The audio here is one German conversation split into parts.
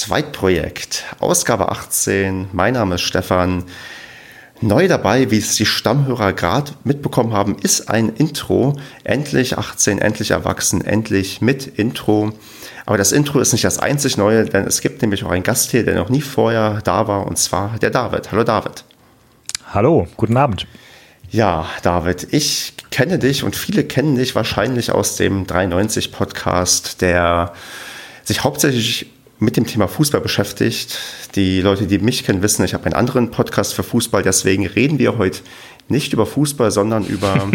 Zweitprojekt, Ausgabe 18. Mein Name ist Stefan. Neu dabei, wie es die Stammhörer gerade mitbekommen haben, ist ein Intro. Endlich 18, endlich erwachsen, endlich mit Intro. Aber das Intro ist nicht das einzig Neue, denn es gibt nämlich auch einen Gast hier, der noch nie vorher da war, und zwar der David. Hallo David. Hallo, guten Abend. Ja, David, ich kenne dich und viele kennen dich wahrscheinlich aus dem 93 Podcast, der sich hauptsächlich mit dem Thema Fußball beschäftigt. Die Leute, die mich kennen, wissen, ich habe einen anderen Podcast für Fußball. Deswegen reden wir heute nicht über Fußball, sondern über,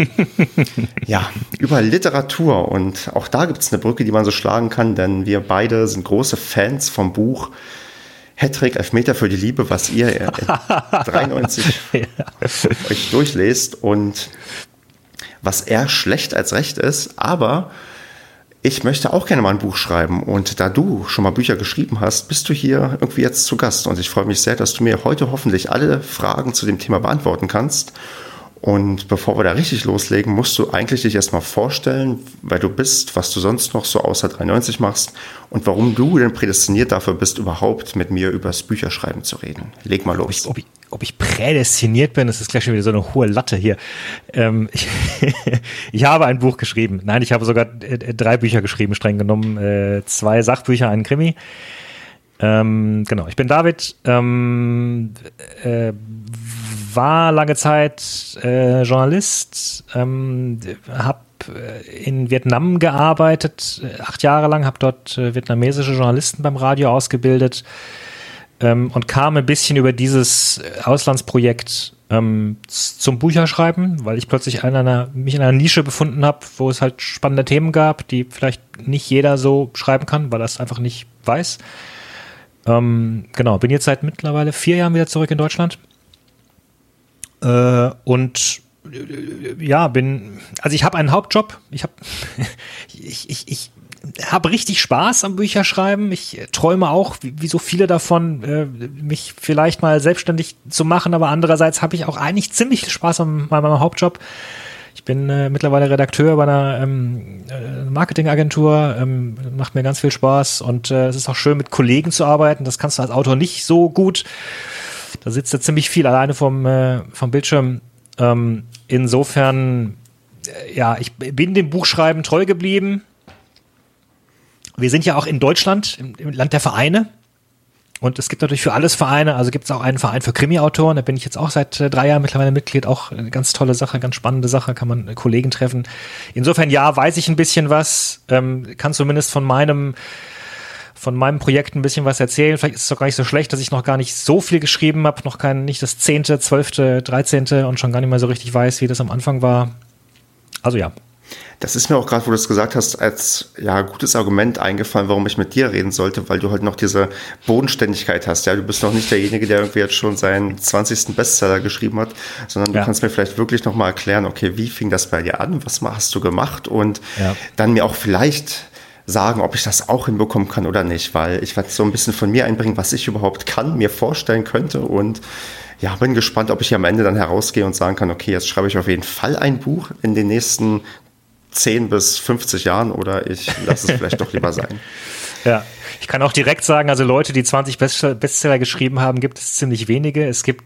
ja, über Literatur. Und auch da gibt es eine Brücke, die man so schlagen kann, denn wir beide sind große Fans vom Buch Hattrick Elfmeter für die Liebe, was ihr in 93 ja. euch durchlest und was eher schlecht als recht ist, aber ich möchte auch gerne mal ein Buch schreiben. Und da du schon mal Bücher geschrieben hast, bist du hier irgendwie jetzt zu Gast. Und ich freue mich sehr, dass du mir heute hoffentlich alle Fragen zu dem Thema beantworten kannst. Und bevor wir da richtig loslegen, musst du eigentlich dich erstmal vorstellen, wer du bist, was du sonst noch so außer 93 machst und warum du denn prädestiniert dafür bist, überhaupt mit mir über das Bücherschreiben zu reden. Leg mal los. Ob ich, ob ich, ob ich prädestiniert bin, das ist gleich schon wieder so eine hohe Latte hier. Ähm, ich, ich, habe ein Buch geschrieben. Nein, ich habe sogar äh, drei Bücher geschrieben, streng genommen. Äh, zwei Sachbücher, einen Krimi. Ähm, genau, ich bin David. Ähm, äh, war lange Zeit äh, Journalist, ähm, habe äh, in Vietnam gearbeitet, äh, acht Jahre lang, habe dort äh, vietnamesische Journalisten beim Radio ausgebildet ähm, und kam ein bisschen über dieses Auslandsprojekt ähm, zum Bücherschreiben, weil ich plötzlich in einer, mich in einer Nische befunden habe, wo es halt spannende Themen gab, die vielleicht nicht jeder so schreiben kann, weil er es einfach nicht weiß. Ähm, genau, bin jetzt seit mittlerweile vier Jahren wieder zurück in Deutschland äh, und äh, ja, bin, also ich habe einen Hauptjob. Ich habe, ich, ich, ich habe richtig Spaß am Bücherschreiben. Ich träume auch, wie, wie so viele davon, äh, mich vielleicht mal selbstständig zu machen. Aber andererseits habe ich auch eigentlich ziemlich Spaß an meinem Hauptjob. Ich bin äh, mittlerweile Redakteur bei einer ähm, äh, Marketingagentur, ähm, macht mir ganz viel Spaß und äh, es ist auch schön, mit Kollegen zu arbeiten. Das kannst du als Autor nicht so gut. Da sitzt er ziemlich viel alleine vom, äh, vom Bildschirm. Ähm, insofern, äh, ja, ich bin dem Buchschreiben treu geblieben. Wir sind ja auch in Deutschland, im, im Land der Vereine. Und es gibt natürlich für alles Vereine, also gibt es auch einen Verein für Krimi-Autoren, da bin ich jetzt auch seit äh, drei Jahren mittlerweile Mitglied, auch eine ganz tolle Sache, ganz spannende Sache, kann man Kollegen treffen. Insofern ja, weiß ich ein bisschen was, ähm, kann zumindest von meinem von meinem Projekt ein bisschen was erzählen. Vielleicht ist es doch gar nicht so schlecht, dass ich noch gar nicht so viel geschrieben habe, noch kein, nicht das zehnte, zwölfte, dreizehnte und schon gar nicht mehr so richtig weiß, wie das am Anfang war. Also ja. Das ist mir auch gerade, wo du es gesagt hast, als ja gutes Argument eingefallen, warum ich mit dir reden sollte, weil du halt noch diese Bodenständigkeit hast. Ja, du bist noch nicht derjenige, der irgendwie jetzt schon seinen 20. Bestseller geschrieben hat, sondern du ja. kannst mir vielleicht wirklich noch mal erklären, okay, wie fing das bei dir an? Was hast du gemacht? Und ja. dann mir auch vielleicht sagen, ob ich das auch hinbekommen kann oder nicht, weil ich werde so ein bisschen von mir einbringen, was ich überhaupt kann, mir vorstellen könnte und ja, bin gespannt, ob ich am Ende dann herausgehe und sagen kann, okay, jetzt schreibe ich auf jeden Fall ein Buch in den nächsten 10 bis 50 Jahren oder ich lasse es vielleicht doch lieber sein. Ja, ich kann auch direkt sagen, also Leute, die 20 Bestseller geschrieben haben, gibt es ziemlich wenige. Es gibt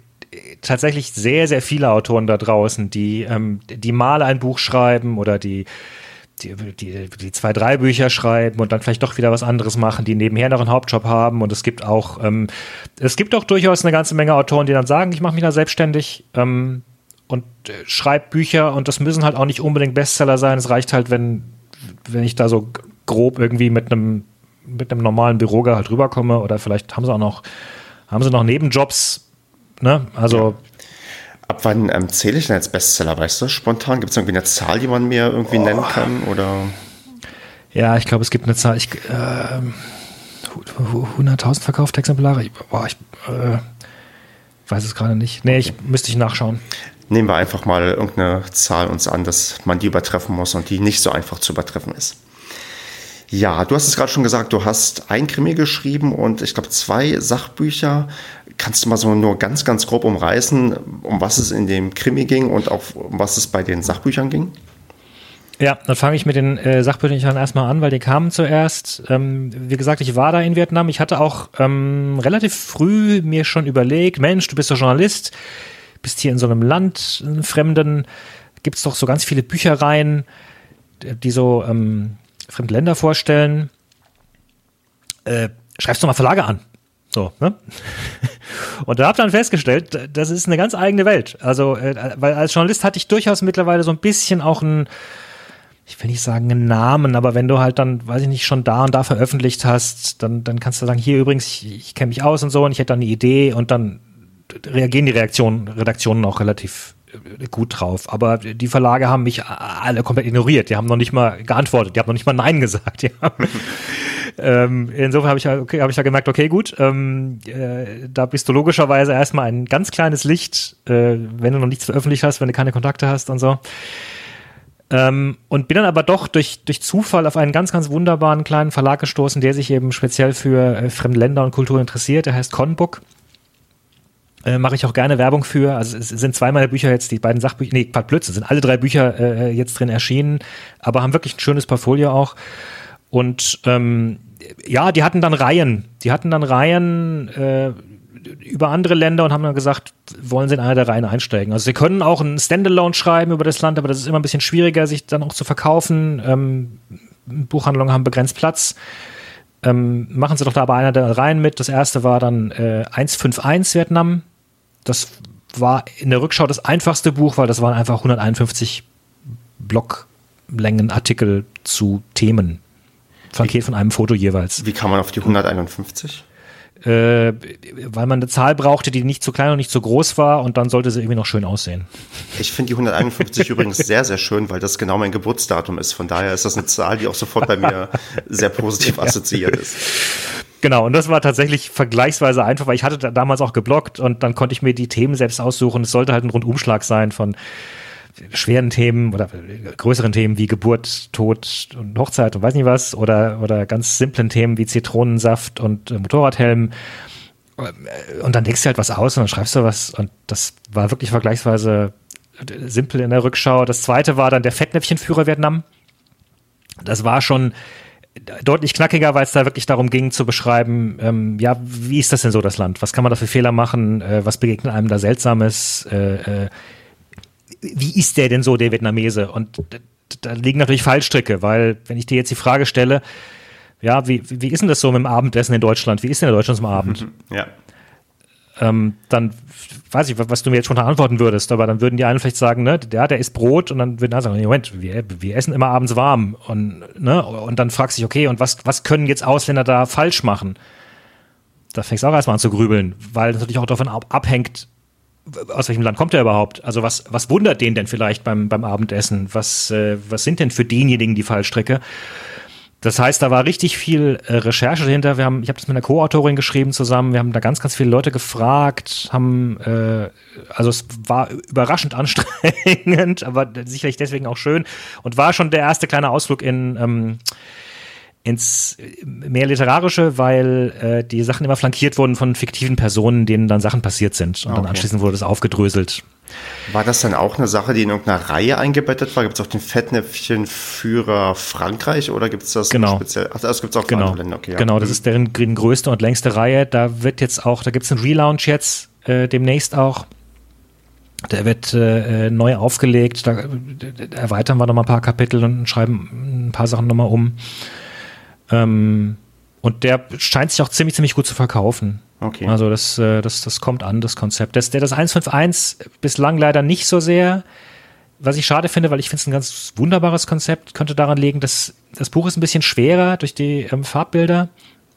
tatsächlich sehr, sehr viele Autoren da draußen, die, ähm, die mal ein Buch schreiben oder die die, die, die zwei, drei Bücher schreiben und dann vielleicht doch wieder was anderes machen, die nebenher noch einen Hauptjob haben. Und es gibt auch, ähm, es gibt auch durchaus eine ganze Menge Autoren, die dann sagen, ich mache mich da selbstständig ähm, und äh, schreibe Bücher und das müssen halt auch nicht unbedingt Bestseller sein. Es reicht halt, wenn, wenn ich da so grob irgendwie mit einem mit einem normalen Büro halt rüberkomme oder vielleicht haben sie auch noch, haben sie noch Nebenjobs, ne? Also. Ab wann ähm, zähle ich denn als Bestseller? Weißt du, spontan? Gibt es irgendwie eine Zahl, die man mir irgendwie oh. nennen kann? Oder? Ja, ich glaube, es gibt eine Zahl. Ich, äh, 100.000 verkaufte Exemplare. Ich, boah, ich äh, weiß es gerade nicht. Nee, ich müsste ich nachschauen. Nehmen wir einfach mal irgendeine Zahl uns an, dass man die übertreffen muss und die nicht so einfach zu übertreffen ist. Ja, du hast es gerade schon gesagt, du hast ein Krimi geschrieben und ich glaube zwei Sachbücher. Kannst du mal so nur ganz, ganz grob umreißen, um was es in dem Krimi ging und auch um was es bei den Sachbüchern ging? Ja, dann fange ich mit den äh, Sachbüchern erstmal an, weil die kamen zuerst. Ähm, wie gesagt, ich war da in Vietnam. Ich hatte auch ähm, relativ früh mir schon überlegt, Mensch, du bist doch Journalist, bist hier in so einem Land, einem Fremden, gibt es doch so ganz viele Büchereien, die so ähm, fremde Länder vorstellen. Äh, schreibst du mal Verlage an. So, ne? Und da habe dann festgestellt, das ist eine ganz eigene Welt. Also, äh, weil als Journalist hatte ich durchaus mittlerweile so ein bisschen auch ein ich will nicht sagen einen Namen, aber wenn du halt dann, weiß ich nicht, schon da und da veröffentlicht hast, dann, dann kannst du sagen, hier übrigens, ich, ich kenne mich aus und so und ich hätte dann eine Idee und dann reagieren die Reaktionen, Redaktionen auch relativ äh, gut drauf. Aber die Verlage haben mich alle komplett ignoriert. Die haben noch nicht mal geantwortet. Die haben noch nicht mal Nein gesagt. Ja. Ähm, insofern habe ich, okay, hab ich ja gemerkt, okay, gut, ähm, äh, da bist du logischerweise erstmal ein ganz kleines Licht, äh, wenn du noch nichts veröffentlicht hast, wenn du keine Kontakte hast und so. Ähm, und bin dann aber doch durch, durch Zufall auf einen ganz, ganz wunderbaren kleinen Verlag gestoßen, der sich eben speziell für äh, fremde Länder und Kultur interessiert. Der heißt Conbook. Äh, Mache ich auch gerne Werbung für. Also es sind zwei meiner Bücher jetzt, die beiden Sachbücher, nee, Quatsch, Blödsinn, sind alle drei Bücher äh, jetzt drin erschienen, aber haben wirklich ein schönes Portfolio auch. Und ähm, ja, die hatten dann Reihen. Die hatten dann Reihen, äh, über andere Länder und haben dann gesagt, wollen sie in einer der Reihen einsteigen. Also sie können auch ein Standalone schreiben über das Land, aber das ist immer ein bisschen schwieriger, sich dann auch zu verkaufen. Ähm, Buchhandlungen haben begrenzt Platz. Ähm, machen sie doch da aber einer der Reihen mit. Das erste war dann äh, 151 Vietnam. Das war in der Rückschau das einfachste Buch, weil das waren einfach 151 Blocklängen Artikel zu Themen. Flankiert von einem Foto jeweils. Wie kam man auf die 151? äh, weil man eine Zahl brauchte, die nicht zu klein und nicht zu groß war und dann sollte sie irgendwie noch schön aussehen. Ich finde die 151 übrigens sehr, sehr schön, weil das genau mein Geburtsdatum ist. Von daher ist das eine Zahl, die auch sofort bei mir sehr positiv assoziiert ist. Genau, und das war tatsächlich vergleichsweise einfach, weil ich hatte da damals auch geblockt und dann konnte ich mir die Themen selbst aussuchen. Es sollte halt ein Rundumschlag sein von schweren Themen oder größeren Themen wie Geburt, Tod und Hochzeit und weiß nicht was oder, oder ganz simplen Themen wie Zitronensaft und äh, Motorradhelm. Äh, und dann denkst du halt was aus und dann schreibst du was und das war wirklich vergleichsweise äh, simpel in der Rückschau. Das zweite war dann der Fettnäpfchenführer Vietnam. Das war schon deutlich knackiger, weil es da wirklich darum ging zu beschreiben, ähm, ja, wie ist das denn so, das Land? Was kann man da für Fehler machen? Äh, was begegnet einem da Seltsames? Äh, äh, wie ist der denn so, der Vietnamese? Und da liegen natürlich Fallstricke, weil wenn ich dir jetzt die Frage stelle, ja, wie, wie ist denn das so mit dem Abendessen in Deutschland? Wie ist denn der Deutschland zum Abend? Ja. Ähm, dann weiß ich, was du mir jetzt schon antworten würdest, aber dann würden die einen vielleicht sagen, ne, der, der isst Brot und dann würden die sagen, Moment, wir, wir essen immer abends warm und, ne, und dann fragst du dich, okay, und was, was können jetzt Ausländer da falsch machen? Da fängst du auch erstmal an zu grübeln, weil das natürlich auch davon abhängt, aus welchem Land kommt er überhaupt? Also was, was wundert den denn vielleicht beim, beim Abendessen? Was, äh, was sind denn für denjenigen die Fallstrecke? Das heißt, da war richtig viel äh, Recherche dahinter. Wir haben, ich habe das mit einer Co-Autorin geschrieben zusammen. Wir haben da ganz, ganz viele Leute gefragt, haben, äh, also es war überraschend anstrengend, aber sicherlich deswegen auch schön und war schon der erste kleine Ausflug in ähm, ins mehr literarische, weil äh, die Sachen immer flankiert wurden von fiktiven Personen, denen dann Sachen passiert sind. Und okay. dann anschließend wurde das aufgedröselt. War das dann auch eine Sache, die in irgendeiner Reihe eingebettet war? Gibt es auch den Fettnäpfchenführer Frankreich oder gibt es das genau. speziell? Ach, das gibt es auch genau. Länder. Okay, ja. Genau, das ist deren größte und längste Reihe. Da wird jetzt auch, da gibt es einen Relaunch jetzt äh, demnächst auch. Der wird äh, neu aufgelegt. Da, da erweitern wir noch mal ein paar Kapitel und schreiben ein paar Sachen noch mal um. Ähm, und der scheint sich auch ziemlich, ziemlich gut zu verkaufen. Okay. Also das, äh, das, das kommt an, das Konzept. Das, der das 151 bislang leider nicht so sehr, was ich schade finde, weil ich finde es ein ganz wunderbares Konzept, könnte daran liegen, dass das Buch ist ein bisschen schwerer durch die ähm, Farbbilder.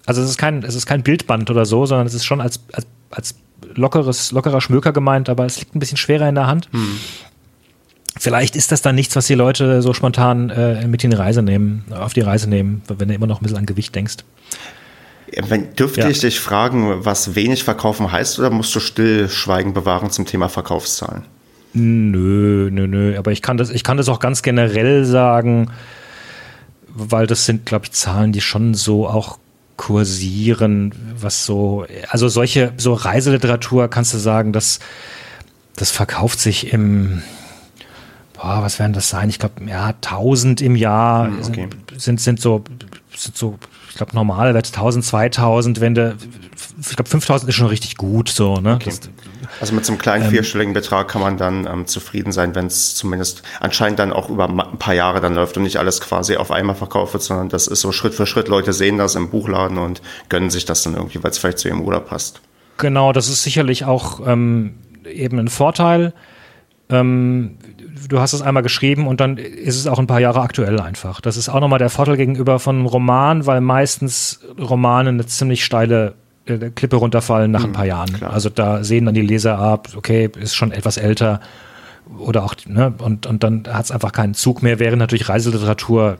Also es ist kein, es ist kein Bildband oder so, sondern es ist schon als, als, als lockeres, lockerer Schmöker gemeint, aber es liegt ein bisschen schwerer in der Hand. Hm. Vielleicht ist das dann nichts, was die Leute so spontan äh, mit in die Reise nehmen, auf die Reise nehmen, wenn du immer noch ein bisschen an Gewicht denkst. Wenn, dürfte ja. ich dich fragen, was wenig verkaufen heißt, oder musst du Stillschweigen bewahren zum Thema Verkaufszahlen? Nö, nö, nö. Aber ich kann das, ich kann das auch ganz generell sagen, weil das sind, glaube ich, Zahlen, die schon so auch kursieren, was so, also solche, so Reiseliteratur kannst du sagen, dass das verkauft sich im oh, was werden das sein? Ich glaube, ja, 1000 im Jahr hm, okay. sind, sind so, sind so, ich glaube, normal wird 1000, 2000, wenn du, ich glaube, 5000 ist schon richtig gut, so, ne? Okay. Das, also mit so einem kleinen ähm, vierstelligen Betrag kann man dann ähm, zufrieden sein, wenn es zumindest anscheinend dann auch über ein paar Jahre dann läuft und nicht alles quasi auf einmal verkauft wird, sondern das ist so Schritt für Schritt. Leute sehen das im Buchladen und gönnen sich das dann irgendwie, weil es vielleicht zu ihrem Urlaub passt. Genau, das ist sicherlich auch ähm, eben ein Vorteil. Ähm, du hast es einmal geschrieben und dann ist es auch ein paar Jahre aktuell einfach. Das ist auch nochmal der Vorteil gegenüber von einem Roman, weil meistens Romane eine ziemlich steile äh, Klippe runterfallen nach ein mhm, paar Jahren. Klar. Also da sehen dann die Leser ab, okay, ist schon etwas älter oder auch, ne, und, und dann hat es einfach keinen Zug mehr, während natürlich Reiseliteratur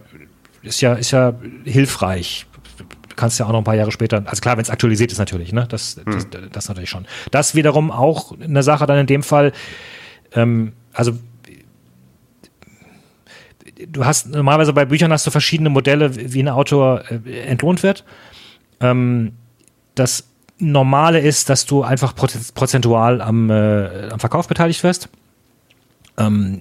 ist ja, ist ja hilfreich. Du kannst ja auch noch ein paar Jahre später, also klar, wenn es aktualisiert ist natürlich, ne, das, hm. das, das, natürlich schon. Das wiederum auch eine Sache dann in dem Fall, ähm, also du hast normalerweise bei Büchern hast du verschiedene Modelle, wie ein Autor äh, entlohnt wird. Ähm, das Normale ist, dass du einfach prozentual am, äh, am Verkauf beteiligt wirst. Ähm,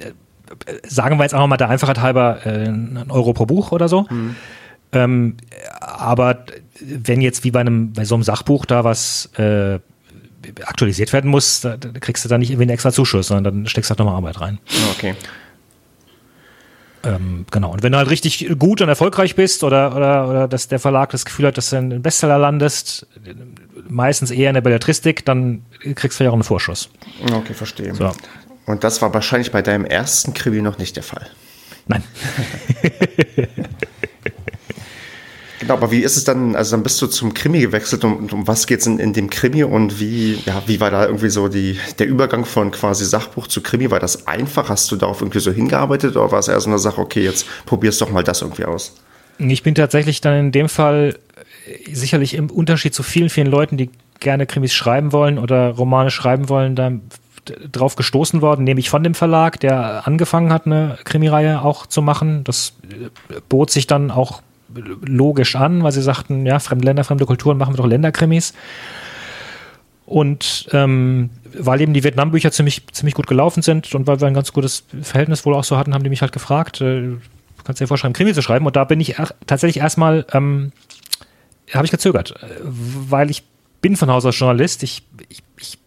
sagen wir jetzt auch mal der Einfachheit halber äh, einen Euro pro Buch oder so. Mhm. Ähm, aber wenn jetzt wie bei einem bei so einem Sachbuch da was äh, aktualisiert werden muss, da, da, kriegst du da nicht irgendwie einen extra Zuschuss, sondern dann steckst du halt nochmal Arbeit rein. Okay. Ähm, genau. Und wenn du halt richtig gut und erfolgreich bist oder, oder, oder dass der Verlag das Gefühl hat, dass du ein Bestseller landest, meistens eher in der Belletristik, dann kriegst du ja auch einen Vorschuss. Okay, verstehe. So. Und das war wahrscheinlich bei deinem ersten Krimi noch nicht der Fall. Nein. Genau, aber wie ist es dann, also dann bist du zum Krimi gewechselt und um was geht es in, in dem Krimi und wie, ja, wie war da irgendwie so die, der Übergang von quasi Sachbuch zu Krimi? War das einfach? Hast du darauf irgendwie so hingearbeitet oder war es eher so eine Sache, okay, jetzt probierst doch mal das irgendwie aus? Ich bin tatsächlich dann in dem Fall sicherlich im Unterschied zu vielen, vielen Leuten, die gerne Krimis schreiben wollen oder Romane schreiben wollen, da drauf gestoßen worden, nämlich von dem Verlag, der angefangen hat, eine Krimireihe auch zu machen. Das bot sich dann auch logisch an, weil sie sagten, ja, fremde Länder, fremde Kulturen, machen wir doch Länderkrimis. Und ähm, weil eben die Vietnam-Bücher ziemlich, ziemlich gut gelaufen sind und weil wir ein ganz gutes Verhältnis wohl auch so hatten, haben die mich halt gefragt, äh, du kannst dir vorschreiben, Krimi zu schreiben. Und da bin ich tatsächlich erstmal, ähm, habe ich gezögert, äh, weil ich bin von Haus aus Journalist. Ich, ich, ich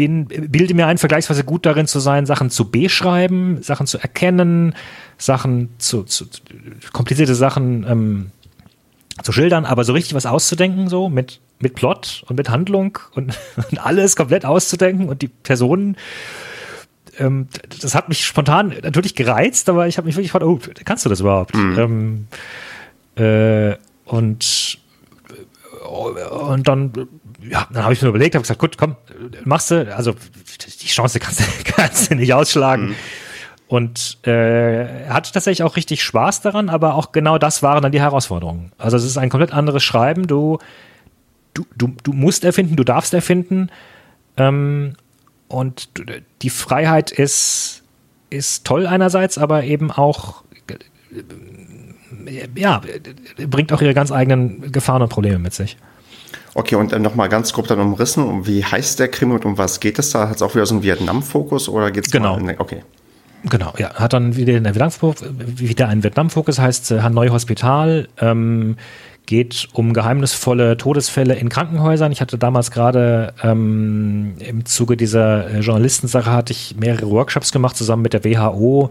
bin, bilde mir ein, vergleichsweise gut darin zu sein, Sachen zu beschreiben, Sachen zu erkennen, Sachen zu, zu komplizierte Sachen ähm, zu schildern, aber so richtig was auszudenken, so mit, mit Plot und mit Handlung und, und alles komplett auszudenken und die Personen, ähm, das hat mich spontan natürlich gereizt, aber ich habe mich wirklich gefragt, oh, kannst du das überhaupt? Mhm. Ähm, äh, und und dann ja, dann habe ich mir überlegt, habe gesagt, gut, komm, machst du, also die Chance kannst, kannst du nicht ausschlagen. Mhm. Und äh, hatte tatsächlich auch richtig Spaß daran, aber auch genau das waren dann die Herausforderungen. Also es ist ein komplett anderes Schreiben. Du, du, du, du musst erfinden, du darfst erfinden. Ähm, und die Freiheit ist, ist toll einerseits, aber eben auch äh, ja, bringt auch ihre ganz eigenen Gefahren und Probleme mit sich. Okay, und dann nochmal ganz grob dann umrissen, wie heißt der Krimi und um was geht es da? Hat es auch wieder so einen Vietnam-Fokus oder geht es Genau. In, okay. Genau, ja. Hat dann wieder, einen Vietnam-Fokus, heißt äh, Hanoi Hospital. Ähm, geht um geheimnisvolle Todesfälle in Krankenhäusern. Ich hatte damals gerade ähm, im Zuge dieser äh, Journalistensache hatte ich mehrere Workshops gemacht zusammen mit der WHO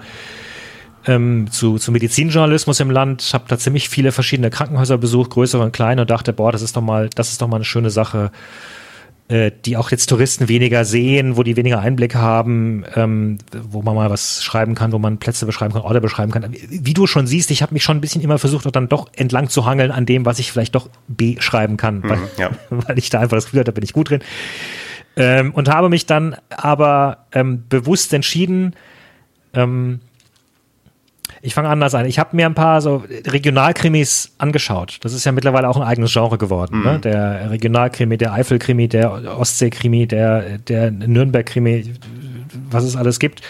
ähm, zu, zu Medizinjournalismus im Land, habe da ziemlich viele verschiedene Krankenhäuser besucht, größere und kleine, und dachte, boah, das ist doch mal, das ist doch mal eine schöne Sache, äh, die auch jetzt Touristen weniger sehen, wo die weniger Einblick haben, ähm, wo man mal was schreiben kann, wo man Plätze beschreiben kann, Orte beschreiben kann. Wie du schon siehst, ich habe mich schon ein bisschen immer versucht, auch dann doch entlang zu hangeln an dem, was ich vielleicht doch beschreiben kann, mhm, weil, ja. weil ich da einfach das Gefühl hatte, da bin ich gut drin. Ähm, und habe mich dann aber ähm, bewusst entschieden, ähm, ich fange anders an. Ich habe mir ein paar so Regionalkrimis angeschaut. Das ist ja mittlerweile auch ein eigenes Genre geworden. Ne? Mhm. Ne? Der Regionalkrimi, der Eifelkrimi, der Ostseekrimi, der, der Nürnbergkrimi, was es alles gibt.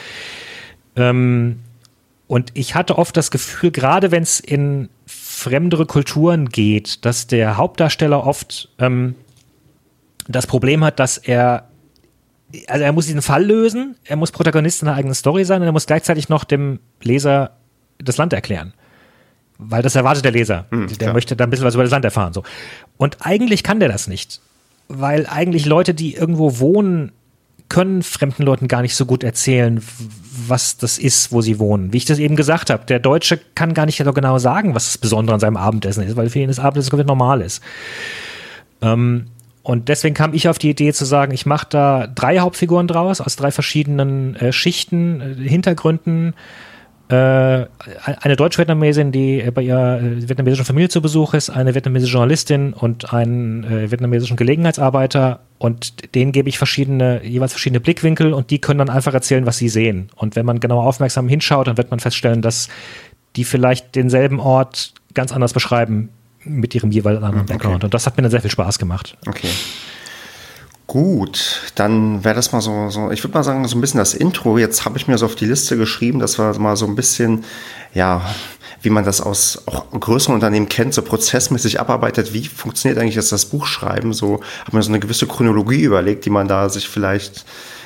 Ähm, und ich hatte oft das Gefühl, gerade wenn es in fremdere Kulturen geht, dass der Hauptdarsteller oft ähm, das Problem hat, dass er also er muss diesen Fall lösen, er muss Protagonist einer eigenen Story sein und er muss gleichzeitig noch dem Leser das Land erklären. Weil das erwartet der Leser. Hm, der klar. möchte da ein bisschen was über das Land erfahren. So. Und eigentlich kann der das nicht. Weil eigentlich Leute, die irgendwo wohnen, können fremden Leuten gar nicht so gut erzählen, was das ist, wo sie wohnen. Wie ich das eben gesagt habe, der Deutsche kann gar nicht so genau sagen, was das Besondere an seinem Abendessen ist, weil für ihn das Abendessen komplett normal ist. Ähm, und deswegen kam ich auf die Idee zu sagen, ich mache da drei Hauptfiguren draus aus drei verschiedenen äh, Schichten, äh, Hintergründen. Äh, eine Deutsch-Vietnamesin, die bei ihrer äh, vietnamesischen Familie zu Besuch ist, eine vietnamesische Journalistin und einen äh, vietnamesischen Gelegenheitsarbeiter. Und denen gebe ich verschiedene, jeweils verschiedene Blickwinkel und die können dann einfach erzählen, was sie sehen. Und wenn man genau aufmerksam hinschaut, dann wird man feststellen, dass die vielleicht denselben Ort ganz anders beschreiben mit ihrem jeweils anderen okay. Background. Und das hat mir dann sehr viel Spaß gemacht. Okay. Gut, dann wäre das mal so, so ich würde mal sagen, so ein bisschen das Intro. Jetzt habe ich mir so auf die Liste geschrieben, dass wir mal so ein bisschen, ja, wie man das aus auch größeren Unternehmen kennt, so prozessmäßig abarbeitet. Wie funktioniert eigentlich jetzt das Buchschreiben? So habe mir so eine gewisse Chronologie überlegt, die man da sich vielleicht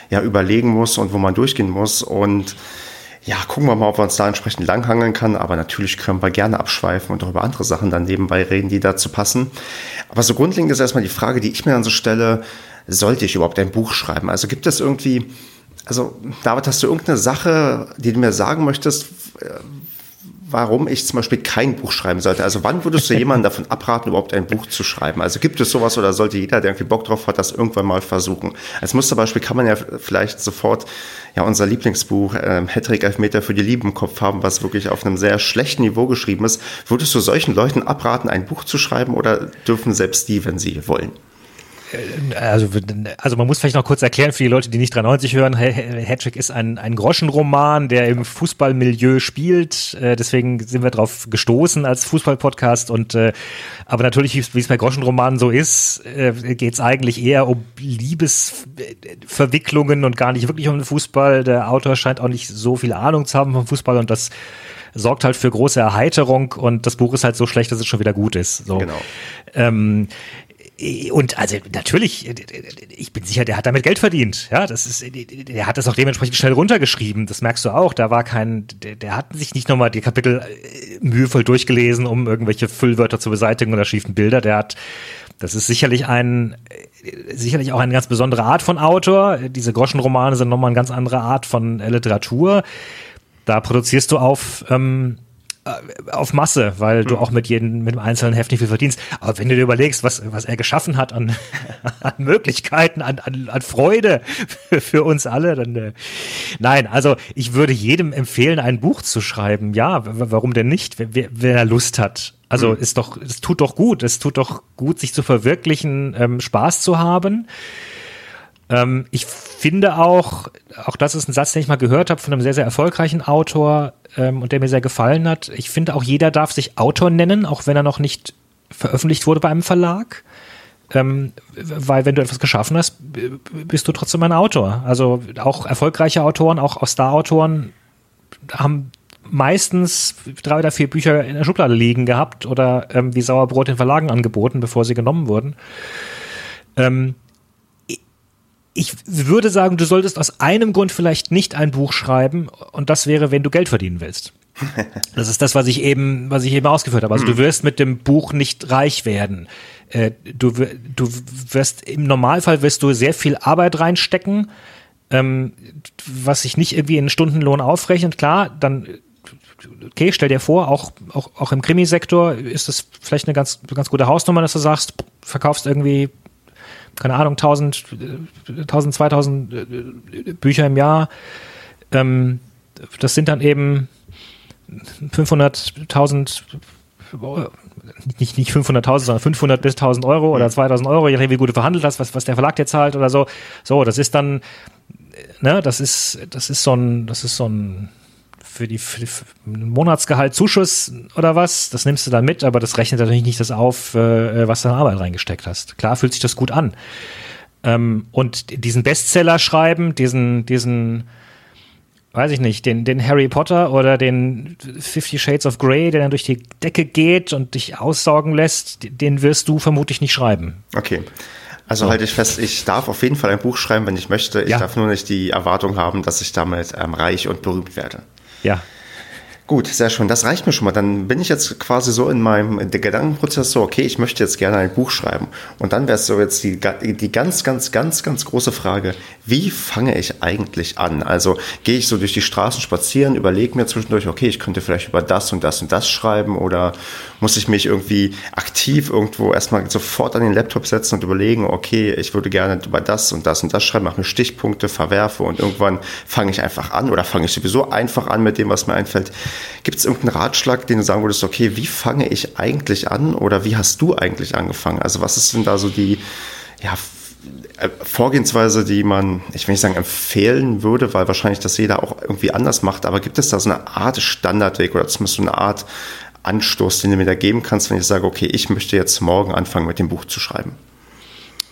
ja überlegen muss und wo man durchgehen muss. Und ja, gucken wir mal, ob wir uns da entsprechend langhangeln kann. Aber natürlich können wir gerne abschweifen und auch über andere Sachen dann nebenbei reden, die dazu passen. Aber so grundlegend ist erstmal die Frage, die ich mir dann so stelle, sollte ich überhaupt ein Buch schreiben? Also gibt es irgendwie, also David, hast du irgendeine Sache, die du mir sagen möchtest, warum ich zum Beispiel kein Buch schreiben sollte. Also wann würdest du jemanden davon abraten, überhaupt ein Buch zu schreiben? Also gibt es sowas oder sollte jeder, der irgendwie Bock drauf hat, das irgendwann mal versuchen? Als Musterbeispiel kann man ja vielleicht sofort ja unser Lieblingsbuch ähm, Hattrick Elfmeter für die Liebe im Kopf haben, was wirklich auf einem sehr schlechten Niveau geschrieben ist. Würdest du solchen Leuten abraten, ein Buch zu schreiben oder dürfen selbst die, wenn sie wollen? Also, also man muss vielleicht noch kurz erklären für die Leute, die nicht 93 hören, Hattrick ist ein, ein Groschenroman, der im Fußballmilieu spielt. Äh, deswegen sind wir darauf gestoßen als Fußballpodcast. Und äh, aber natürlich, wie es bei Groschenromanen so ist, äh, geht es eigentlich eher um Liebesverwicklungen und gar nicht wirklich um den Fußball. Der Autor scheint auch nicht so viel Ahnung zu haben vom Fußball und das sorgt halt für große Erheiterung und das Buch ist halt so schlecht, dass es schon wieder gut ist. So. Genau. Ähm, und also natürlich, ich bin sicher, der hat damit Geld verdient. Ja, das ist, der hat das auch dementsprechend schnell runtergeschrieben. Das merkst du auch. Da war kein, der, der hat sich nicht nochmal die Kapitel äh, mühevoll durchgelesen, um irgendwelche Füllwörter zu beseitigen oder schiefen Bilder. Der hat, das ist sicherlich ein, äh, sicherlich auch eine ganz besondere Art von Autor. Diese Groschenromane sind nochmal eine ganz andere Art von Literatur. Da produzierst du auf, ähm, äh, auf Masse, weil du hm. auch mit jedem, mit dem einzelnen Heft nicht viel verdienst. Aber wenn du dir überlegst, was, was er geschaffen hat an, an Möglichkeiten, an, an, an Freude für, für uns alle, dann, äh, nein, also ich würde jedem empfehlen, ein Buch zu schreiben. Ja, warum denn nicht, wenn, wenn er Lust hat. Also mhm. ist doch, es tut doch gut, es tut doch gut, sich zu verwirklichen, ähm, Spaß zu haben. Ähm, ich finde auch, auch das ist ein Satz, den ich mal gehört habe von einem sehr, sehr erfolgreichen Autor ähm, und der mir sehr gefallen hat. Ich finde auch, jeder darf sich Autor nennen, auch wenn er noch nicht veröffentlicht wurde bei einem Verlag. Ähm, weil wenn du etwas geschaffen hast, bist du trotzdem ein Autor. Also auch erfolgreiche Autoren, auch Star-Autoren haben meistens drei oder vier Bücher in der Schublade liegen gehabt oder ähm, wie Sauerbrot in Verlagen angeboten, bevor sie genommen wurden. Ähm, ich würde sagen, du solltest aus einem Grund vielleicht nicht ein Buch schreiben und das wäre, wenn du Geld verdienen willst. Das ist das, was ich eben, was ich eben ausgeführt habe. Also du hm. wirst mit dem Buch nicht reich werden. Äh, du, du wirst im Normalfall wirst du sehr viel Arbeit reinstecken, ähm, was sich nicht irgendwie in Stundenlohn aufrechnet. Klar, dann okay, stell dir vor, auch, auch, auch im Krimisektor ist das vielleicht eine ganz, ganz gute Hausnummer, dass du sagst, verkaufst irgendwie keine Ahnung, 1000, 1000 2000 Bücher im Jahr. Ähm, das sind dann eben 500.000 nicht, nicht 500.000, sondern 500 bis 1000 Euro oder 2000 Euro, je nachdem, wie gut du verhandelt hast, was, was der Verlag dir zahlt oder so. So, das ist dann, ne, das ist, das ist so ein, das ist so ein, für die, für für Monatsgehalt Zuschuss oder was, das nimmst du dann mit, aber das rechnet natürlich nicht das auf, äh, was du in Arbeit reingesteckt hast. Klar fühlt sich das gut an. Ähm, und diesen Bestseller schreiben, diesen, diesen, weiß ich nicht, den, den Harry Potter oder den Fifty Shades of Grey, der dann durch die Decke geht und dich aussaugen lässt, den wirst du vermutlich nicht schreiben. Okay. Also so. halte ich fest, ich darf auf jeden Fall ein Buch schreiben, wenn ich möchte. Ich Ja. darf nur nicht die Erwartung haben, dass ich damit ähm, reich und berühmt werde. Ja. Gut, sehr schön. Das reicht mir schon mal. Dann bin ich jetzt quasi so in meinem Gedankenprozess so, okay, ich möchte jetzt gerne ein Buch schreiben. Und dann wäre es so jetzt die, die ganz, ganz, ganz, ganz große Frage, wie fange ich eigentlich an? Also gehe ich so durch die Straßen spazieren, überlege mir zwischendurch, okay, ich könnte vielleicht über das und das und das schreiben oder muss ich mich irgendwie aktiv irgendwo erstmal sofort an den Laptop setzen und überlegen, okay, ich würde gerne über das und das und das schreiben, mache mir Stichpunkte, verwerfe und irgendwann fange ich einfach an oder fange ich sowieso einfach an mit dem, was mir einfällt. Gibt es irgendeinen Ratschlag, den du sagen würdest, okay, wie fange ich eigentlich an oder wie hast du eigentlich angefangen? Also was ist denn da so die, ja, äh, Vorgehensweise, die man, ich will nicht sagen empfehlen würde, weil wahrscheinlich das jeder auch irgendwie anders macht, aber gibt es da so eine Art Standardweg oder zumindest so eine Art Anstoß, den du mir da geben kannst, wenn ich sage, okay, ich möchte jetzt morgen anfangen mit dem Buch zu schreiben?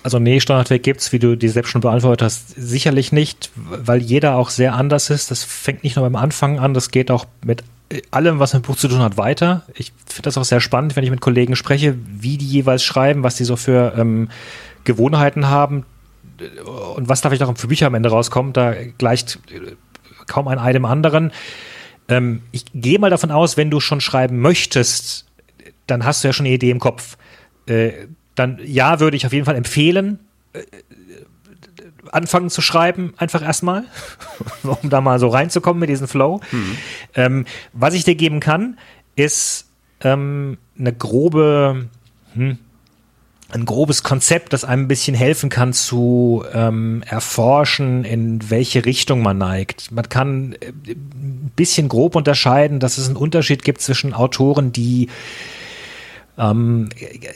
Also nee, Standardweg gibt's, wie du die selbst schon beantwortet hast, sicherlich nicht, weil jeder auch sehr anders ist. Das fängt nicht nur beim Anfang an, das geht auch mit allem, was mit Buch zu tun hat, weiter. Ich finde das auch sehr spannend, wenn ich mit Kollegen spreche, wie die jeweils schreiben, was die so für ähm, Gewohnheiten haben und was da vielleicht auch für Bücher am Ende rauskommt. Da gleicht äh, kaum ein Ei dem anderen. Ähm, ich gehe mal davon aus, wenn du schon schreiben möchtest, dann hast du ja schon eine Idee im Kopf. Äh, dann ja, würde ich auf jeden Fall empfehlen, äh, anfangen zu schreiben, einfach erstmal, um da mal so reinzukommen mit diesem Flow. Ähm, was ich dir geben kann, ist ähm, eine grobe, hm, ein grobes Konzept, das einem ein bisschen helfen kann zu ähm, erforschen, in welche Richtung man neigt. Man kann äh, ein bisschen grob unterscheiden, dass es einen Unterschied gibt zwischen Autoren, die ähm,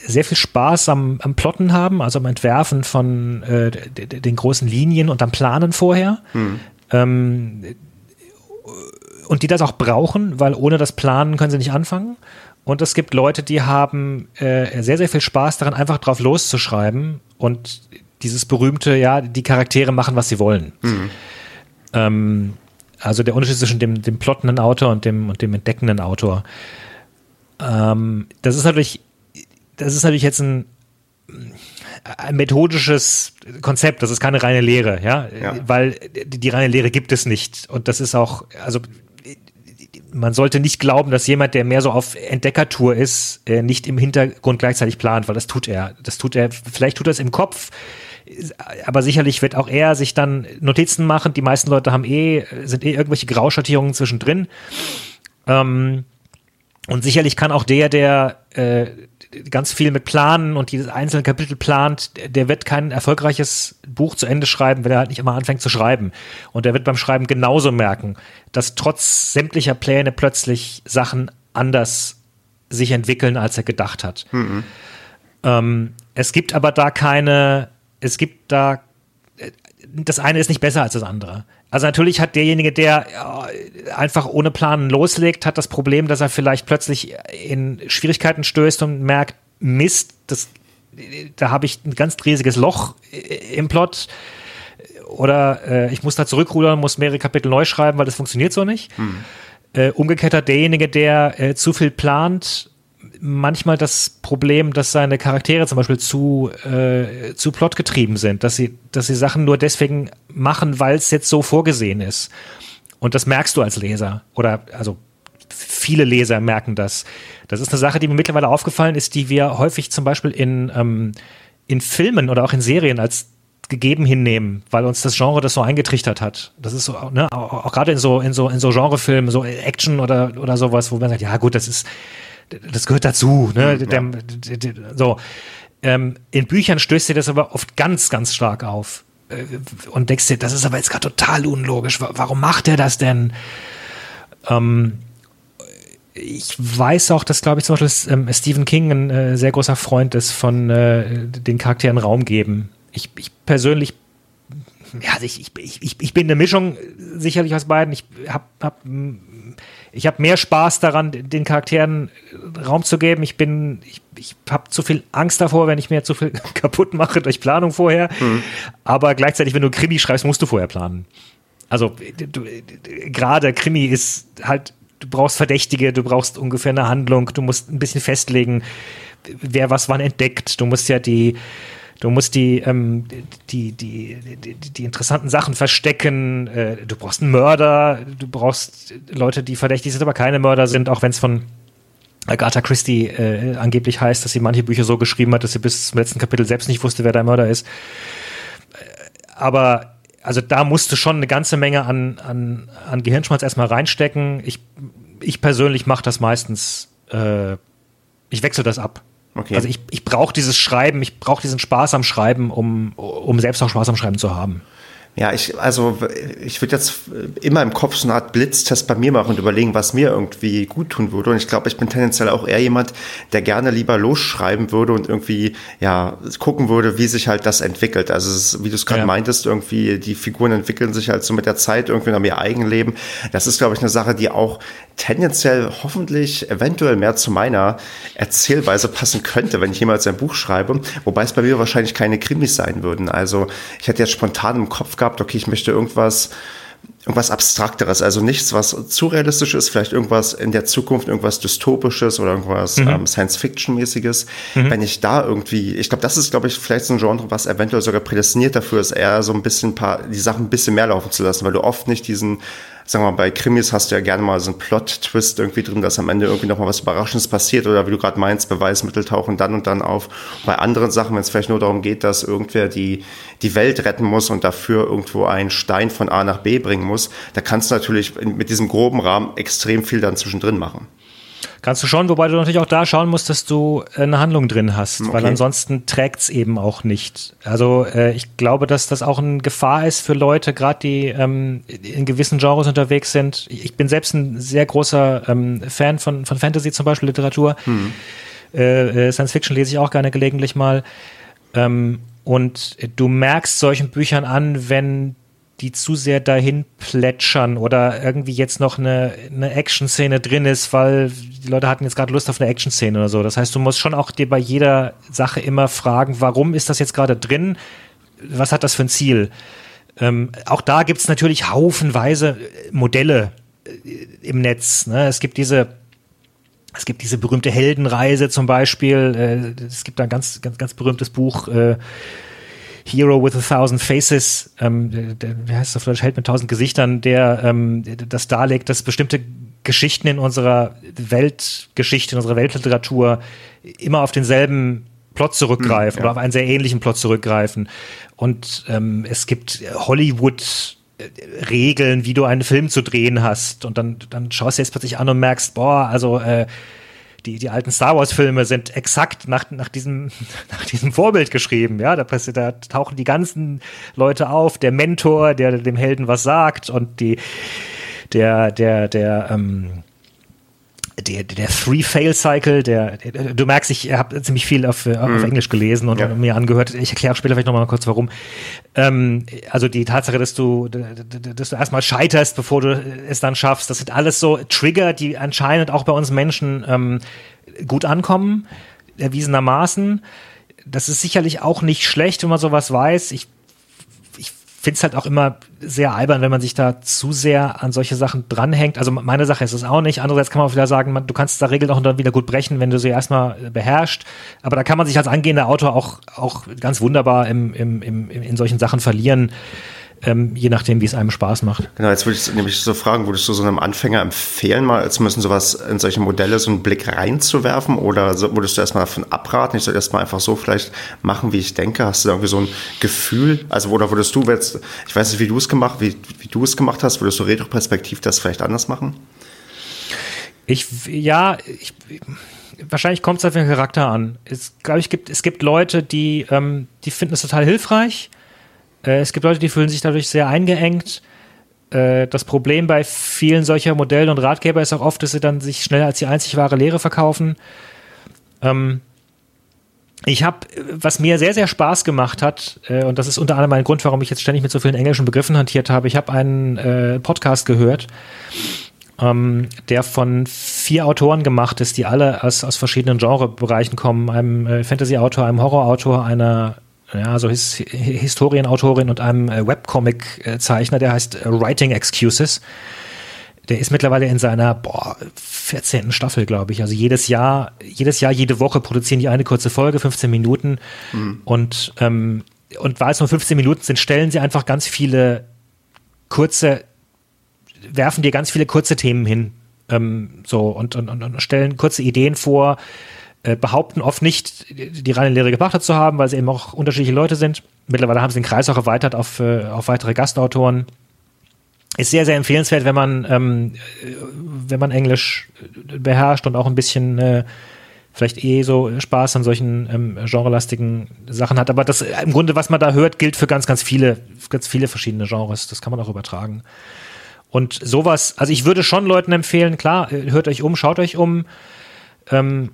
sehr viel Spaß am, am Plotten haben, also am Entwerfen von äh, den großen Linien und am Planen vorher. Ähm, und die das auch brauchen, weil ohne das Planen können sie nicht anfangen. Und es gibt Leute, die haben äh, sehr, sehr viel Spaß daran, einfach drauf loszuschreiben und dieses berühmte, ja, die Charaktere machen, was sie wollen. Ähm, also der Unterschied zwischen dem, dem plottenden Autor und dem, und dem entdeckenden Autor. Ähm, das ist natürlich, das ist natürlich jetzt ein, ein methodisches Konzept, das ist keine reine Lehre, ja, Ja. weil die, reine Lehre gibt es nicht. Und das ist auch, also man sollte nicht glauben, dass jemand, der mehr so auf Entdeckertour ist, äh, nicht im Hintergrund gleichzeitig plant, weil das tut er. Das tut er, vielleicht tut er es im Kopf, aber sicherlich wird auch er sich dann Notizen machen. Die meisten Leute haben eh, sind eh irgendwelche Grauschattierungen zwischendrin. Ähm, und sicherlich kann auch der, der äh, ganz viel mit Planen und dieses einzelne Kapitel plant, der- wird kein erfolgreiches Buch zu Ende schreiben, wenn er halt nicht immer anfängt zu schreiben. Und der wird beim Schreiben genauso merken, dass trotz sämtlicher Pläne plötzlich Sachen anders sich entwickeln, als er gedacht hat. Ähm, es gibt aber da keine, es gibt da das eine ist nicht besser als das andere. Also natürlich hat derjenige, der ja, einfach ohne Planen loslegt, hat das Problem, dass er vielleicht plötzlich in Schwierigkeiten stößt und merkt, Mist, das, da habe ich ein ganz riesiges Loch im Plot. Oder äh, ich muss da zurückrudern, muss mehrere Kapitel neu schreiben, weil das funktioniert so nicht. Äh, umgekehrt hat derjenige, der äh, zu viel plant, manchmal das Problem, dass seine Charaktere zum Beispiel zu, äh, zu plotgetrieben sind, dass sie, dass sie Sachen nur deswegen machen, weil es jetzt so vorgesehen ist. Und das merkst du als Leser. Oder also viele Leser merken das. Das ist eine Sache, die mir mittlerweile aufgefallen ist, die wir häufig zum Beispiel in, ähm, in Filmen oder auch in Serien als gegeben hinnehmen, weil uns das Genre das so eingetrichtert hat. Das ist so, ne, auch, auch gerade in so, in so, in so Genrefilmen, so Action oder, oder sowas, wo man sagt, ja gut, das ist, das gehört dazu, ne, der, der, der, so. Ähm, in Büchern stößt dir das aber oft ganz, ganz stark auf. Äh, Und denkst dir, das ist aber jetzt gerade total unlogisch. Wa- Warum macht er das denn? Ähm, ich weiß auch, dass, glaube ich, zum Beispiel ähm, Stephen King ein äh, sehr großer Freund ist von äh, den Charakteren Raum geben. Ich, ich persönlich, ja, ich, ich, ich, ich bin eine Mischung äh, sicherlich aus beiden. Ich habe hab, ich hab mehr Spaß daran, den Charakteren äh, Raum zu geben. Ich bin, ich, ich habe zu viel Angst davor, wenn ich mir zu viel kaputt mache durch Planung vorher. Aber gleichzeitig, wenn du Krimi schreibst, musst du vorher planen. Also gerade Krimi ist halt, du brauchst Verdächtige, du brauchst ungefähr eine Handlung, du musst ein bisschen festlegen, wer was wann entdeckt. Du musst ja die, Du musst die, ähm, die, die, die, die, interessanten Sachen verstecken. Äh, du brauchst einen Mörder. Du brauchst Leute, die verdächtig sind, aber keine Mörder sind, auch wenn es von Agatha Christie äh, angeblich heißt, dass sie manche Bücher so geschrieben hat, dass sie bis zum letzten Kapitel selbst nicht wusste, wer der Mörder ist. Aber also da musste schon eine ganze Menge an, an, an Gehirnschmalz erstmal reinstecken. Ich, ich persönlich mache das meistens, äh, ich wechsle das ab. Okay. Also ich, ich brauche dieses Schreiben, ich brauche diesen Spaß am Schreiben, um, um selbst auch Spaß am Schreiben zu haben. Ja, ich, also ich würde jetzt immer im Kopf so eine Art Blitztest bei mir machen und überlegen, was mir irgendwie gut tun würde. Und ich glaube, ich bin tendenziell auch eher jemand, der gerne lieber losschreiben würde und irgendwie ja gucken würde, wie sich halt das entwickelt. Also ist, wie du es gerade ja. meintest, irgendwie die Figuren entwickeln sich halt so mit der Zeit irgendwie nach ihr Eigenleben. Das ist, glaube ich, eine Sache, die auch tendenziell hoffentlich eventuell mehr zu meiner Erzählweise passen könnte, wenn ich jemals ein Buch schreibe. Wobei es bei mir wahrscheinlich keine Krimis sein würden. Also ich hätte jetzt spontan im Kopf gehabt, okay, ich möchte irgendwas, irgendwas Abstrakteres, also nichts, was zu realistisch ist, vielleicht irgendwas in der Zukunft, irgendwas Dystopisches oder irgendwas mhm. ähm, Science-Fiction-mäßiges. Mhm. Wenn ich da irgendwie, ich glaube, das ist, glaube ich, vielleicht so ein Genre, was eventuell sogar prädestiniert dafür ist, eher so ein bisschen paar, die Sachen ein bisschen mehr laufen zu lassen, weil du oft nicht diesen sagen wir mal, bei Krimis hast du ja gerne mal so einen Plot-Twist irgendwie drin, dass am Ende irgendwie noch mal was Überraschendes passiert oder wie du gerade meinst, Beweismittel tauchen dann und dann auf. Bei anderen Sachen, wenn es vielleicht nur darum geht, dass irgendwer die, die Welt retten muss und dafür irgendwo einen Stein von A nach B bringen muss, da kannst du natürlich mit diesem groben Rahmen extrem viel dann zwischendrin machen. Kannst du schon, wobei du natürlich auch da schauen musst, dass du äh, eine Handlung drin hast, okay. weil ansonsten trägt es eben auch nicht. Also äh, ich glaube, dass das auch eine Gefahr ist für Leute, gerade die ähm, in gewissen Genres unterwegs sind. Ich bin selbst ein sehr großer ähm, Fan von, von Fantasy zum Beispiel, Literatur. Hm. Äh, äh Science Fiction lese ich auch gerne gelegentlich mal. Ähm, und du merkst solchen Büchern an, wenn die zu sehr dahin plätschern oder irgendwie jetzt noch eine, eine Action-Szene drin ist, weil die Leute hatten jetzt gerade Lust auf eine Action-Szene oder so. Das heißt, du musst schon auch dir bei jeder Sache immer fragen, warum ist das jetzt gerade drin? Was hat das für ein Ziel? Ähm, auch da gibt es natürlich haufenweise Modelle äh, im Netz. Ne? Es gibt diese es gibt diese berühmte Heldenreise zum Beispiel. Äh, es gibt ein ganz, ganz, ganz berühmtes Buch, äh, Hero with a Thousand Faces, ähm, der, wie heißt das auf Deutsch, Held mit tausend Gesichtern, der ähm, das darlegt, dass bestimmte Geschichten in unserer Weltgeschichte, in unserer Weltliteratur immer auf denselben Plot zurückgreifen hm, ja. oder auf einen sehr ähnlichen Plot zurückgreifen. Und ähm, es gibt Hollywood Regeln, wie du einen Film zu drehen hast. Und dann, dann schaust du jetzt plötzlich an und merkst, boah, also äh, die, die alten Star Wars-Filme sind exakt nach, nach, diesem, nach diesem Vorbild geschrieben. Ja, da, da tauchen die ganzen Leute auf, der Mentor, der dem Helden was sagt und die, der, der, der, ähm, der, der Three-Fail-Cycle, der, der, du merkst, ich habe ziemlich viel auf, auf mhm. Englisch gelesen und, ja. mir angehört. Ich erkläre später vielleicht nochmal kurz, warum. Ähm, also die Tatsache, dass du, dass du erstmal scheiterst, bevor du es dann schaffst, das sind alles so Trigger, die anscheinend auch bei uns Menschen ähm, gut ankommen, erwiesenermaßen. Das ist sicherlich auch nicht schlecht, wenn man sowas weiß. Ich finde es halt auch immer sehr albern, wenn man sich da zu sehr an solche Sachen dranhängt. Also meine Sache ist es auch nicht. Andererseits kann man auch wieder sagen, man, du kannst da Regeln auch dann wieder gut brechen, wenn du sie erstmal beherrschst. Aber da kann man sich als angehender Autor auch, auch ganz wunderbar im, im, im, in solchen Sachen verlieren ähm, je nachdem, wie es einem Spaß macht. Genau, jetzt würde ich nämlich so fragen, würdest du so einem Anfänger empfehlen, mal als müssen sowas in solche Modelle so einen Blick reinzuwerfen oder würdest du erstmal davon abraten? Ich soll erstmal einfach so vielleicht machen, wie ich denke. Hast du da irgendwie so ein Gefühl? Also, oder würdest du jetzt, ich weiß nicht, wie du es gemacht, wie, wie du es gemacht hast, würdest du retroperspektiv das vielleicht anders machen? Ich, ja, ich, wahrscheinlich kommt es auf den Charakter an. Es, glaube ich, gibt, es gibt Leute, die, ähm, die finden es total hilfreich äh, es gibt Leute, die fühlen sich dadurch sehr eingeengt. Äh, das Problem bei vielen solcher Modelle und Ratgeber ist auch oft, dass sie dann sich schnell als die einzig wahre Lehre verkaufen. Ähm, ich habe, was mir sehr, sehr Spaß gemacht hat, äh, und das ist unter anderem ein Grund, warum ich jetzt ständig mit so vielen englischen Begriffen hantiert habe, ich habe einen Podcast gehört, ähm, der von vier Autoren gemacht ist, die alle aus, aus verschiedenen Genrebereichen kommen. Einem Fantasy-Autor, einem Horror-Autor, einer ja, so His Historienautorin und einem äh, Webcomic-Zeichner, der heißt äh, Writing Excuses. der ist mittlerweile in seiner boah, 14. Staffel, glaube ich. Also jedes Jahr, jedes Jahr, jede Woche produzieren die eine kurze Folge, 15 Minuten. Mhm. Und, ähm, und weil es nur 15 Minuten sind, stellen sie einfach ganz viele kurze, werfen dir ganz viele kurze Themen hin. Ähm, so und, und, und stellen kurze Ideen vor, äh, behaupten oft nicht, die reine Lehre gebracht zu haben, weil sie eben auch unterschiedliche Leute sind. Mittlerweile haben sie den Kreis auch erweitert auf, äh, auf weitere Gastautoren ist sehr, sehr empfehlenswert, wenn man, ähm, wenn man Englisch beherrscht und auch ein bisschen äh, vielleicht eh so Spaß an solchen ähm, genrelastigen Sachen hat. Aber das im Grunde, was man da hört, gilt für ganz, ganz viele, ganz viele verschiedene Genres. Das kann man auch übertragen. Und sowas, also ich würde schon Leuten empfehlen, klar, äh, hört euch um, schaut euch um. Ähm,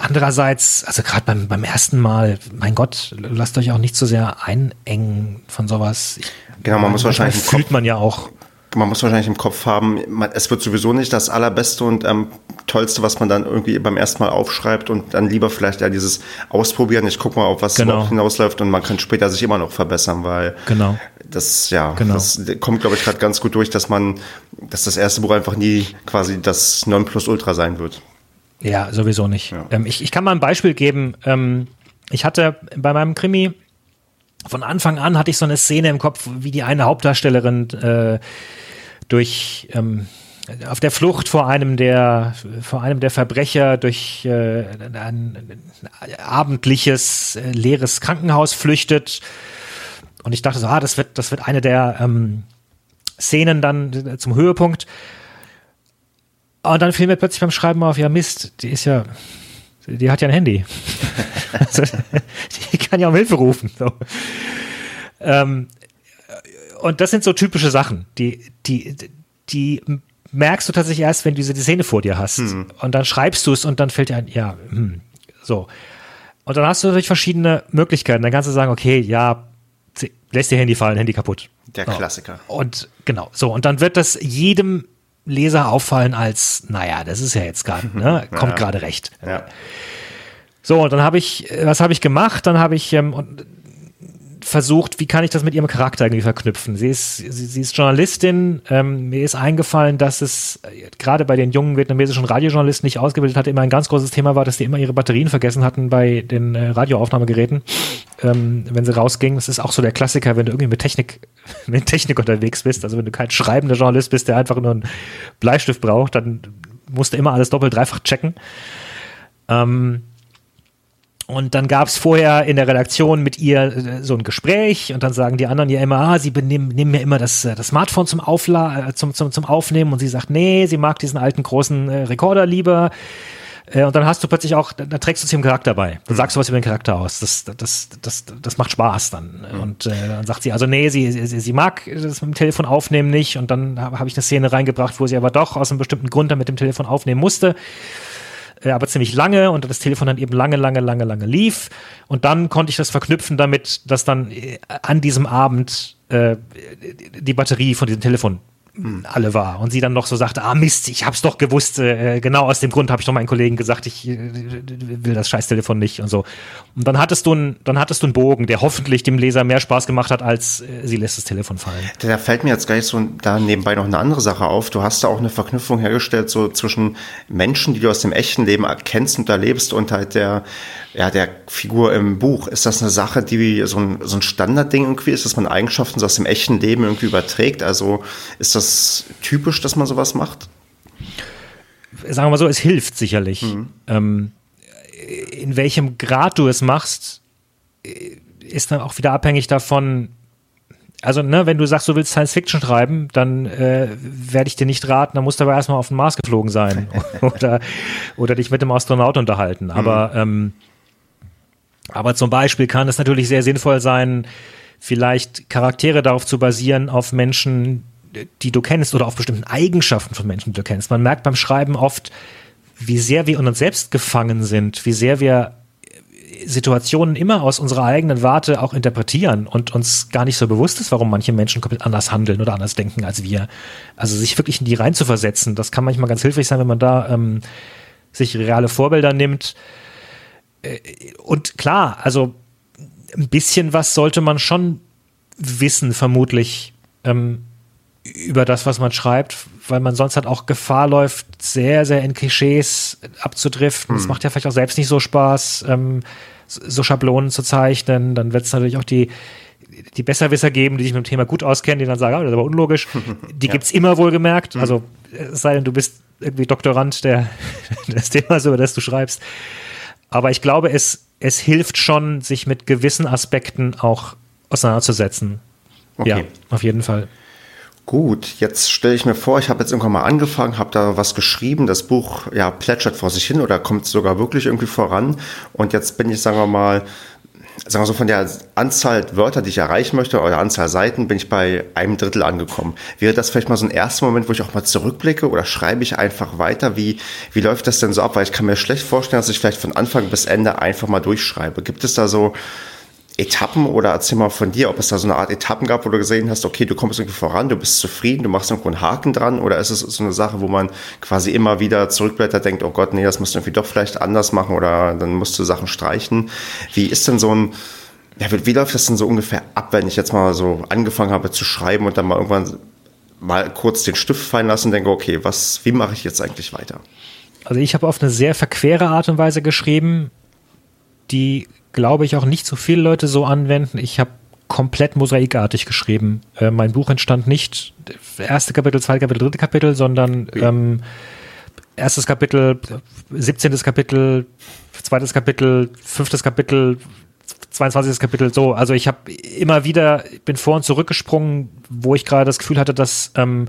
andererseits, also gerade beim, beim ersten Mal, mein Gott, lasst euch auch nicht so sehr einengen von sowas. Ich, genau, man muss wahrscheinlich fühlt man ja auch. Man muss wahrscheinlich im Kopf haben, man, es wird sowieso nicht das allerbeste und ähm, tollste, was man dann irgendwie beim ersten Mal aufschreibt und dann lieber vielleicht ja dieses Ausprobieren. Ich gucke mal, auf was genau. hinausläuft und man kann später sich immer noch verbessern, weil genau. das ja, genau. das kommt glaube ich gerade ganz gut durch, dass man, dass das erste Buch einfach nie quasi das Nonplusultra sein wird. Ja, sowieso nicht. Ja. Ähm, ich, ich kann mal ein Beispiel geben. Ähm, ich hatte bei meinem Krimi von Anfang an hatte ich so eine Szene im Kopf, wie die eine Hauptdarstellerin äh, durch ähm, auf der Flucht vor einem der vor einem der Verbrecher durch äh, ein, abendliches äh, leeres Krankenhaus flüchtet und ich dachte so ah das wird das wird eine der ähm, Szenen dann zum Höhepunkt und dann fiel mir plötzlich beim Schreiben auf, ja Mist, die ist ja, die hat ja ein Handy. also, die kann ja um Hilfe rufen. So. Ähm, und das sind so typische Sachen, die, die, die merkst du tatsächlich erst, wenn du diese Szene vor dir hast. Hm. Und dann schreibst du es und dann fällt dir ein, ja, hm, so. Und dann hast du natürlich verschiedene Möglichkeiten. Dann kannst du sagen, okay, ja, lässt dir Handy fallen, Handy kaputt. Der Klassiker. Und genau, so. Und dann wird das jedem Leser auffallen als, naja, das ist ja jetzt gerade, ne, kommt ja. gerade recht. Ja. So, und dann habe ich, was habe ich gemacht? Dann habe ich ähm, versucht, wie kann ich das mit ihrem Charakter irgendwie verknüpfen. Sie ist, sie, sie ist Journalistin. Ähm, mir ist eingefallen, dass es äh, gerade bei den jungen vietnamesischen Radiojournalisten, die ich ausgebildet hatte, immer ein ganz großes Thema war, dass die immer ihre Batterien vergessen hatten bei den äh, Radioaufnahmegeräten, ähm, wenn sie rausgingen. Das ist auch so der Klassiker, wenn du irgendwie mit Technik, mit Technik unterwegs bist. Also wenn du kein schreibender Journalist bist, der einfach nur einen Bleistift braucht, dann musst du immer alles doppelt, dreifach checken. Ähm, und dann gab es vorher in der Redaktion mit ihr äh, so ein Gespräch und dann sagen die anderen ja immer, ah, sie nehmen, nehmen mir immer das, äh, das Smartphone zum, Aufla äh, zum, zum, zum Aufnehmen und sie sagt, nee, sie mag diesen alten großen äh, Rekorder lieber. Äh, und dann hast du plötzlich auch, da, trägst du sie im Charakter bei. Dann mhm. sagst du was über den Charakter aus. Das, das, das, das macht Spaß dann. Mhm. Und äh, dann sagt sie, also nee, sie, sie, sie mag das mit dem Telefon aufnehmen nicht. Und dann habe hab ich eine Szene reingebracht, wo sie aber doch aus einem bestimmten Grund dann mit dem Telefon aufnehmen musste. Äh, aber ziemlich lange und das Telefon dann eben lange, lange, lange, lange lief. Und dann konnte ich das verknüpfen damit, dass dann äh, an diesem Abend äh, die Batterie von diesem Telefon alle war. Und sie dann noch so sagte, ah Mist, ich hab's doch gewusst, äh, genau aus dem Grund habe ich doch meinen Kollegen gesagt, ich äh, will das Scheißtelefon nicht und so. Und dann hattest du ein, dann hattest du einen Bogen, der hoffentlich dem Leser mehr Spaß gemacht hat, als äh, sie lässt das Telefon fallen. Da fällt mir jetzt gleich so da nebenbei noch eine andere Sache auf. Du hast da auch eine Verknüpfung hergestellt, so zwischen Menschen, die du aus dem echten Leben erkennst und erlebst und halt der, ja, der Figur im Buch. Ist das eine Sache, die so ein, so ein Standardding irgendwie ist, dass man Eigenschaften so aus dem echten Leben irgendwie überträgt? Also ist das das typisch, dass man sowas macht? Sagen wir mal so, es hilft sicherlich. Mhm. Ähm, in welchem Grad du es machst, ist dann auch wieder abhängig davon, also, ne, wenn du sagst, du willst Science Fiction schreiben, dann äh, werde ich dir nicht raten, dann musst du aber erstmal auf den Mars geflogen sein oder, oder dich mit dem Astronaut unterhalten. Aber, mhm. ähm, aber zum Beispiel kann es natürlich sehr sinnvoll sein, vielleicht Charaktere darauf zu basieren, auf Menschen, die du kennst oder auf bestimmten Eigenschaften von Menschen, die du kennst. Man merkt beim Schreiben oft, wie sehr wir in uns selbst gefangen sind, wie sehr wir Situationen immer aus unserer eigenen Warte auch interpretieren und uns gar nicht so bewusst ist, warum manche Menschen komplett anders handeln oder anders denken als wir. Also sich wirklich in die rein zu versetzen, das kann manchmal ganz hilfreich sein, wenn man da ähm, sich reale Vorbilder nimmt. Äh, und klar, also ein bisschen was sollte man schon wissen, vermutlich. Ähm, über das, was man schreibt, weil man sonst halt auch Gefahr läuft, sehr, sehr in Klischees abzudriften. Es hm. macht ja vielleicht auch selbst nicht so Spaß, ähm, so Schablonen zu zeichnen. Dann wird es natürlich auch die, die Besserwisser geben, die sich mit dem Thema gut auskennen, die dann sagen, oh, das ist aber unlogisch. Die ja. gibt's immer wohlgemerkt. Mhm. Also es sei denn, du bist irgendwie Doktorand der, des Themas, über das du schreibst. Aber ich glaube, es, es hilft schon, sich mit gewissen Aspekten auch auseinanderzusetzen. Okay. Ja, auf jeden Fall. Gut, jetzt stelle ich mir vor, ich habe jetzt irgendwann mal angefangen, habe da was geschrieben, das Buch ja plätschert vor sich hin oder kommt sogar wirklich irgendwie voran und jetzt bin ich, sagen wir mal, sagen wir so von der Anzahl Wörter, die ich erreichen möchte, oder Anzahl Seiten, bin ich bei einem Drittel angekommen. Wäre das vielleicht mal so ein erster Moment, wo ich auch mal zurückblicke oder schreibe ich einfach weiter? Wie, wie läuft das denn so ab? Weil ich kann mir schlecht vorstellen, dass ich vielleicht von Anfang bis Ende einfach mal durchschreibe. Gibt es da so Etappen oder erzähl mal von dir, ob es da so eine Art Etappen gab, wo du gesehen hast, okay, du kommst irgendwie voran, du bist zufrieden, du machst irgendwo einen Haken dran oder ist es so eine Sache, wo man quasi immer wieder zurückblättert, denkt, oh Gott, nee, das musst du irgendwie doch vielleicht anders machen oder dann musst du Sachen streichen. Wie ist denn so ein, ja, wie, wie läuft das denn so ungefähr ab, wenn ich jetzt mal so angefangen habe zu schreiben und dann mal irgendwann mal kurz den Stift fallen lassen und denke, okay, was, wie mache ich jetzt eigentlich weiter? Also ich habe auf eine sehr verquere Art und Weise geschrieben, die glaube ich, auch nicht so viele Leute so anwenden. Ich habe komplett mosaikartig geschrieben. Äh, mein Buch entstand nicht erste Kapitel, zweite Kapitel, dritte Kapitel, sondern ähm, erstes Kapitel, 17. Kapitel, zweites Kapitel, fünftes Kapitel, 22. Kapitel, so. Also ich habe immer wieder, bin vor und zurück gesprungen, wo ich gerade das Gefühl hatte, dass ähm,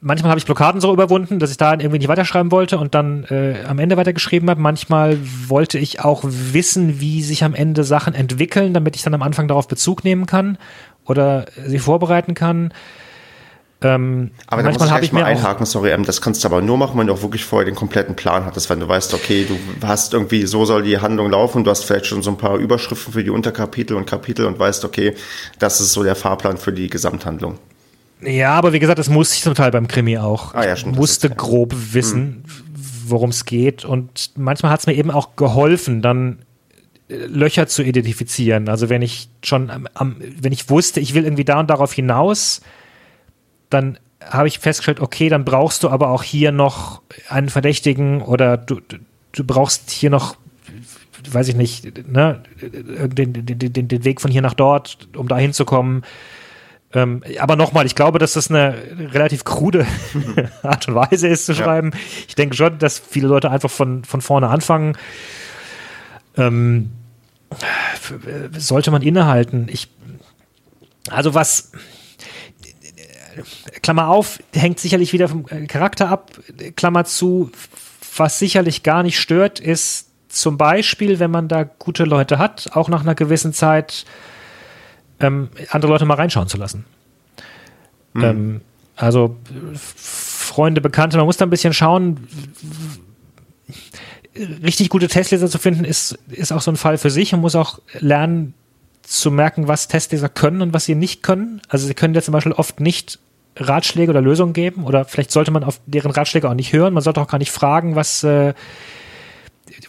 manchmal habe ich Blockaden so überwunden, dass ich da irgendwie nicht weiterschreiben wollte und dann äh, am Ende weitergeschrieben habe. Manchmal wollte ich auch wissen, wie sich am Ende Sachen entwickeln, damit ich dann am Anfang darauf Bezug nehmen kann oder sie vorbereiten kann. Ähm, aber manchmal muss ich, ich mal einhaken, sorry, ähm, das kannst du aber nur machen, wenn du auch wirklich vorher den kompletten Plan hattest, wenn du weißt, okay, du hast irgendwie, so soll die Handlung laufen, du hast vielleicht schon so ein paar Überschriften für die Unterkapitel und Kapitel und weißt, okay, das ist so der Fahrplan für die Gesamthandlung. Ja, aber wie gesagt, das musste ich zum Teil beim Krimi auch. Ah, ja, stimmt, ich musste grob wissen, mhm. worum es geht. Und manchmal hat es mir eben auch geholfen, dann äh, Löcher zu identifizieren. Also wenn ich schon am, am, wenn ich wusste, ich will irgendwie da und darauf hinaus, dann habe ich festgestellt, okay, dann brauchst du aber auch hier noch einen Verdächtigen oder du, du brauchst hier noch, weiß ich nicht, ne, den, den, den, den Weg von hier nach dort, um da hinzukommen. Ähm, aber nochmal, ich glaube, dass das eine relativ krude Art und Weise ist zu schreiben. Ja. Ich denke schon, dass viele Leute einfach von, von vorne anfangen. Ähm, sollte man innehalten. Ich, also was, Klammer auf, hängt sicherlich wieder vom Charakter ab, Klammer zu, was sicherlich gar nicht stört, ist zum Beispiel, wenn man da gute Leute hat, auch nach einer gewissen Zeit ähm, andere Leute mal reinschauen zu lassen. Mhm. Ähm, also Freunde, Bekannte, man muss da ein bisschen schauen. Richtig gute Testleser zu finden, ist, ist auch so ein Fall für sich. Man muss auch lernen zu merken, was Testleser können und was sie nicht können. Also sie können ja zum Beispiel oft nicht Ratschläge oder Lösungen geben oder vielleicht sollte man auf deren Ratschläge auch nicht hören. Man sollte auch gar nicht fragen, was, äh,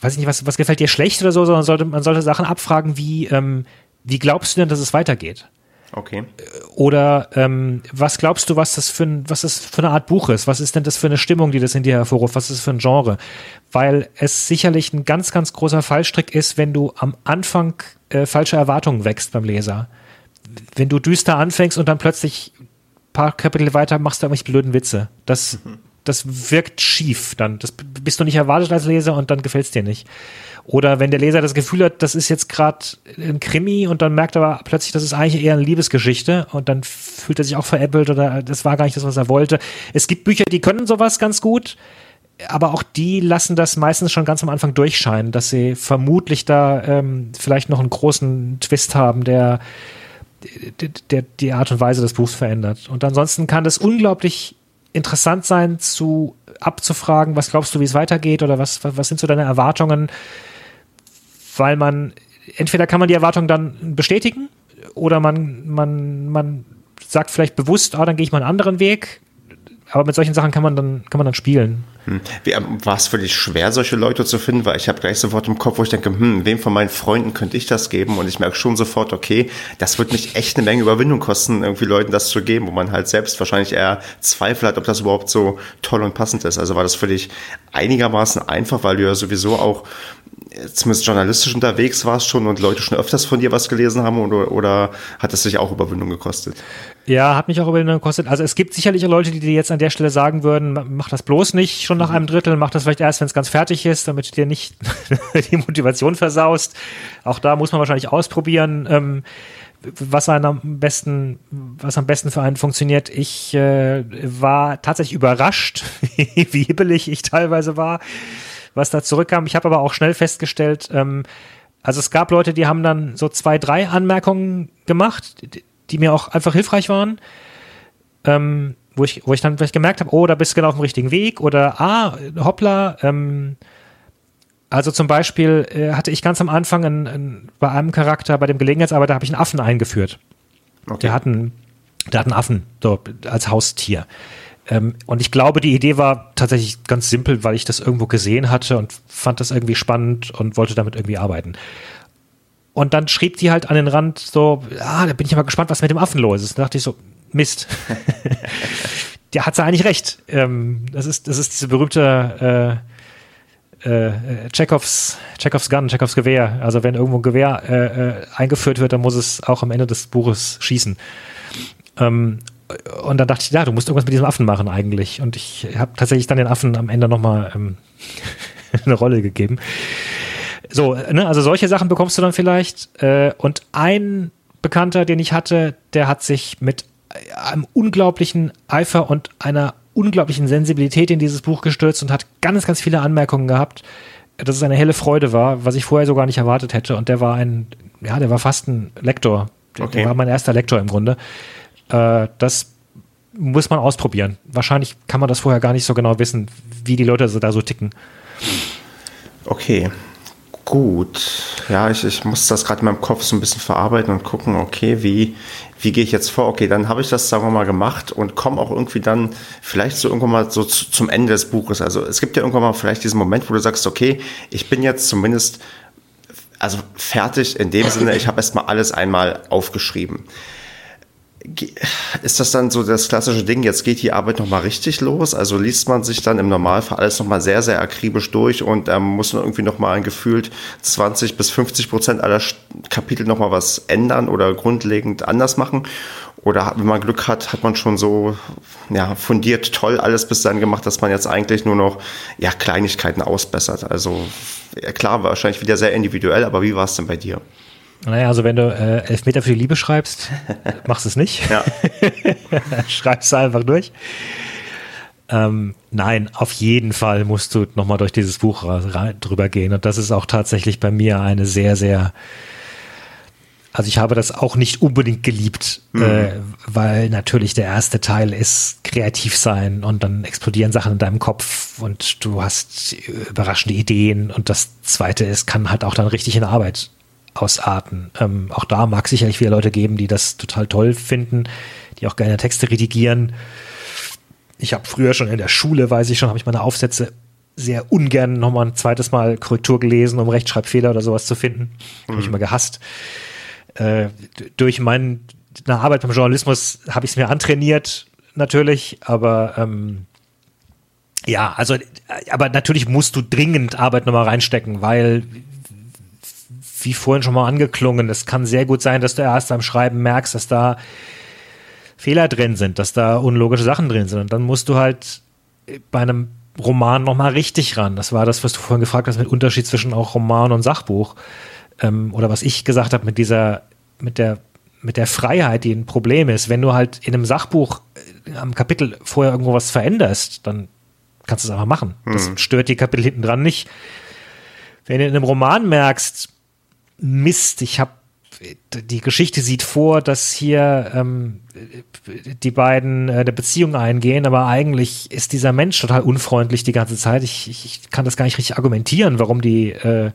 weiß ich nicht, was, was gefällt dir schlecht oder so, sondern sollte, man sollte Sachen abfragen wie, ähm, wie glaubst du denn, dass es weitergeht? Okay. Oder ähm, was glaubst du, was das für ein, was das für eine Art Buch ist? Was ist denn das für eine Stimmung, die das in dir hervorruft? Was ist das für ein Genre? Weil es sicherlich ein ganz, ganz großer Fallstrick ist, wenn du am Anfang äh, falsche Erwartungen wächst beim Leser. Wenn du düster anfängst und dann plötzlich ein paar Kapitel weiter machst du irgendwelche blöden Witze. Das, mhm. das wirkt schief dann. Das bist du nicht erwartet als Leser und dann gefällt es dir nicht. Oder wenn der Leser das Gefühl hat, das ist jetzt gerade ein Krimi und dann merkt er aber plötzlich, das ist eigentlich eher eine Liebesgeschichte und dann fühlt er sich auch veräppelt oder das war gar nicht das, was er wollte. Es gibt Bücher, die können sowas ganz gut, aber auch die lassen das meistens schon ganz am Anfang durchscheinen, dass sie vermutlich da ähm, vielleicht noch einen großen Twist haben, der, der, der die Art und Weise des Buchs verändert. Und ansonsten kann das unglaublich interessant sein, zu abzufragen, was glaubst du, wie es weitergeht oder was, was, was sind so deine Erwartungen? Weil man, entweder kann man die Erwartung dann bestätigen oder man, man, man sagt vielleicht bewusst, ah, dann gehe ich mal einen anderen Weg. aber mit solchen Sachen kann man dann, kann man dann spielen. Hm. Ähm, war es für dich schwer, solche Leute zu finden? Weil ich habe gleich sofort im Kopf, wo ich denke, hm, wem von meinen Freunden könnte ich das geben? Und ich merke schon sofort, okay, das wird mich echt eine Menge Überwindung kosten, irgendwie Leuten das zu geben, wo man halt selbst wahrscheinlich eher Zweifel hat, ob das überhaupt so toll und passend ist. Also war das für dich einigermaßen einfach, weil du ja sowieso auch zumindest journalistisch unterwegs warst schon und Leute schon öfters von dir was gelesen haben oder, oder hat es sich auch Überwindung gekostet? Ja, hat mich auch Überwindung gekostet. Also es gibt sicherlich Leute, die dir jetzt an der Stelle sagen würden, mach das bloß nicht schon nach mhm. einem Drittel, mach das vielleicht erst, wenn es ganz fertig ist, damit du dir nicht die Motivation versaust. Auch da muss man wahrscheinlich ausprobieren. Ähm, was am besten, was am besten für einen funktioniert. Ich äh, war tatsächlich überrascht, wie hibbelig ich teilweise war was da zurückkam. Ich habe aber auch schnell festgestellt, ähm, also es gab Leute, die haben dann so zwei, drei Anmerkungen gemacht, die, die mir auch einfach hilfreich waren. Ähm, wo ich, wo ich dann vielleicht gemerkt habe, oh, da bist du genau auf dem richtigen Weg oder ah, hoppla, ähm, also zum Beispiel äh, hatte ich ganz am Anfang ein, ein, bei einem Charakter, bei dem Gelegenheitsarbeiter, habe ich einen Affen eingeführt. Okay. Der hat einen, der hat einen Affen so, als Haustier. Ähm, und ich glaube, die Idee war tatsächlich ganz simpel, weil ich das irgendwo gesehen hatte und fand das irgendwie spannend und wollte damit irgendwie arbeiten. Und dann schrieb die halt an den Rand so, ah, da bin ich mal gespannt, was mit dem Affen los ist. Da dachte ich so, Mist. Der hat sie eigentlich recht. Ähm, das ist, das ist diese berühmte äh, äh, Chekhovs, Chekhovs Gun, Chekhovs Gewehr. Also wenn irgendwo ein Gewehr äh, äh, eingeführt wird, dann muss es auch am Ende des Buches schießen. Ähm, und dann dachte ich, ja, du musst irgendwas mit diesem Affen machen eigentlich. Und ich habe tatsächlich dann den Affen am Ende nochmal ähm, eine Rolle gegeben. So, ne, also solche Sachen bekommst du dann vielleicht. Äh, und ein Bekannter, den ich hatte, der hat sich mit einem unglaublichen Eifer und einer unglaublichen Sensibilität in dieses Buch gestürzt und hat ganz, ganz viele Anmerkungen gehabt, dass es eine helle Freude war, was ich vorher so gar nicht erwartet hätte. Und der war ein, ja, der war fast ein Lektor. Okay. der war mein erster Lektor im Grunde. Äh, das muss man ausprobieren. Wahrscheinlich kann man das vorher gar nicht so genau wissen, wie die Leute da so ticken. Okay, gut. Ja, ich, ich muss das gerade in meinem Kopf so ein bisschen verarbeiten und gucken, okay, wie, wie gehe ich jetzt vor? Okay, dann habe ich das, sagen wir mal, gemacht und komme auch irgendwie dann vielleicht so irgendwann mal so zu, zum Ende des Buches. Also es gibt ja irgendwann mal vielleicht diesen Moment, wo du sagst, okay, ich bin jetzt zumindest also fertig in dem Sinne, ich habe erstmal alles einmal aufgeschrieben ist das dann so das klassische Ding, jetzt geht die Arbeit nochmal richtig los? Also liest man sich dann im Normalfall alles nochmal sehr, sehr akribisch durch und ähm, muss man irgendwie nochmal ein gefühlt 20 bis 50 Prozent aller Kapitel nochmal was ändern oder grundlegend anders machen? Oder wenn man Glück hat, hat man schon so ja, fundiert toll alles bis dann gemacht, dass man jetzt eigentlich nur noch ja, Kleinigkeiten ausbessert. Also ja, klar, wahrscheinlich wieder sehr individuell, aber wie war es denn bei dir? Naja, also wenn du äh, Elfmeter für die Liebe schreibst, machst du es nicht. Ja. Schreibst einfach durch. Ähm, nein, auf jeden Fall musst du nochmal durch dieses Buch drüber gehen. Und das ist auch tatsächlich bei mir eine sehr, sehr, also ich habe das auch nicht unbedingt geliebt, mhm. äh, weil natürlich der erste Teil ist kreativ sein und dann explodieren Sachen in deinem Kopf und du hast überraschende Ideen und das zweite ist, kann halt auch dann richtig in Arbeit ausarten. Ähm, auch da mag es sicherlich viele Leute geben, die das total toll finden, die auch gerne Texte redigieren. Ich habe früher schon in der Schule, weiß ich schon, habe ich meine Aufsätze sehr ungern nochmal ein zweites Mal Korrektur gelesen, um Rechtschreibfehler oder sowas zu finden. Mhm. Habe ich immer gehasst. Äh, durch meine Arbeit beim Journalismus habe ich es mir antrainiert, natürlich, aber ähm, ja, also, aber natürlich musst du dringend Arbeit nochmal reinstecken, weil wie vorhin schon mal angeklungen, es kann sehr gut sein, dass du erst beim Schreiben merkst, dass da Fehler drin sind, dass da unlogische Sachen drin sind. Und dann musst du halt bei einem Roman nochmal richtig ran. Das war das, was du vorhin gefragt hast, mit Unterschied zwischen auch Roman und Sachbuch. Ähm, oder was ich gesagt habe mit dieser, mit der, mit der Freiheit, die ein Problem ist. Wenn du halt in einem Sachbuch äh, am Kapitel vorher irgendwo was veränderst, dann kannst du es einfach machen. Das hm. stört die Kapitel hinten dran nicht. Wenn du in einem Roman merkst, Mist, ich habe die Geschichte sieht vor, dass hier ähm, die beiden äh, eine Beziehung eingehen, aber eigentlich ist dieser Mensch total unfreundlich die ganze Zeit. Ich, ich, ich kann das gar nicht richtig argumentieren, warum die, äh,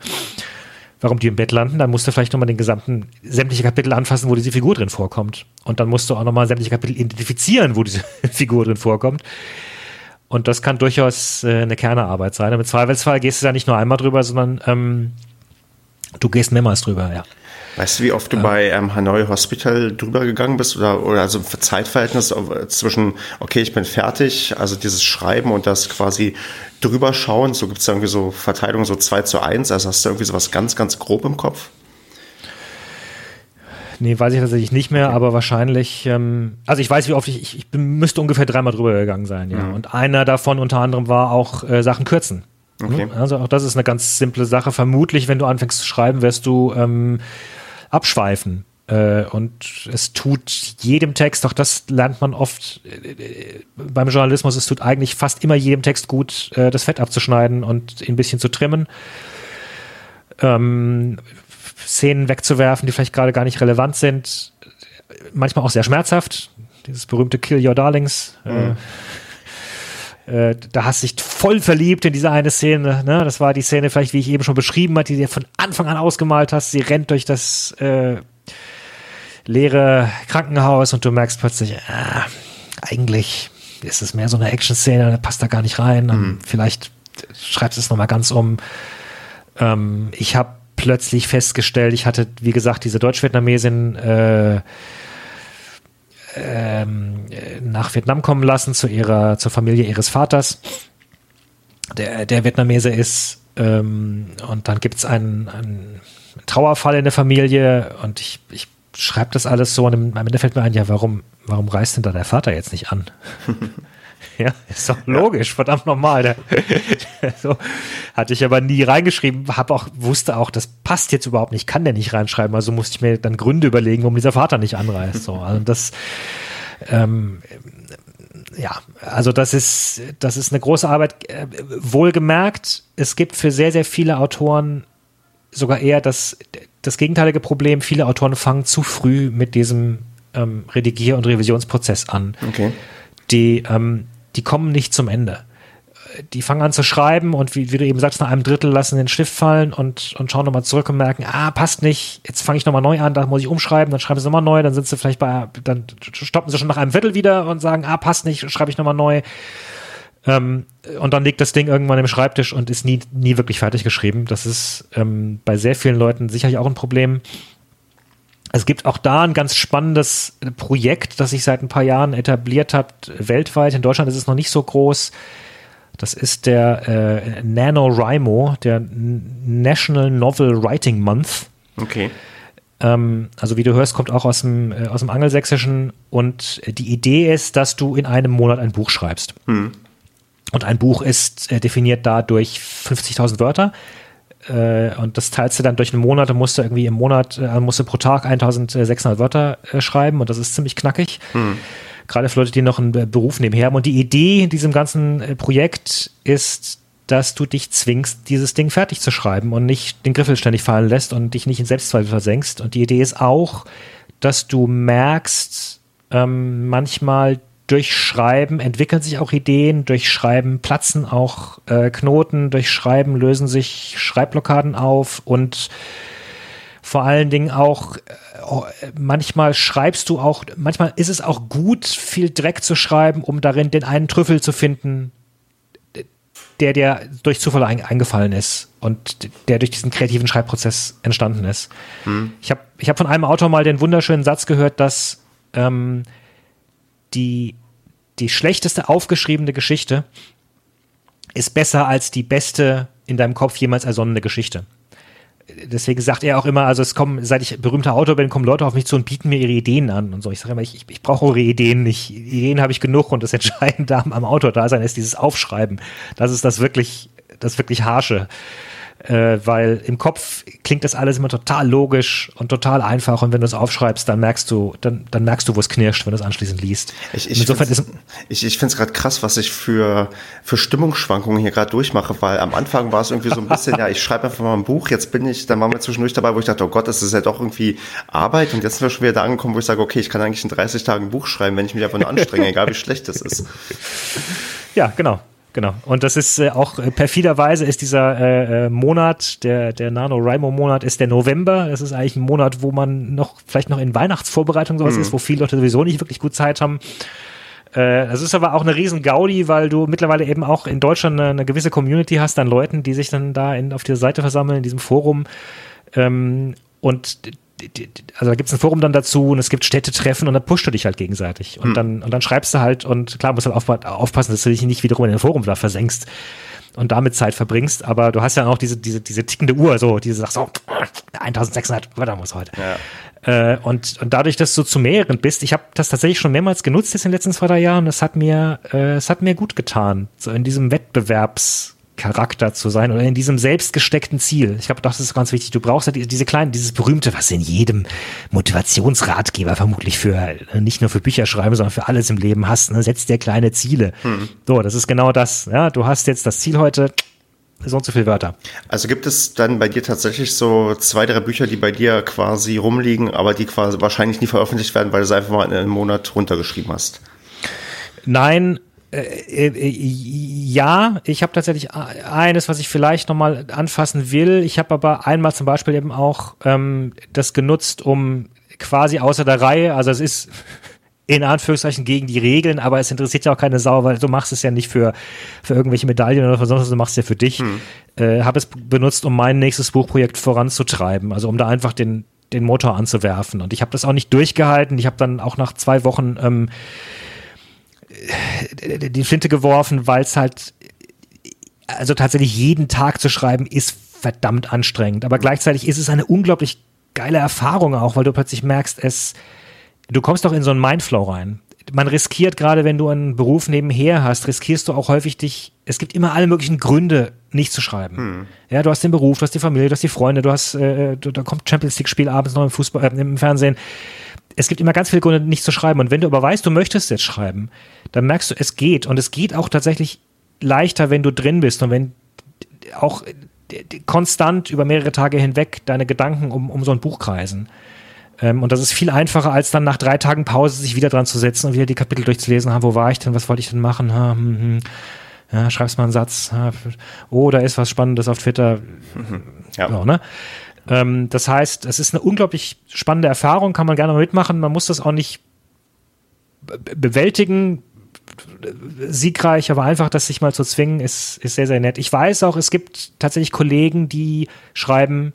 warum die im Bett landen, dann musst du vielleicht nochmal den gesamten, sämtliche Kapitel anfassen, wo diese Figur drin vorkommt. Und dann musst du auch nochmal sämtliche Kapitel identifizieren, wo diese Figur drin vorkommt. Und das kann durchaus äh, eine Kernearbeit sein. Im Zweifelsfall gehst du da nicht nur einmal drüber, sondern ähm, du gehst mehrmals drüber, ja. Weißt du, wie oft du bei ähm, Hanoi Hospital drüber gegangen bist oder, oder also Zeitverhältnis zwischen, okay, ich bin fertig, also dieses Schreiben und das quasi drüber schauen, so gibt es irgendwie so Verteilung so 2 zu 1, also hast du irgendwie sowas ganz, ganz grob im Kopf? Nee, weiß ich tatsächlich nicht mehr, aber wahrscheinlich, ähm, also ich weiß, wie oft ich, ich, ich müsste ungefähr dreimal drüber gegangen sein, ja. Mhm. Und einer davon unter anderem war auch äh, Sachen kürzen. Okay. Also auch das ist eine ganz simple Sache. Vermutlich, wenn du anfängst zu schreiben, wirst du ähm, abschweifen. Äh, und es tut jedem Text, auch das lernt man oft äh, beim Journalismus, es tut eigentlich fast immer jedem Text gut, äh, das Fett abzuschneiden und ihn ein bisschen zu trimmen. Ähm, Szenen wegzuwerfen, die vielleicht gerade gar nicht relevant sind. Manchmal auch sehr schmerzhaft. Dieses berühmte Kill Your Darlings. Mhm. Äh, da hast du dich voll verliebt in diese eine Szene. Ne? Das war die Szene, vielleicht, wie ich eben schon beschrieben hatte, die du von Anfang an ausgemalt hast. Sie rennt durch das äh, leere Krankenhaus und du merkst plötzlich, äh, eigentlich ist es mehr so eine Action-Szene, da passt da gar nicht rein. Mhm. Vielleicht schreibst du es nochmal ganz um. Ähm, ich habe plötzlich festgestellt, ich hatte, wie gesagt, diese Deutsch-Vietnamesin äh, ähm, nach Vietnam kommen lassen zu ihrer, zur Familie ihres Vaters, der, der Vietnamese ist. Ähm, und dann gibt es einen, einen Trauerfall in der Familie und ich, ich schreibe das alles so und am Ende fällt mir ein, ja, warum, warum reist denn da der Vater jetzt nicht an? Ja, ist doch logisch, verdammt nochmal. so, hatte ich aber nie reingeschrieben, habe auch, wusste auch, das passt jetzt überhaupt nicht, kann der nicht reinschreiben, also musste ich mir dann Gründe überlegen, warum dieser Vater nicht anreist. So, also das, ähm, ja, also das ist, das ist eine große Arbeit. Äh, wohlgemerkt, es gibt für sehr, sehr viele Autoren sogar eher das, das gegenteilige Problem. Viele Autoren fangen zu früh mit diesem ähm, Redigier- und Revisionsprozess an. Okay. Die, ähm, die kommen nicht zum Ende. Die fangen an zu schreiben und wie, wie du eben sagst, nach einem Drittel lassen den Stift fallen und, und schauen nochmal zurück und merken, ah, passt nicht, jetzt fange ich nochmal neu an, da muss ich umschreiben, dann schreiben sie nochmal neu, dann sind sie vielleicht bei, dann stoppen sie schon nach einem Viertel wieder und sagen, ah, passt nicht, schreibe ich nochmal neu. Ähm, und dann liegt das Ding irgendwann im Schreibtisch und ist nie, nie wirklich fertig geschrieben. Das ist ähm, bei sehr vielen Leuten sicherlich auch ein Problem. Es gibt auch da ein ganz spannendes Projekt, das sich seit ein paar Jahren etabliert hat, weltweit. In Deutschland ist es noch nicht so groß. Das ist der äh, NaNoWriMo, der National Novel Writing Month. Okay. Ähm, also wie du hörst, kommt auch aus dem, äh, aus dem Angelsächsischen. Und die Idee ist, dass du in einem Monat ein Buch schreibst. Hm. Und ein Buch ist äh, definiert da durch 50.000 Wörter äh, und das teilst du dann durch einen Monat, und musst du irgendwie im Monat, äh, musst du pro Tag 1600 Wörter äh, schreiben und das ist ziemlich knackig. Hm. Gerade für Leute, die noch einen Beruf nebenher haben. Und die Idee in diesem ganzen äh, Projekt ist, dass du dich zwingst, dieses Ding fertig zu schreiben und nicht den Griffel ständig fallen lässt und dich nicht in Selbstzweifel versenkst. Und die Idee ist auch, dass du merkst, ähm, manchmal durch Schreiben entwickeln sich auch Ideen, durch Schreiben platzen auch äh, Knoten, durch Schreiben lösen sich Schreibblockaden auf und vor allen Dingen auch, äh, manchmal schreibst du auch, manchmal ist es auch gut, viel Dreck zu schreiben, um darin den einen Trüffel zu finden, der dir durch Zufall ein, eingefallen ist und der durch diesen kreativen Schreibprozess entstanden ist. Hm. Ich habe ich hab von einem Autor mal den wunderschönen Satz gehört, dass ähm, die, die schlechteste aufgeschriebene Geschichte ist besser als die beste in deinem Kopf jemals ersonnene Geschichte. Deswegen sagt er auch immer, also es kommen, seit ich berühmter Autor bin, kommen Leute auf mich zu und bieten mir ihre Ideen an und so. Ich sage immer, ich, ich, ich brauche eure Ideen nicht. Ideen habe ich genug und das Entscheidende am, am Autor da sein ist dieses Aufschreiben. Das ist das wirklich, das wirklich harsche äh, weil im Kopf klingt das alles immer total logisch und total einfach und wenn du es aufschreibst, dann merkst du, dann, dann merkst du, wo es knirscht, wenn du es anschließend liest. Ich, ich finde es ich, ich gerade krass, was ich für, für Stimmungsschwankungen hier gerade durchmache, weil am Anfang war es irgendwie so ein bisschen, ja, ich schreibe einfach mal ein Buch, jetzt bin ich, dann waren wir zwischendurch dabei, wo ich dachte, oh Gott, das ist ja doch irgendwie Arbeit und jetzt sind wir schon wieder da angekommen, wo ich sage, okay, ich kann eigentlich in 30 Tagen ein Buch schreiben, wenn ich mich einfach nur anstrenge, egal wie schlecht es ist. Ja, genau genau. Und das ist äh, auch äh, perfiderweise ist dieser äh, äh, Monat, der, der NaNoWriMo-Monat ist der November. Das ist eigentlich ein Monat, wo man noch, vielleicht noch in Weihnachtsvorbereitung sowas mhm. ist, wo viele Leute sowieso nicht wirklich gut Zeit haben. Äh, das ist aber auch eine riesen Gaudi, weil du mittlerweile eben auch in Deutschland eine, eine gewisse Community hast an Leuten, die sich dann da in, auf dieser Seite versammeln, in diesem Forum. Ähm, und also da gibt es ein Forum dann dazu und es gibt Städtetreffen und dann pusht du dich halt gegenseitig. Und, hm. dann, und dann schreibst du halt und klar musst du halt aufpassen, dass du dich nicht wiederum in ein Forum da versenkst und damit Zeit verbringst, aber du hast ja auch diese, diese, diese tickende Uhr, so, die sagt so, 1600 Wörter muss heute. Ja. Äh, und, und dadurch, dass du zu mehreren bist, ich habe das tatsächlich schon mehrmals genutzt jetzt in den letzten zwei, drei Jahren, das hat mir, äh, es hat mir gut getan, so in diesem Wettbewerbs- Charakter zu sein oder in diesem selbstgesteckten Ziel. Ich glaube, das ist ganz wichtig. Du brauchst ja diese, diese kleinen, dieses berühmte, was in jedem Motivationsratgeber vermutlich für äh, nicht nur für Bücher schreiben, sondern für alles im Leben hast. Ne? Setz dir kleine Ziele. Hm. So, das ist genau das. Ja, du hast jetzt das Ziel heute. So und so viele Wörter. Also gibt es dann bei dir tatsächlich so zwei, drei Bücher, die bei dir quasi rumliegen, aber die quasi wahrscheinlich nie veröffentlicht werden, weil du es einfach mal in einem Monat runtergeschrieben hast? Nein, äh, äh, ja, ich habe tatsächlich eines, was ich vielleicht nochmal anfassen will. Ich habe aber einmal zum Beispiel eben auch ähm, das genutzt, um quasi außer der Reihe, also es ist in Anführungszeichen gegen die Regeln, aber es interessiert ja auch keine Sau, weil du machst es ja nicht für, für irgendwelche Medaillen oder was sonst, du machst es ja für dich. Hm. Äh, habe es benutzt, um mein nächstes Buchprojekt voranzutreiben, also um da einfach den, den Motor anzuwerfen. Und ich habe das auch nicht durchgehalten. Ich habe dann auch nach zwei Wochen ähm, die Flinte geworfen, weil es halt, also tatsächlich jeden Tag zu schreiben, ist verdammt anstrengend. Aber gleichzeitig ist es eine unglaublich geile Erfahrung auch, weil du plötzlich merkst, es, du kommst doch in so einen Mindflow rein. Man riskiert gerade, wenn du einen Beruf nebenher hast, riskierst du auch häufig dich, es gibt immer alle möglichen Gründe, nicht zu schreiben. Hm. Ja, du hast den Beruf, du hast die Familie, du hast die Freunde, du hast, äh, du, da kommt Champions League Spiel abends noch im Fußball, äh, im Fernsehen es gibt immer ganz viele Gründe, nicht zu schreiben. Und wenn du aber weißt, du möchtest jetzt schreiben, dann merkst du, es geht. Und es geht auch tatsächlich leichter, wenn du drin bist und wenn auch konstant über mehrere Tage hinweg deine Gedanken um, um so ein Buch kreisen. Ähm, und das ist viel einfacher, als dann nach drei Tagen Pause sich wieder dran zu setzen und wieder die Kapitel durchzulesen. Ha, wo war ich denn? Was wollte ich denn machen? Ha, hm, hm. Ja, schreibst mal einen Satz. Ha, oh, da ist was Spannendes auf Twitter. Mhm. Ja. ja ne? Ähm, das heißt, es ist eine unglaublich spannende Erfahrung, kann man gerne mal mitmachen. Man muss das auch nicht bewältigen, siegreich, aber einfach das sich mal zu zwingen, ist, ist sehr, sehr nett. Ich weiß auch, es gibt tatsächlich Kollegen, die schreiben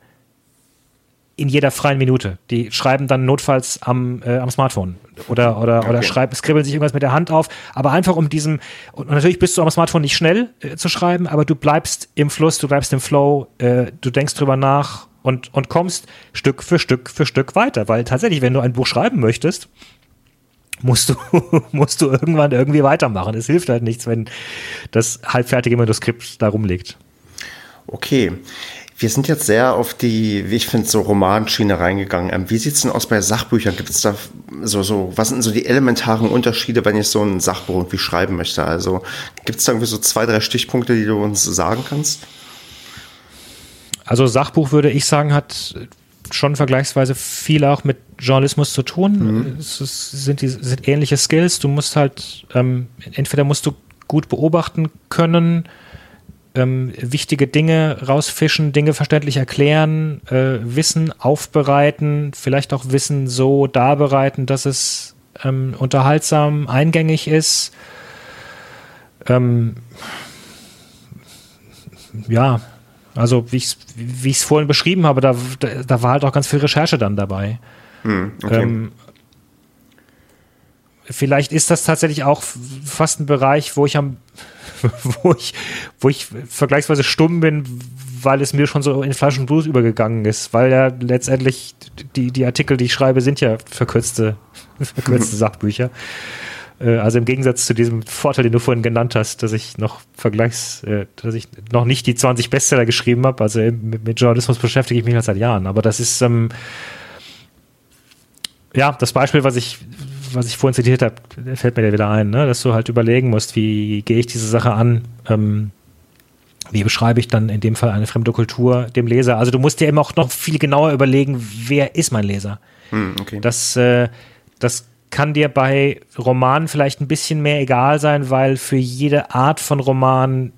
in jeder freien Minute. Die schreiben dann notfalls am, äh, am Smartphone oder, oder, okay. oder schreiben, skribbeln sich irgendwas mit der Hand auf, aber einfach um diesem, und natürlich bist du am Smartphone nicht schnell äh, zu schreiben, aber du bleibst im Fluss, du bleibst im Flow, äh, du denkst drüber nach und, und kommst Stück für Stück für Stück weiter. Weil tatsächlich, wenn du ein Buch schreiben möchtest, musst du, musst du irgendwann irgendwie weitermachen. Es hilft halt nichts, wenn das halbfertige Manuskript da rumliegt. Okay. Wir sind jetzt sehr auf die, wie ich finde, so Romanschiene reingegangen. Ähm, wie sieht es denn aus bei Sachbüchern? Gibt es da so, so, was sind so die elementaren Unterschiede, wenn ich so ein Sachbuch irgendwie schreiben möchte? Also gibt es da irgendwie so zwei, drei Stichpunkte, die du uns sagen kannst? Also Sachbuch würde ich sagen, hat schon vergleichsweise viel auch mit Journalismus zu tun. Mhm. Es ist, sind, die, sind ähnliche Skills. Du musst halt, ähm, entweder musst du gut beobachten können, ähm, wichtige Dinge rausfischen, Dinge verständlich erklären, äh, Wissen aufbereiten, vielleicht auch Wissen so darbereiten, dass es ähm, unterhaltsam, eingängig ist. Ähm, ja, also wie ich es vorhin beschrieben habe, da, da, da, war halt auch ganz viel Recherche dann dabei. Hm, okay. ähm, vielleicht ist das tatsächlich auch fast ein Bereich, wo ich am, wo ich, wo ich vergleichsweise stumm bin, weil es mir schon so in Fleisch und Blut übergegangen ist, weil ja letztendlich die, die Artikel, die ich schreibe, sind ja verkürzte, verkürzte Sachbücher. Äh, also im Gegensatz zu diesem Vorteil, den du vorhin genannt hast, dass ich noch Vergleichs, äh, dass ich noch nicht die 20 Bestseller geschrieben habe. Also mit, mit, Journalismus beschäftige ich mich halt seit Jahren. Aber das ist ähm, ja das Beispiel, was ich was ich vorhin zitiert habe, fällt mir da wieder ein, ne? dass du halt überlegen musst, wie gehe ich diese Sache an, ähm, wie beschreibe ich dann in dem Fall eine fremde Kultur dem Leser. Also du musst dir eben auch noch viel genauer überlegen, wer ist mein Leser. Hm, okay. Das, äh, das kann dir bei Romanen vielleicht ein bisschen mehr egal sein, weil für jede Art von Roman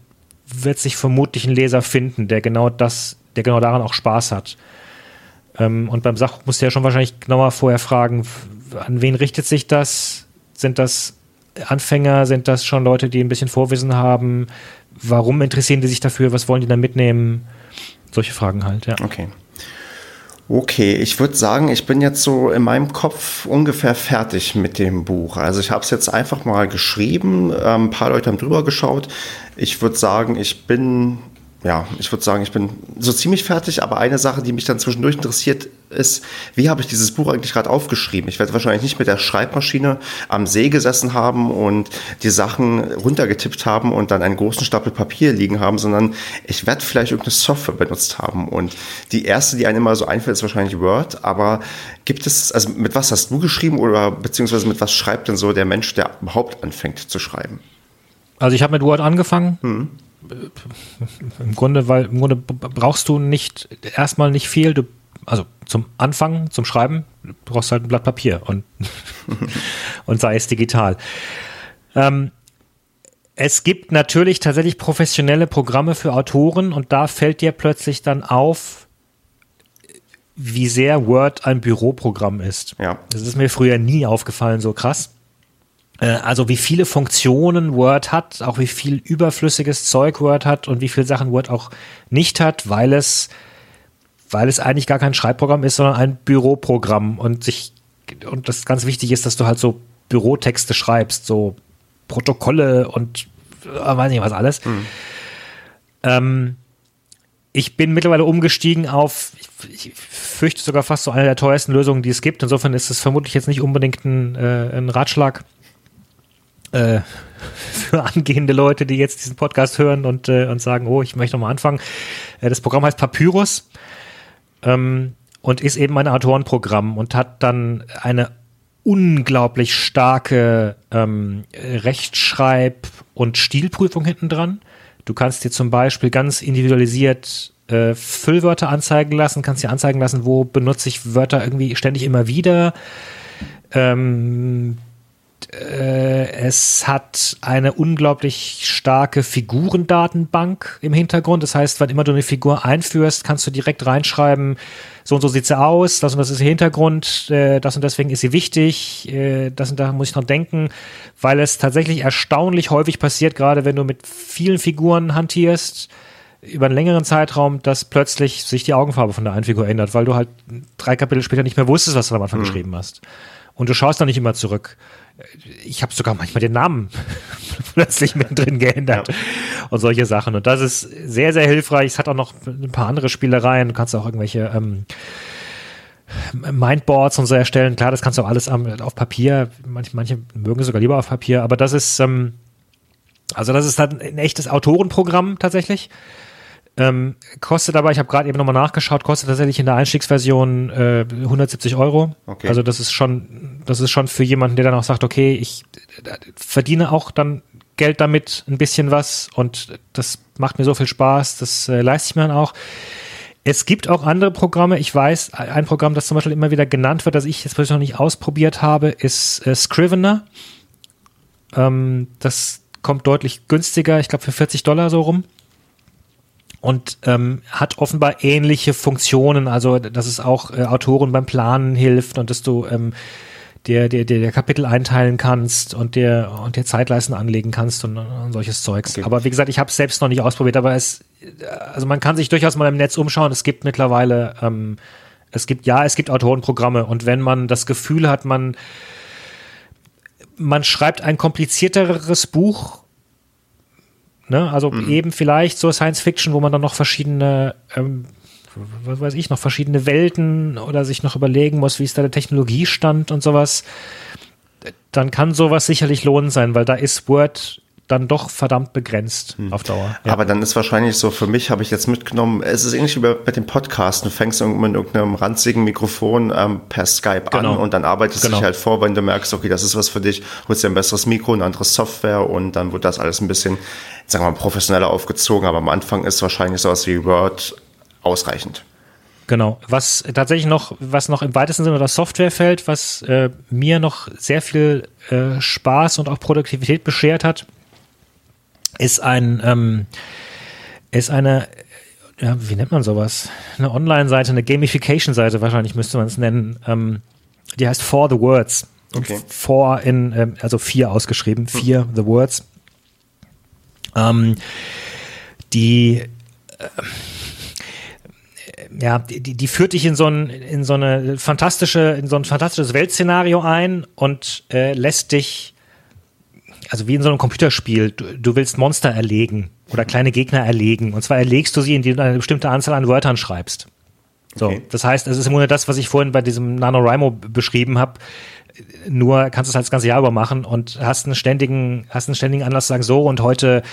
wird sich vermutlich ein Leser finden, der genau das, der genau daran auch Spaß hat. Ähm, und beim Sachbuch musst du ja schon wahrscheinlich genauer vorher fragen, an wen richtet sich das? Sind das Anfänger? Sind das schon Leute, die ein bisschen Vorwissen haben? Warum interessieren die sich dafür? Was wollen die da mitnehmen? Solche Fragen halt, ja. Okay. Okay, ich würde sagen, ich bin jetzt so in meinem Kopf ungefähr fertig mit dem Buch. Also ich habe es jetzt einfach mal geschrieben, ähm, ein paar Leute haben drüber geschaut. Ich würde sagen, ich bin ja, ich würde sagen, ich bin so ziemlich fertig, aber eine Sache, die mich dann zwischendurch interessiert, ist, wie habe ich dieses Buch eigentlich gerade aufgeschrieben? Ich werde wahrscheinlich nicht mit der Schreibmaschine am See gesessen haben und die Sachen runtergetippt haben und dann einen großen Stapel Papier liegen haben, sondern ich werde vielleicht irgendeine Software benutzt haben. Und die erste, die einem immer so einfällt, ist wahrscheinlich Word. Aber gibt es, also mit was hast du geschrieben oder beziehungsweise mit was schreibt denn so der Mensch, der überhaupt anfängt zu schreiben? Also ich habe mit Word angefangen. Hm im Grunde, weil im Grunde brauchst du nicht erstmal nicht viel. Du, also zum Anfang, zum Schreiben, du brauchst halt ein Blatt Papier und, und sei es digital. Ähm, es gibt natürlich tatsächlich professionelle Programme für Autoren und da fällt dir plötzlich dann auf, wie sehr Word ein Büroprogramm ist. Ja. Das ist mir früher nie aufgefallen, so krass. Äh, also wie viele Funktionen Word hat, auch wie viel überflüssiges Zeug Word hat und wie viele Sachen Word auch nicht hat, weil es, weil es eigentlich gar kein Schreibprogramm ist, sondern ein Büroprogramm und sich, und das ganz wichtig ist, dass du halt so Bürotexte schreibst, so Protokolle und äh, weiß nicht was alles. Mhm. Ähm, ich bin mittlerweile umgestiegen auf, ich, ich, fürchte sogar fast so eine der teuersten Lösungen, die es gibt. Insofern ist es vermutlich jetzt nicht unbedingt ein, äh, ein Ratschlag äh, für angehende Leute, die jetzt diesen Podcast hören und, äh, und sagen, oh, ich möchte nochmal anfangen. Äh, das Programm heißt Papyrus ähm, und ist eben ein Autorenprogramm und hat dann eine unglaublich starke ähm, Rechtschreib- und Stilprüfung hinten dran. Du kannst dir zum Beispiel ganz individualisiert äh, Füllwörter anzeigen lassen, kannst dir anzeigen lassen, wo benutze ich Wörter irgendwie ständig immer wieder. Ähm, äh, es hat eine unglaublich starke Figurendatenbank im Hintergrund. Das heißt, wann immer du eine Figur einführst, kannst du direkt reinschreiben, so und so sieht sie aus, das und das ist ihr Hintergrund, äh, das und deswegen ist sie wichtig, äh, das und da muss ich noch denken, weil es tatsächlich erstaunlich häufig passiert, gerade wenn du mit vielen Figuren hantierst, über einen längeren Zeitraum, dass plötzlich sich die Augenfarbe von der einen Figur ändert, weil du halt drei Kapitel später nicht mehr wusstest, was du am Anfang mhm. geschrieben hast. Und du schaust dann nicht immer zurück ich habe sogar manchmal den Namen plötzlich mit drin geändert ja. und solche Sachen. Und das ist sehr, sehr hilfreich. Es hat auch noch ein paar andere Spielereien. Du kannst auch irgendwelche ähm, Mindboards und so erstellen. Klar, das kannst du auch alles auf Papier. Manche, manche mögen sogar lieber auf Papier, aber das ist, ähm, also das ist dann ein echtes Autorenprogramm tatsächlich. Ähm, kostet aber, ich habe gerade eben nochmal nachgeschaut, kostet tatsächlich in der Einstiegsversion äh, 170 Euro. Okay. Also das ist schon, das ist schon für jemanden, der dann auch sagt, okay, ich verdiene auch dann Geld damit, ein bisschen was und das macht mir so viel Spaß, das äh, leiste ich mir dann auch. Es gibt auch andere Programme. Ich weiß, ein Programm, das zum Beispiel immer wieder genannt wird, das ich jetzt noch nicht ausprobiert habe, ist äh, Scrivener. Ähm, das kommt deutlich günstiger, ich glaube für 40 Dollar so rum und ähm, hat offenbar ähnliche Funktionen, also dass es auch äh, Autoren beim Planen hilft und dass du ähm, der, der, der, der Kapitel einteilen kannst und der und der Zeitleisten anlegen kannst und, und solches Zeugs. Okay. Aber wie gesagt, ich habe es selbst noch nicht ausprobiert, aber es, also man kann sich durchaus mal im Netz umschauen. Es gibt mittlerweile, ähm, es gibt ja, es gibt Autorenprogramme und wenn man das Gefühl hat, man man schreibt ein komplizierteres Buch Ne? Also mhm. eben vielleicht so Science Fiction, wo man dann noch verschiedene, ähm, was weiß ich, noch verschiedene Welten oder sich noch überlegen muss, wie ist da der Technologiestand und sowas. Dann kann sowas sicherlich lohnend sein, weil da ist Word dann doch verdammt begrenzt hm. auf Dauer. Ja. Aber dann ist wahrscheinlich so, für mich habe ich jetzt mitgenommen, es ist ähnlich wie bei, dem Podcast, du fängst irgendwann mit irgendeinem ranzigen Mikrofon ähm, per Skype genau. an und dann arbeitest du genau. dich halt vor, wenn du merkst, okay, das ist was für dich, holst dir ein besseres Mikro, eine andere Software und dann wird das alles ein bisschen, sagen wir mal, professioneller aufgezogen, aber am Anfang ist wahrscheinlich sowas wie Word ausreichend. Genau. Was tatsächlich noch, was noch im weitesten Sinne das Software fällt, was äh, mir noch sehr viel äh, Spaß und auch Produktivität beschert hat, ist ein, ähm, ist eine, ja, wie nennt man sowas? Eine Online-Seite, eine Gamification-Seite wahrscheinlich müsste man es nennen. Ähm, die heißt For the Words. Okay. For in, ähm, also vier ausgeschrieben, vier hm. The Words. Ähm, die äh, ja, die, die führt dich in so, ein, in so eine fantastische, in so ein fantastisches Weltszenario ein und äh, lässt dich, also wie in so einem Computerspiel, du, du, willst Monster erlegen oder kleine Gegner erlegen. Und zwar erlegst du sie, indem du eine bestimmte Anzahl an Wörtern schreibst. So, okay. das heißt, es ist im Grunde das, was ich vorhin bei diesem NaNoWriMo beschrieben habe. Nur kannst du es halt das ganze Jahr über machen und hast einen ständigen, hast einen ständigen Anlass zu sagen, so und heute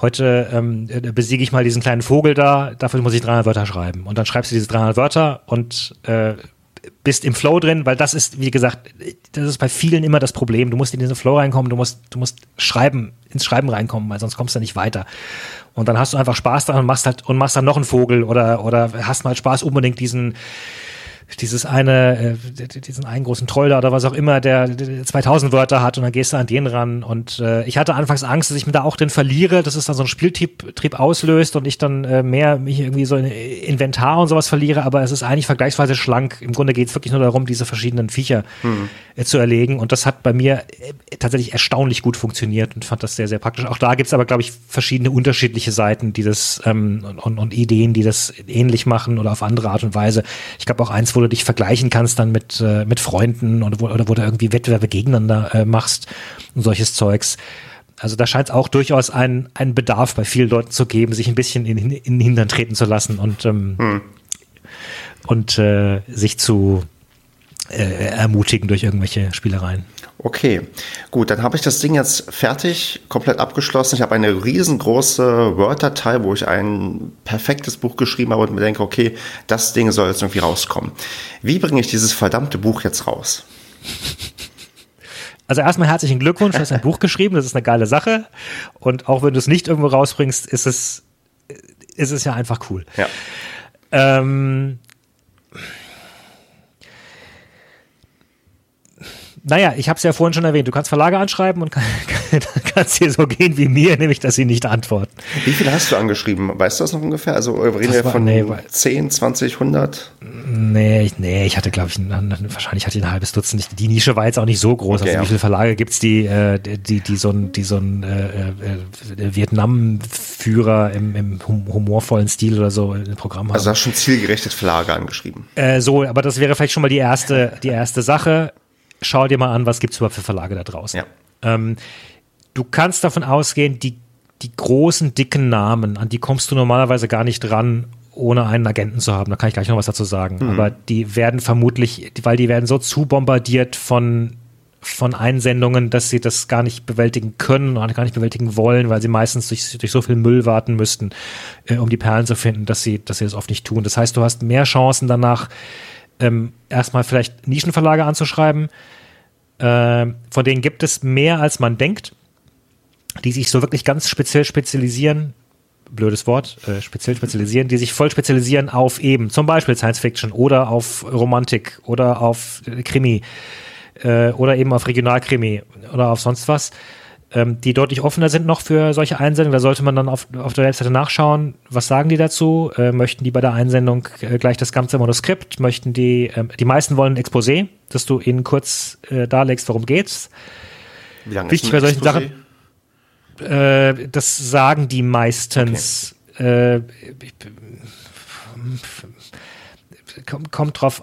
heute ähm, besiege ich mal diesen kleinen Vogel da, dafür muss ich 300 Wörter schreiben. Und dann schreibst du diese 300 Wörter und äh, bist im Flow drin, weil das ist, wie gesagt, das ist bei vielen immer das Problem. Du musst in diesen Flow reinkommen, du musst, du musst schreiben, ins Schreiben reinkommen, weil sonst kommst du nicht weiter. Und dann hast du einfach Spaß daran und machst halt und machst dann noch einen Vogel oder oder hast mal Spaß unbedingt diesen dieses eine, äh, diesen einen großen Troll da oder was auch immer, der, der 2000 Wörter hat und dann gehst du an den ran. Und äh, ich hatte anfangs Angst, dass ich mir da auch drin verliere, dass es dann so ein Spieltrieb Trieb auslöst und ich dann äh, mehr mich irgendwie so in Inventar und sowas verliere, aber es ist eigentlich vergleichsweise schlank. Im Grunde geht es wirklich nur darum, diese verschiedenen Viecher mhm. äh, zu erlegen. Und das hat bei mir äh, tatsächlich erstaunlich gut funktioniert und fand das sehr, sehr praktisch. Auch da gibt's aber, glaube ich, verschiedene unterschiedliche Seiten, die das ähm, und, und Ideen, die das ähnlich machen oder auf andere Art und Weise. Ich glaube auch eins, wo du dich vergleichen kannst dann mit, äh, mit Freunden oder wo, oder wo du irgendwie Wettbewerbe gegeneinander äh, machst und solches Zeugs. Also da scheint es auch durchaus einen, einen Bedarf bei vielen Leuten zu geben, sich ein bisschen in, in den Hintern treten zu lassen und, ähm, hm. und äh, sich zu äh, ermutigen durch irgendwelche Spielereien. Okay, gut, dann habe ich das Ding jetzt fertig, komplett abgeschlossen. Ich habe eine riesengroße Word-Datei, wo ich ein perfektes Buch geschrieben habe und mir denke, okay, das Ding soll jetzt irgendwie rauskommen. Wie bringe ich dieses verdammte Buch jetzt raus? Also erstmal herzlichen Glückwunsch, du hast ein Buch geschrieben, das ist eine geile Sache. Und auch wenn du es nicht irgendwo rausbringst, ist es, ist es ja einfach cool. Ja. Ähm, Naja, ich habe es ja vorhin schon erwähnt. Du kannst Verlage anschreiben und kann, kann, kannst hier so gehen wie mir, nämlich dass sie nicht antworten. Wie viele hast du angeschrieben? Weißt du das noch ungefähr? Also reden wir von nee, 10, 20, 100? Nee, ich, nee, ich hatte, glaube ich, wahrscheinlich hatte ich ein halbes Dutzend. Die Nische war jetzt auch nicht so groß. Okay, also wie viele Verlage gibt's die, äh, die, die so ein, die so ein äh, äh, Vietnam-Führer im, im humorvollen Stil oder so im Programm haben? Also du hast schon zielgerechtet Verlage angeschrieben. Äh, so, aber das wäre vielleicht schon mal die erste, die erste Sache schau dir mal an, was gibt es überhaupt für Verlage da draußen. Ja. Ähm, du kannst davon ausgehen, die, die großen, dicken Namen, an die kommst du normalerweise gar nicht ran, ohne einen Agenten zu haben. Da kann ich gleich noch was dazu sagen. Mhm. Aber die werden vermutlich, weil die werden so zu bombardiert von von Einsendungen, dass sie das gar nicht bewältigen können oder gar nicht bewältigen wollen, weil sie meistens durch, durch so viel Müll warten müssten, äh, um die Perlen zu finden, dass sie, dass sie das oft nicht tun. Das heißt, du hast mehr Chancen danach, ähm, erstmal vielleicht Nischenverlage anzuschreiben. Äh, von denen gibt es mehr, als man denkt, die sich so wirklich ganz speziell spezialisieren. Blödes Wort, äh, speziell spezialisieren, die sich voll spezialisieren auf eben zum Beispiel Science Fiction oder auf Romantik oder auf Krimi äh, oder eben auf Regionalkrimi oder auf sonst was ähm, die deutlich offener sind noch für solche Einsendungen. Da sollte man dann auf, auf der Webseite nachschauen, was sagen die dazu? Äh, möchten die bei der Einsendung äh, gleich das ganze Manuskript? Möchten die, äh, die meisten wollen ein Exposé, dass du ihnen kurz äh, darlegst, worum geht's. Wie lange Wichtig bei solchen Exposé? Sachen, äh, das sagen die meistens. Okay. Äh, kommt, drauf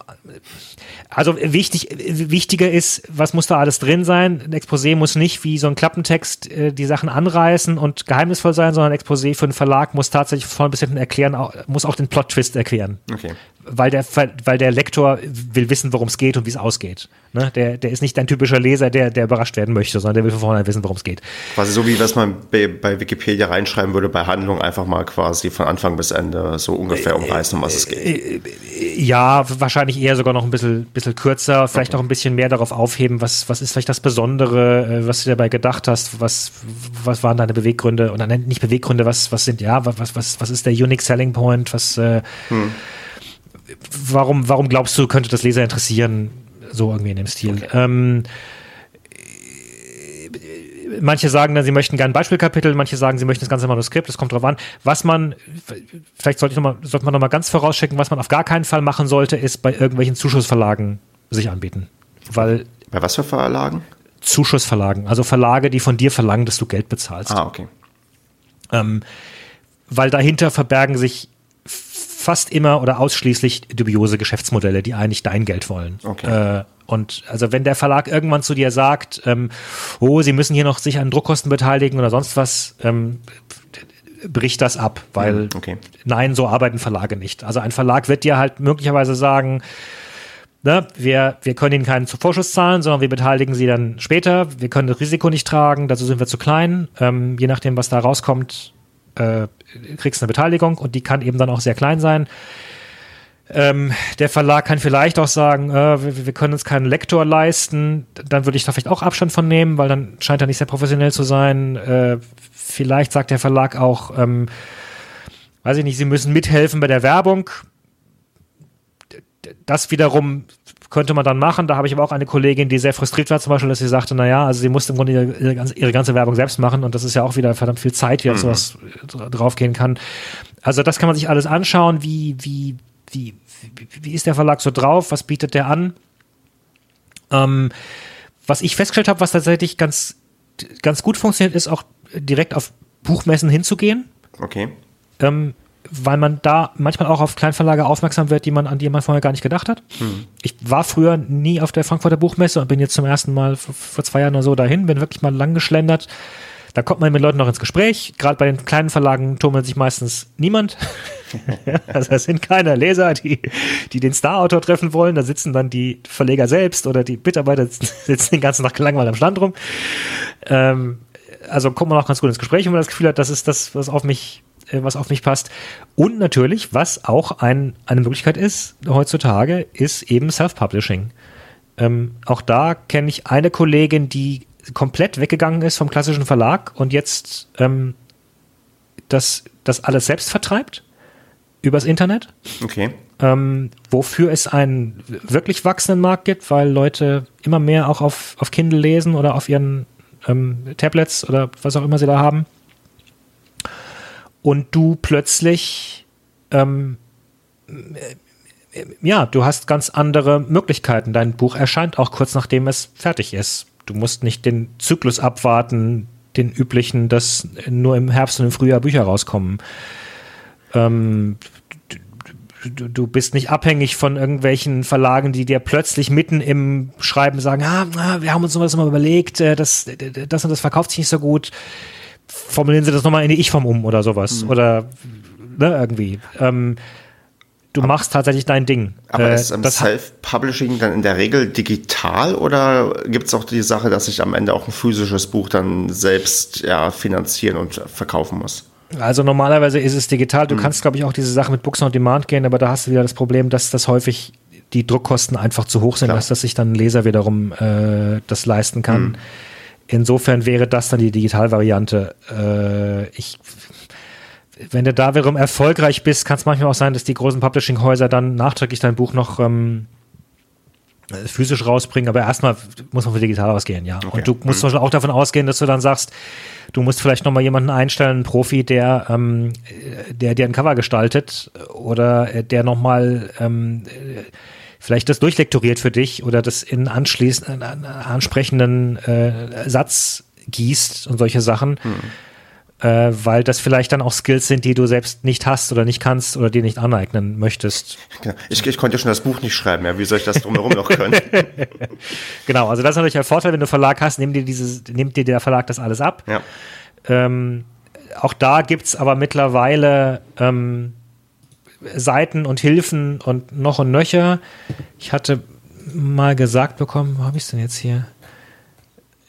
also wichtig, wichtiger ist, was muss da alles drin sein? Ein Exposé muss nicht wie so ein Klappentext äh, die Sachen anreißen und geheimnisvoll sein, sondern ein Exposé für einen Verlag muss tatsächlich von bis hinten erklären, muss auch den Plot-Twist erklären. Okay weil der, weil der Lektor will wissen, worum es geht und wie es ausgeht. Ne? Der, der ist nicht ein typischer Leser, der, der überrascht werden möchte, sondern der will von vornherein wissen, worum es geht. Quasi so wie was man bei, bei, Wikipedia reinschreiben würde, bei Handlung einfach mal quasi von Anfang bis Ende so ungefähr umreißen, um was es geht. Ja, wahrscheinlich eher sogar noch ein bisschen, bisschen kürzer, vielleicht okay. noch ein bisschen mehr darauf aufheben, was, was ist vielleicht das Besondere, äh, was du dabei gedacht hast, was, was waren deine Beweggründe, oder nicht Beweggründe, was, was sind, ja, was, was, was ist der Unique Selling Point, was, äh, hm warum, warum glaubst du, könnte das Leser interessieren? So irgendwie in dem Stil. Okay. Ähm, manche sagen dann, sie möchten gerne ein Beispielkapitel, manche sagen, sie möchten das ganze Manuskript, das kommt drauf an. Was man, vielleicht sollte, ich noch mal, sollte man nochmal ganz vorausschicken, was man auf gar keinen Fall machen sollte, ist bei irgendwelchen Zuschussverlagen sich anbieten. Weil. Bei was für Verlagen? Zuschussverlagen, also Verlage, die von dir verlangen, dass du Geld bezahlst. Ah, okay. Ähm, weil dahinter verbergen sich fast immer oder ausschließlich dubiose Geschäftsmodelle, die eigentlich dein Geld wollen. Okay. Äh, und also wenn der Verlag irgendwann zu dir sagt, ähm, oh, sie müssen hier noch sich an Druckkosten beteiligen oder sonst was, ähm, bricht das ab, weil okay. nein, so arbeiten Verlage nicht. Also ein Verlag wird dir halt möglicherweise sagen, ne, wir, wir können ihnen keinen Vorschuss zahlen, sondern wir beteiligen sie dann später. Wir können das Risiko nicht tragen, dazu sind wir zu klein. Ähm, je nachdem, was da rauskommt, äh, kriegst eine Beteiligung und die kann eben dann auch sehr klein sein. Ähm, der Verlag kann vielleicht auch sagen, äh, wir, wir, können uns keinen Lektor leisten. Dann würde ich da vielleicht auch Abstand von nehmen, weil dann scheint er nicht sehr professionell zu sein. Äh, vielleicht sagt der Verlag auch, ähm, weiß ich nicht, sie müssen mithelfen bei der Werbung. Das wiederum könnte man dann machen. Da habe ich aber auch eine Kollegin, die sehr frustriert war, zum Beispiel, dass sie sagte, naja, also sie musste im Grunde ihre, ihre ganze Werbung selbst machen und das ist ja auch wieder verdammt viel Zeit, wie mhm. sowas draufgehen kann. Also das kann man sich alles anschauen, wie, wie, wie, wie ist der Verlag so drauf, was bietet der an. Ähm, was ich festgestellt habe, was tatsächlich ganz, ganz gut funktioniert, ist auch direkt auf Buchmessen hinzugehen. Okay. Ähm, weil man da manchmal auch auf Kleinverlage aufmerksam wird, die man, an die man vorher gar nicht gedacht hat. Hm. Ich war früher nie auf der Frankfurter Buchmesse und bin jetzt zum ersten Mal vor, vor zwei Jahren oder so dahin, bin wirklich mal lang geschlendert da kommt man mit Leuten noch ins Gespräch. Gerade bei den kleinen Verlagen tummelt sich meistens niemand. also es sind keine Leser, die, die den Star-Autor treffen wollen. Da sitzen dann die Verleger selbst oder die Mitarbeiter sitzen den ganzen Tag gelangweilt am Stand rum. Ähm, also kommt man auch ganz gut ins Gespräch, wenn man das Gefühl hat, das ist das, was auf mich was auf mich passt. Und natürlich, was auch ein, eine Möglichkeit ist heutzutage, ist eben Self-Publishing. Ähm, auch da kenne ich eine Kollegin, die komplett weggegangen ist vom klassischen Verlag und jetzt ähm, das, das alles selbst vertreibt übers Internet. Okay. Ähm, wofür es einen wirklich wachsenden Markt gibt, weil Leute immer mehr auch auf, auf Kindle lesen oder auf ihren ähm, Tablets oder was auch immer sie da haben. Und du plötzlich, ähm, äh, ja, du hast ganz andere Möglichkeiten. Dein Buch erscheint auch kurz nachdem es fertig ist. Du musst nicht den Zyklus abwarten, den üblichen, dass nur im Herbst und im Frühjahr Bücher rauskommen. Ähm, du, du, bist nicht abhängig von irgendwelchen Verlagen, die dir plötzlich mitten im Schreiben sagen, ah, ah wir haben uns sowas mal überlegt, äh, das, das und das verkauft sich nicht so gut. Formulieren Sie das nochmal in die Ich-Form um oder sowas. Mhm. Oder ne, irgendwie. Ähm, du aber, machst tatsächlich dein Ding. Aber äh, ist ähm, Self-Publishing dann in der Regel digital oder gibt es auch die Sache, dass ich am Ende auch ein physisches Buch dann selbst ja, finanzieren und verkaufen muss? Also normalerweise ist es digital. Du hm. kannst, glaube ich, auch diese Sache mit Books on Demand gehen, aber da hast du wieder das Problem, dass das häufig die Druckkosten einfach zu hoch sind, dass, dass sich dann ein Leser wiederum äh, das leisten kann. Hm. Insofern wäre das dann die Digitalvariante. Äh, ich wenn du da wiederum erfolgreich bist, kann es manchmal auch sein, dass die großen Publishing-Häuser dann nachträglich dein Buch noch ähm, physisch rausbringen, aber erstmal muss man für digital ausgehen, ja. Okay. Und du musst mhm. auch davon ausgehen, dass du dann sagst, du musst vielleicht nochmal jemanden einstellen, einen Profi, der, ähm, der dir ein Cover gestaltet oder der nochmal ähm, vielleicht das durchlektoriert für dich oder das in anschließend äh, ansprechenden äh, Satz gießt und solche Sachen. Hm äh, weil das vielleicht dann auch Skills sind, die du selbst nicht hast oder nicht kannst oder dir nicht aneignen möchtest. Genau. Ich, ich konnte schon das Buch nicht schreiben, ja. wie soll ich das drumherum noch können? genau, also das ist natürlich ein Vorteil, wenn du einen Verlag hast, nimmt dir, dieses, nimmt dir der Verlag das alles ab. Ja. Ähm, auch da gibt es aber mittlerweile ähm, Seiten und Hilfen und noch und nöcher. Ich hatte mal gesagt bekommen, wo habe ich es denn jetzt hier?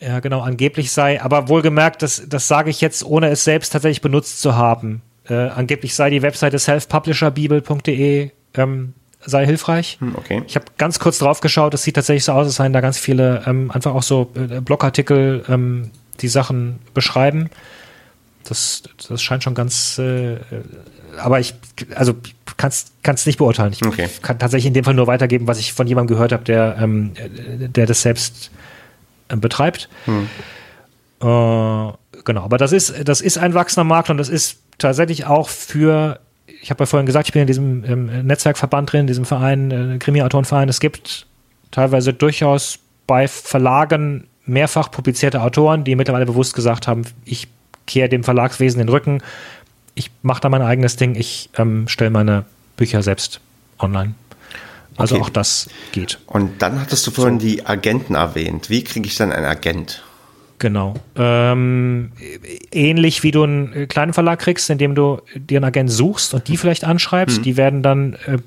Ja, genau, angeblich sei, aber wohlgemerkt, das, das sage ich jetzt, ohne es selbst tatsächlich benutzt zu haben. Äh, angeblich sei die Webseite selfpublisherbibel.de ähm, sei hilfreich. Hm, okay. Ich habe ganz kurz drauf geschaut, es sieht tatsächlich so aus, als seien da ganz viele ähm, einfach auch so äh, Blogartikel, ähm, die Sachen beschreiben. Das, das scheint schon ganz, äh, aber ich, also kannst kannst nicht beurteilen. Ich okay. kann tatsächlich in dem Fall nur weitergeben, was ich von jemandem gehört habe, der, ähm, der das selbst äh, betreibt. Hm. Äh, genau, aber das ist, das ist ein wachsender Markt und das ist tatsächlich auch für, ich habe ja vorhin gesagt, ich bin in diesem ähm, Netzwerkverband drin, in diesem Verein, äh, Krimi-Autorenverein. Es gibt teilweise durchaus bei Verlagen mehrfach publizierte Autoren, die mittlerweile bewusst gesagt haben, ich kehre dem Verlagswesen den Rücken, ich mache da mein eigenes Ding, ich ähm, stelle meine Bücher selbst online. Also okay. auch das geht. Und dann hattest du vorhin so. die Agenten erwähnt. Wie kriege ich dann einen Agent? Genau. Ähm, ähnlich wie du einen äh, kleinen Verlag kriegst, indem du dir einen Agent suchst und die hm. vielleicht anschreibst. Mhm. Die werden dann äh,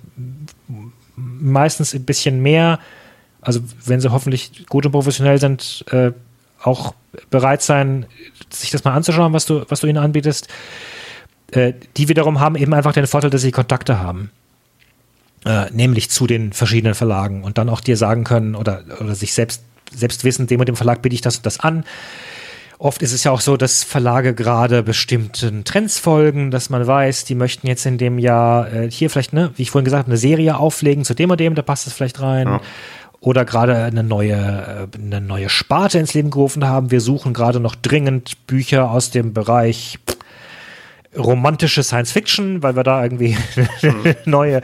meistens ein bisschen mehr, also wenn sie hoffentlich gut und professionell sind, äh, auch bereit sein, sich das mal anzuschauen, was du, was du ihnen anbietest. Äh, die wiederum haben eben einfach den Vorteil, dass sie Kontakte haben. Äh, nämlich zu den verschiedenen Verlagen und dann auch dir sagen können oder, oder sich selbst, selbst wissen, dem und dem Verlag biete ich das und das an. Oft ist es ja auch so, dass Verlage gerade bestimmten Trends folgen, dass man weiß, die möchten jetzt in dem Jahr äh, hier vielleicht, ne, wie ich vorhin gesagt habe, eine Serie auflegen zu dem und dem, da passt es vielleicht rein. Ja. Oder gerade eine neue, äh, eine neue Sparte ins Leben gerufen haben. Wir suchen gerade noch dringend Bücher aus dem Bereich romantische Science Fiction, weil wir da irgendwie mhm. neue,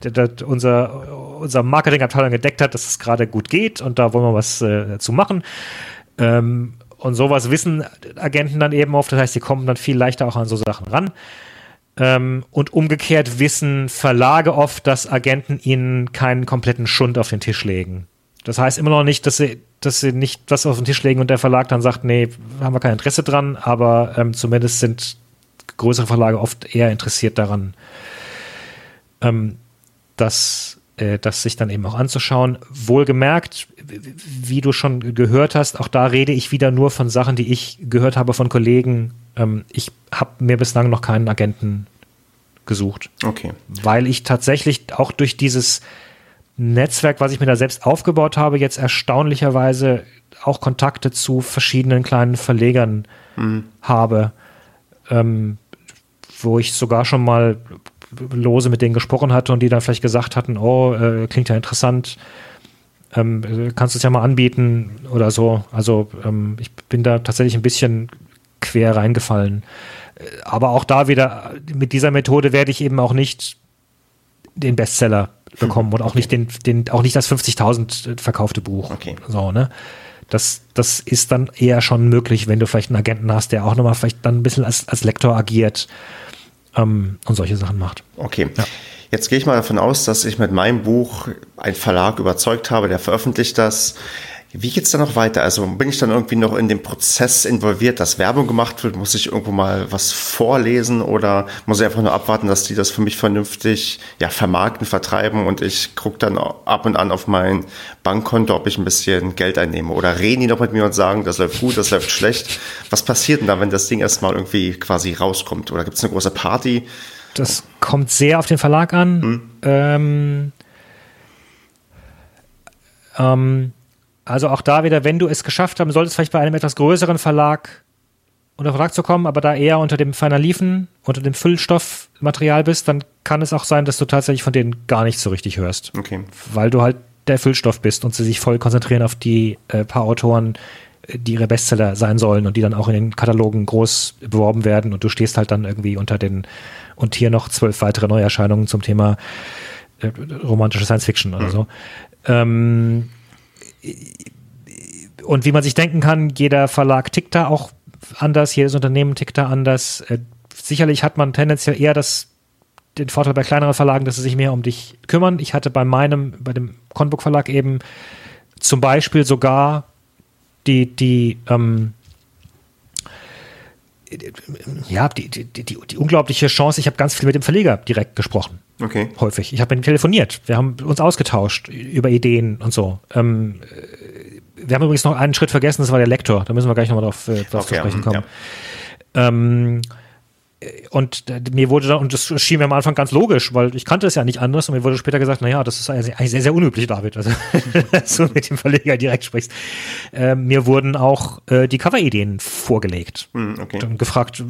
das, unser, unser Marketingabteilung entdeckt hat, dass es gerade gut geht und da wollen wir was äh, dazu machen. Ähm, und sowas wissen Agenten dann eben oft, das heißt, die kommen dann viel leichter auch an so Sachen ran. Ähm, und umgekehrt wissen Verlage oft, dass Agenten ihnen keinen kompletten Schund auf den Tisch legen. Das heißt immer noch nicht, dass sie, dass sie nicht was auf den Tisch legen und der Verlag dann sagt, nee, haben wir kein Interesse dran, aber ähm, zumindest sind größere Verlage oft eher interessiert daran, ähm, das, äh, das sich dann eben auch anzuschauen. Wohlgemerkt, wie du schon gehört hast, auch da rede ich wieder nur von Sachen, die ich gehört habe von Kollegen. Ähm, ich habe mir bislang noch keinen Agenten gesucht. Okay. Weil ich tatsächlich auch durch dieses Netzwerk, was ich mir da selbst aufgebaut habe, jetzt erstaunlicherweise auch Kontakte zu verschiedenen kleinen Verlegern mhm. habe. Ähm, wo ich sogar schon mal lose mit denen gesprochen hatte und die dann vielleicht gesagt hatten, oh, äh, klingt ja interessant, ähm, kannst du es ja mal anbieten oder so. Also ähm, ich bin da tatsächlich ein bisschen quer reingefallen. Äh, aber auch da wieder, mit dieser Methode werde ich eben auch nicht den Bestseller bekommen und auch okay. nicht den, den, auch nicht das 50.000 verkaufte Buch. Okay. So, ne? Das, das ist dann eher schon möglich, wenn du vielleicht einen Agenten hast, der auch nochmal vielleicht dann ein bisschen als, als Lektor agiert ähm, und solche Sachen macht. Okay. Ja. Jetzt gehe ich mal davon aus, dass ich mit meinem Buch einen Verlag überzeugt habe, der veröffentlicht das. Wie geht es dann noch weiter? Also bin ich dann irgendwie noch in dem Prozess involviert, dass Werbung gemacht wird? Muss ich irgendwo mal was vorlesen oder muss ich einfach nur abwarten, dass die das für mich vernünftig ja, vermarkten, vertreiben und ich gucke dann ab und an auf mein Bankkonto, ob ich ein bisschen Geld einnehme? Oder reden die noch mit mir und sagen, das läuft gut, das läuft schlecht? Was passiert denn da, wenn das Ding erstmal irgendwie quasi rauskommt? Oder gibt es eine große Party? Das kommt sehr auf den Verlag an. Hm. Ähm, ähm, also auch da wieder, wenn du es geschafft haben solltest, vielleicht bei einem etwas größeren Verlag unter Vertrag zu kommen, aber da eher unter dem feiner Liefen, unter dem Füllstoffmaterial bist, dann kann es auch sein, dass du tatsächlich von denen gar nichts so richtig hörst. Okay. Weil du halt der Füllstoff bist und sie sich voll konzentrieren auf die äh, paar Autoren, die ihre Bestseller sein sollen und die dann auch in den Katalogen groß beworben werden und du stehst halt dann irgendwie unter den und hier noch zwölf weitere Neuerscheinungen zum Thema äh, romantische Science Fiction oder mhm. so. Ähm, und wie man sich denken kann, jeder Verlag tickt da auch anders, jedes Unternehmen tickt da anders. Äh, sicherlich hat man tendenziell eher das, den Vorteil bei kleineren Verlagen, dass sie sich mehr um dich kümmern. Ich hatte bei meinem, bei dem Conbook Verlag eben zum Beispiel sogar die, die, ähm, ja, die, die, die, die unglaubliche Chance, ich habe ganz viel mit dem Verleger direkt gesprochen. Okay. Häufig. Ich habe mit ihm telefoniert. Wir haben uns ausgetauscht über Ideen und so. Ähm, wir haben übrigens noch einen Schritt vergessen, das war der Lektor. Da müssen wir gleich nochmal drauf, äh, drauf okay, zu sprechen kommen. Ja. Ähm, und mir wurde dann, und das schien mir am Anfang ganz logisch, weil ich kannte es ja nicht anders und mir wurde später gesagt, naja, das ist eigentlich sehr, sehr unüblich, David, also dass du mit dem Verleger direkt sprichst. Äh, mir wurden auch äh, die Coverideen vorgelegt. Mm, okay. Dann gefragt,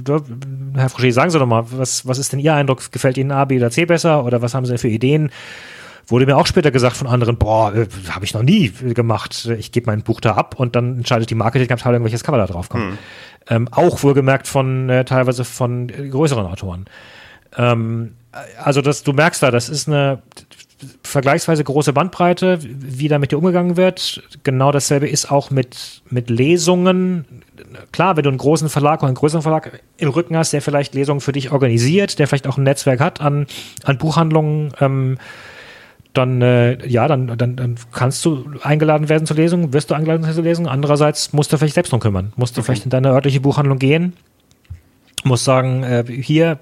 Herr Fouché, sagen Sie doch mal, was, was ist denn Ihr Eindruck? Gefällt Ihnen A, B oder C besser oder was haben Sie denn für Ideen? Wurde mir auch später gesagt von anderen, boah, äh, habe ich noch nie gemacht. Ich gebe mein Buch da ab und dann entscheidet die Marketingabteilung, welches Cover da drauf kommt. Mm. Ähm, auch wohlgemerkt von äh, teilweise von äh, größeren Autoren. Ähm, also das, du merkst da, das ist eine vergleichsweise große Bandbreite, wie da mit dir umgegangen wird. Genau dasselbe ist auch mit, mit Lesungen. Klar, wenn du einen großen Verlag oder einen größeren Verlag im Rücken hast, der vielleicht Lesungen für dich organisiert, der vielleicht auch ein Netzwerk hat an, an Buchhandlungen, ähm, dann äh, ja, dann, dann, dann kannst du eingeladen werden zur Lesung, wirst du eingeladen zur Lesung. Andererseits musst du vielleicht selbst drum kümmern. Musst du okay. vielleicht in deine örtliche Buchhandlung gehen, musst sagen, äh, hier,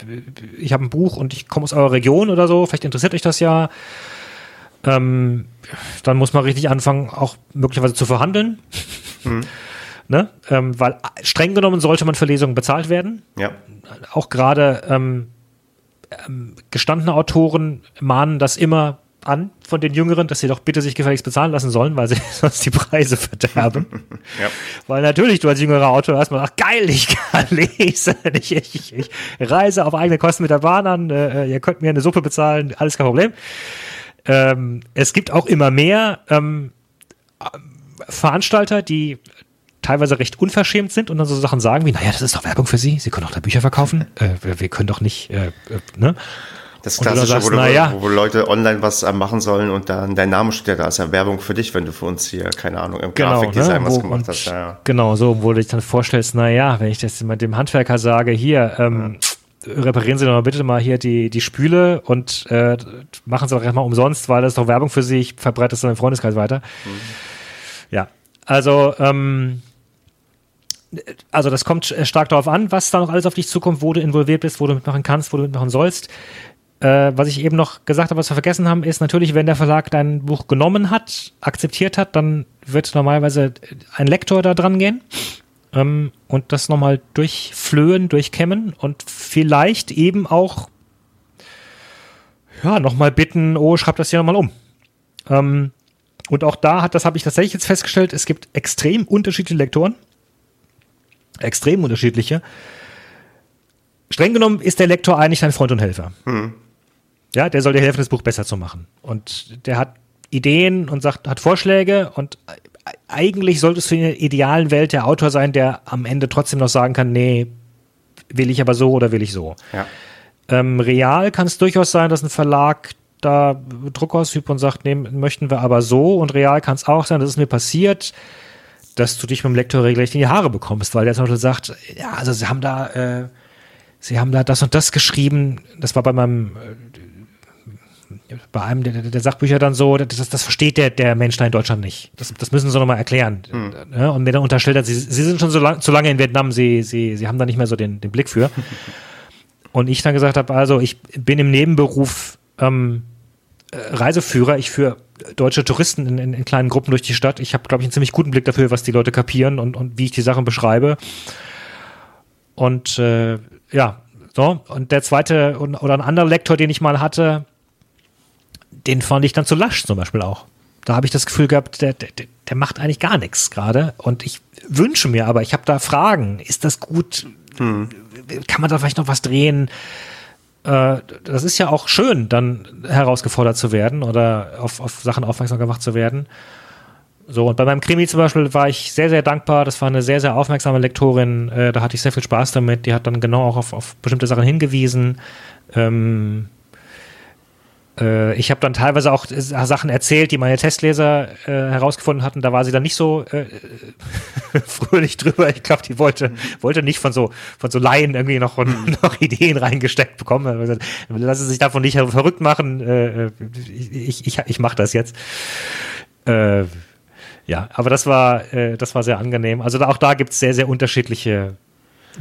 ich habe ein Buch und ich komme aus eurer Region oder so, vielleicht interessiert euch das ja. Ähm, dann muss man richtig anfangen, auch möglicherweise zu verhandeln. Mhm. Ne? Ähm, weil streng genommen sollte man für Lesungen bezahlt werden. Ja. Auch gerade ähm, ähm gestandene Autoren mahnen das immer an von den Jüngeren, dass sie doch bitte sich gefälligst bezahlen lassen sollen, weil sie sonst die Preise verderben. ja. Weil natürlich du als jüngerer Autor erstmal ach geil, ich kann lesen, ich, ich, ich reise auf eigene Kosten mit der Bahn an, äh, ihr könnt mir eine Suppe bezahlen, alles kein Problem. Ähm, es gibt auch immer mehr ähm, Veranstalter, die teilweise recht unverschämt sind und dann so Sachen sagen wie, naja, das ist doch Werbung für Sie, Sie können doch da Bücher verkaufen, äh, wir können doch nicht, äh, äh ne? Das Klassische, sagst, wo, du, ja. wo, Leute online was machen sollen und dann dein Name steht ja da, ist ja Werbung für dich, wenn du für uns hier, keine Ahnung, im genau, Grafikdesign ne, was gemacht hast. Ja. Genau, so, wo du dich dann vorstellst, naja, wenn ich das mit dem Handwerker sage, hier, ähm, ja. reparieren Sie doch mal bitte mal hier die, die Spüle und äh, machen Sie doch erstmal umsonst, weil das ist doch Werbung für Sie, ich verbreite es dann im Freundeskreis weiter. Mhm. Ja, also, ähm, also das kommt stark darauf an, was da noch alles auf dich zukommt, wo du involviert bist, wo du mitmachen kannst, wo du mitmachen sollst. Äh, was ich eben noch gesagt habe, was wir vergessen haben, ist natürlich, wenn der Verlag dein Buch genommen hat, akzeptiert hat, dann wird normalerweise ein Lektor da dran gehen ähm, und das nochmal durchflöhen, durchkämmen und vielleicht eben auch ja, nochmal bitten, oh, schreib das hier nochmal um. Ähm, und auch da hat, das habe ich tatsächlich jetzt festgestellt, es gibt extrem unterschiedliche Lektoren. Extrem unterschiedliche. Streng genommen ist der Lektor eigentlich dein Freund und Helfer. Mhm. Ja, der soll dir helfen, das Buch besser zu machen. Und der hat Ideen und sagt, hat Vorschläge und eigentlich sollte es für eine idealen Welt der Autor sein, der am Ende trotzdem noch sagen kann, nee, will ich aber so oder will ich so. Ja. Ähm, real kann es durchaus sein, dass ein Verlag da Druck ausübt und sagt, nee, möchten wir aber so. Und real kann es auch sein, das ist mir passiert, dass du dich mit dem Lektor regelrecht in die Haare bekommst, weil der zum Beispiel sagt, ja, also sie haben da, äh, sie haben da das und das geschrieben. Das war bei meinem äh, bei einem der, der Sachbücher dann so, das, das versteht der, der Mensch da in Deutschland nicht. Das, das müssen sie nochmal erklären. Mhm. Und mir dann unterstellt hat, sie, sie sind schon so lang, zu lange in Vietnam, sie, sie, sie haben da nicht mehr so den, den Blick für. Und ich dann gesagt habe, also ich bin im Nebenberuf ähm, äh, Reiseführer, ich führe deutsche Touristen in, in, in, kleinen Gruppen durch die Stadt. Ich habe, glaube ich, einen ziemlich guten Blick dafür, was die Leute kapieren und, und wie ich die Sachen beschreibe. Und äh, ja, so. Und der zweite oder ein anderer Lektor, den ich mal hatte, den fand ich dann zu lasch zum Beispiel auch. Da habe ich das Gefühl gehabt, der, der, der macht eigentlich gar nichts gerade. Und ich wünsche mir aber, ich habe da Fragen. Ist das gut? Hm. Kann man da vielleicht noch was drehen? Äh, das ist ja auch schön, dann herausgefordert zu werden oder auf, auf Sachen aufmerksam gemacht zu werden. So, und bei meinem Krimi zum Beispiel war ich sehr, sehr dankbar. Das war eine sehr, sehr aufmerksame Lektorin. Äh, da hatte ich sehr viel Spaß damit. Die hat dann genau auch auf, auf bestimmte Sachen hingewiesen. Ähm, äh, ich habe dann teilweise auch äh, Sachen erzählt, die meine Testleser äh, herausgefunden hatten. Da war sie dann nicht so äh, fröhlich drüber. Ich glaube, die wollte, wollte nicht von so, von so Laien irgendwie noch, noch Ideen reingesteckt bekommen. Lass sie sich davon nicht verrückt machen. Äh, äh ich ich, ich mache das jetzt. Äh, ja, aber das war, äh, das war sehr angenehm. Also auch da gibt es sehr, sehr unterschiedliche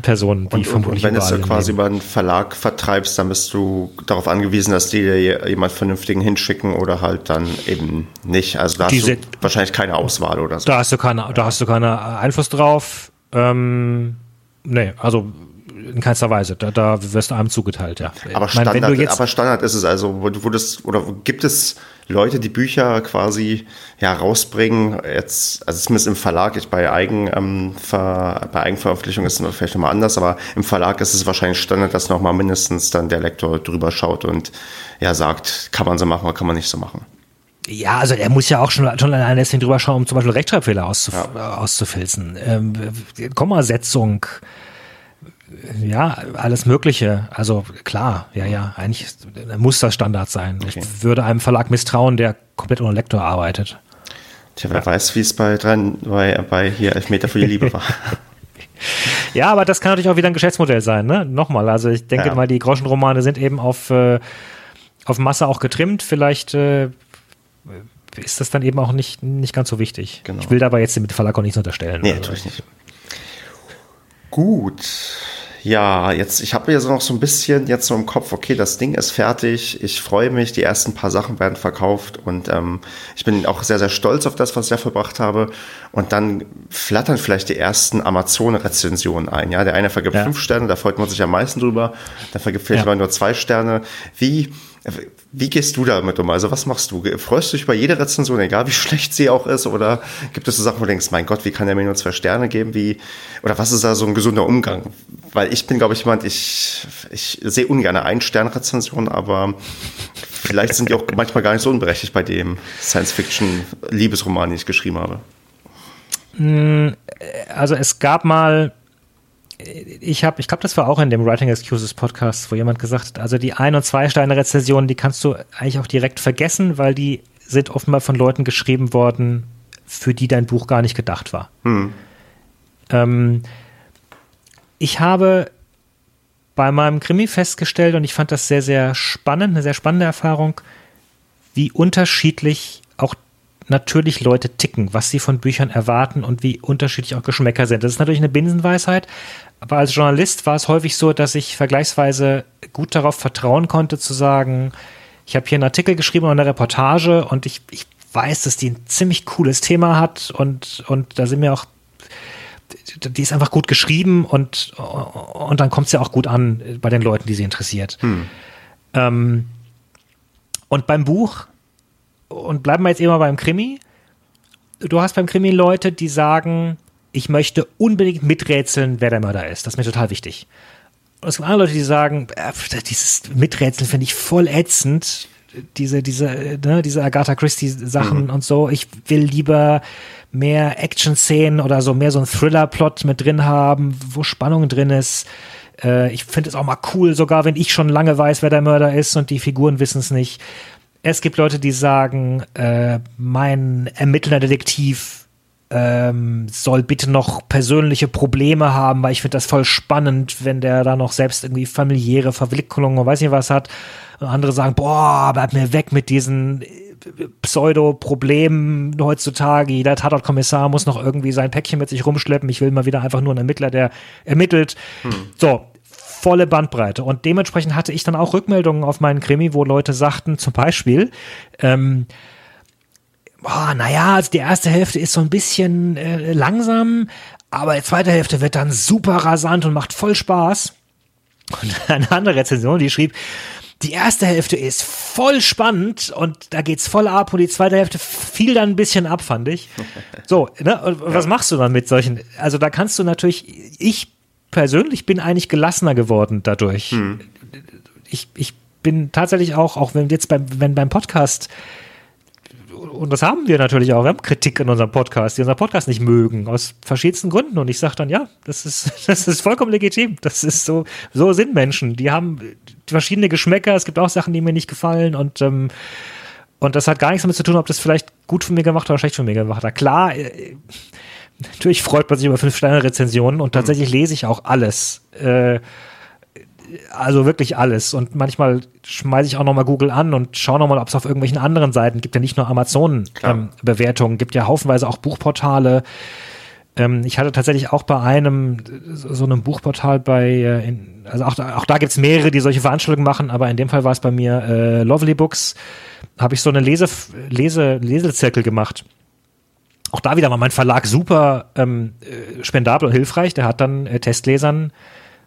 Personen, die und, vermutlich und wenn du quasi über einen Verlag vertreibst, dann bist du darauf angewiesen, dass die dir jemand Vernünftigen hinschicken oder halt dann eben nicht. Also da hast Diese, du wahrscheinlich keine Auswahl oder so. Da hast du keine, da hast du keinen Einfluss drauf. Ähm, nee, also in keinster Weise. Da, da wirst du einem zugeteilt, ja. Aber, Standard, meine, aber Standard ist es also, wo, wo das, oder gibt es Leute, die Bücher quasi ja, rausbringen, jetzt, also zumindest im Verlag, ich, bei, Eigen, ähm, Ver, bei Eigenveröffentlichung ist es vielleicht nochmal anders, aber im Verlag ist es wahrscheinlich Standard, dass nochmal mindestens dann der Lektor drüber schaut und ja sagt, kann man so machen oder kann man nicht so machen. Ja, also er muss ja auch schon, schon alleine deswegen drüber schauen, um zum Beispiel Rechtschreibfehler auszuf ja. auszufilzen. Ähm, Kommasetzung, ja, alles Mögliche. Also klar, ja, ja, eigentlich muss das Standard sein. Okay. Ich würde einem Verlag misstrauen, der komplett ohne Lektor arbeitet. Tja, wer ja. weiß, wie es bei, bei, bei hier Elfmeter für die Liebe war. ja, aber das kann natürlich auch wieder ein Geschäftsmodell sein, ne? Nochmal, also ich denke ja. mal, die Groschenromane sind eben auf, äh, auf Masse auch getrimmt. Vielleicht äh, ist das dann eben auch nicht, nicht ganz so wichtig. Genau. Ich will dabei jetzt dem Verlag auch nichts unterstellen. Nee, also. natürlich nicht. Gut. Ja, jetzt, ich habe jetzt noch so ein bisschen jetzt so im Kopf, okay, das Ding ist fertig, ich freue mich, die ersten paar Sachen werden verkauft und ähm, ich bin auch sehr, sehr stolz auf das, was ich da verbracht habe. Und dann flattern vielleicht die ersten Amazon-Rezensionen ein. Ja, der eine vergibt ja. fünf Sterne, da freut man sich am meisten drüber, der vergibt vielleicht ja. nur zwei Sterne. Wie, wie gehst du damit um? Also was machst du? Freust du dich bei jeder Rezension, egal wie schlecht sie auch ist? Oder gibt es so Sachen, wo du denkst, mein Gott, wie kann der mir nur zwei Sterne geben? Wie, oder was ist da so ein gesunder Umgang? Weil ich bin, glaube ich, jemand, ich, ich sehe ungern Ein-Stern-Rezensionen, aber vielleicht sind die auch manchmal gar nicht so unberechtigt bei dem Science-Fiction-Liebesroman, den ich geschrieben habe. Hm, also es gab mal ich habe, ich glaube, das war auch in dem Writing Excuses Podcast, wo jemand gesagt hat, also die Ein- und Zwei-Sterne-Rezensionen, die kannst du eigentlich auch direkt vergessen, weil die sind offenbar von Leuten geschrieben worden, für die dein Buch gar nicht gedacht war. Hm. Ähm, ich habe bei meinem Krimi festgestellt, und ich fand das sehr, sehr spannend, eine sehr spannende Erfahrung, wie unterschiedlich auch natürlich Leute ticken, was sie von Büchern erwarten und wie unterschiedlich auch Geschmäcker sind. Das ist natürlich eine Binsenweisheit, aber als Journalist war es häufig so, dass ich vergleichsweise gut darauf vertrauen konnte, zu sagen, ich habe hier einen Artikel geschrieben oder eine Reportage und ich, ich weiß, dass die ein ziemlich cooles Thema hat und, und da sind mir auch, die ist einfach gut geschrieben und, und dann kommt es ja auch gut an bei den Leuten, die sie interessiert. Hm. Ähm, und beim Buch, und bleiben wir jetzt immer beim Krimi, du hast beim Krimi Leute, die sagen, ich möchte unbedingt miträtseln, wer der Mörder ist. Das ist mir total wichtig. Und es gibt andere Leute, die sagen, äh, dieses Miträtseln finde ich voll ätzend. Diese, diese, ne, diese Agatha Christie-Sachen mhm. und so. Ich will lieber mehr Action-Szenen oder so, mehr so einen Thriller-Plot mit drin haben, wo Spannung drin ist. Äh, ich finde es auch mal cool, sogar wenn ich schon lange weiß, wer der Mörder ist und die Figuren wissen es nicht. Es gibt Leute, die sagen, äh, mein ermittelnder Detektiv ähm, soll bitte noch persönliche Probleme haben, weil ich finde das voll spannend, wenn der da noch selbst irgendwie familiäre Verwicklungen und weiß nicht was hat. Und andere sagen, boah, bleib mir weg mit diesen äh, Pseudo-Problemen heutzutage. Jeder Tatortkommissar muss noch irgendwie sein Päckchen mit sich rumschleppen. Ich will mal wieder einfach nur einen Ermittler, der ermittelt. Hm. So, volle Bandbreite. Und dementsprechend hatte ich dann auch Rückmeldungen auf meinen Krimi, wo Leute sagten, zum Beispiel, ähm, boah, naja, also die erste Hälfte ist so ein bisschen äh, langsam, aber die zweite Hälfte wird dann super rasant und macht voll Spaß. Und eine andere Rezension, die schrieb, die erste Hälfte ist voll spannend und da geht's voll ab und die zweite Hälfte fiel dann ein bisschen ab, fand ich. So, ne? Und was ja. machst du dann mit solchen? Also da kannst du natürlich, ich persönlich bin eigentlich gelassener geworden dadurch. Hm. Ich, ich bin tatsächlich auch, auch wenn jetzt beim, wenn beim Podcast und das haben wir natürlich auch. Wir haben Kritik in unserem Podcast, die unseren Podcast nicht mögen, aus verschiedensten Gründen. Und ich sage dann, ja, das ist, das ist vollkommen legitim. Das ist so, so sind Menschen. Die haben verschiedene Geschmäcker. Es gibt auch Sachen, die mir nicht gefallen. Und, ähm, und das hat gar nichts damit zu tun, ob das vielleicht gut für mich gemacht oder schlecht für mich gemacht hat. Klar, äh, natürlich freut man sich über Fünf-Sterne-Rezensionen und tatsächlich lese ich auch alles. Äh, also wirklich alles. Und manchmal schmeiße ich auch nochmal Google an und schaue nochmal, ob es auf irgendwelchen anderen Seiten gibt. Ja nicht nur Amazon-Bewertungen, ähm, gibt ja haufenweise auch Buchportale. Ähm, ich hatte tatsächlich auch bei einem, so einem Buchportal bei, äh, in, also auch, auch da gibt es mehrere, die solche Veranstaltungen machen, aber in dem Fall war es bei mir äh, Lovely Books, habe ich so eine Lese, Lese, Lesezirkel gemacht. Auch da wieder war mein Verlag super ähm, äh, spendabel und hilfreich. Der hat dann äh, Testlesern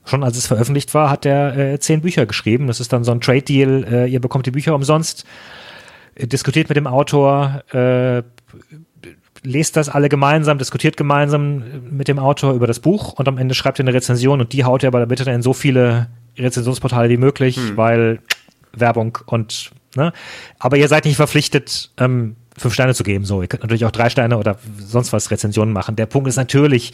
schon als es veröffentlicht war, hat er äh, zehn Bücher geschrieben. Das ist dann so ein Trade-Deal. Äh, ihr bekommt die Bücher umsonst, äh, diskutiert mit dem Autor, äh, lest das alle gemeinsam, diskutiert gemeinsam mit dem Autor über das Buch und am Ende schreibt ihr eine Rezension und die haut ihr aber bitte in so viele Rezensionsportale wie möglich, hm. weil Werbung und ne? Aber ihr seid nicht verpflichtet, ähm, fünf Sterne zu geben. So, ihr könnt natürlich auch drei Sterne oder sonst was Rezensionen machen. Der Punkt ist natürlich,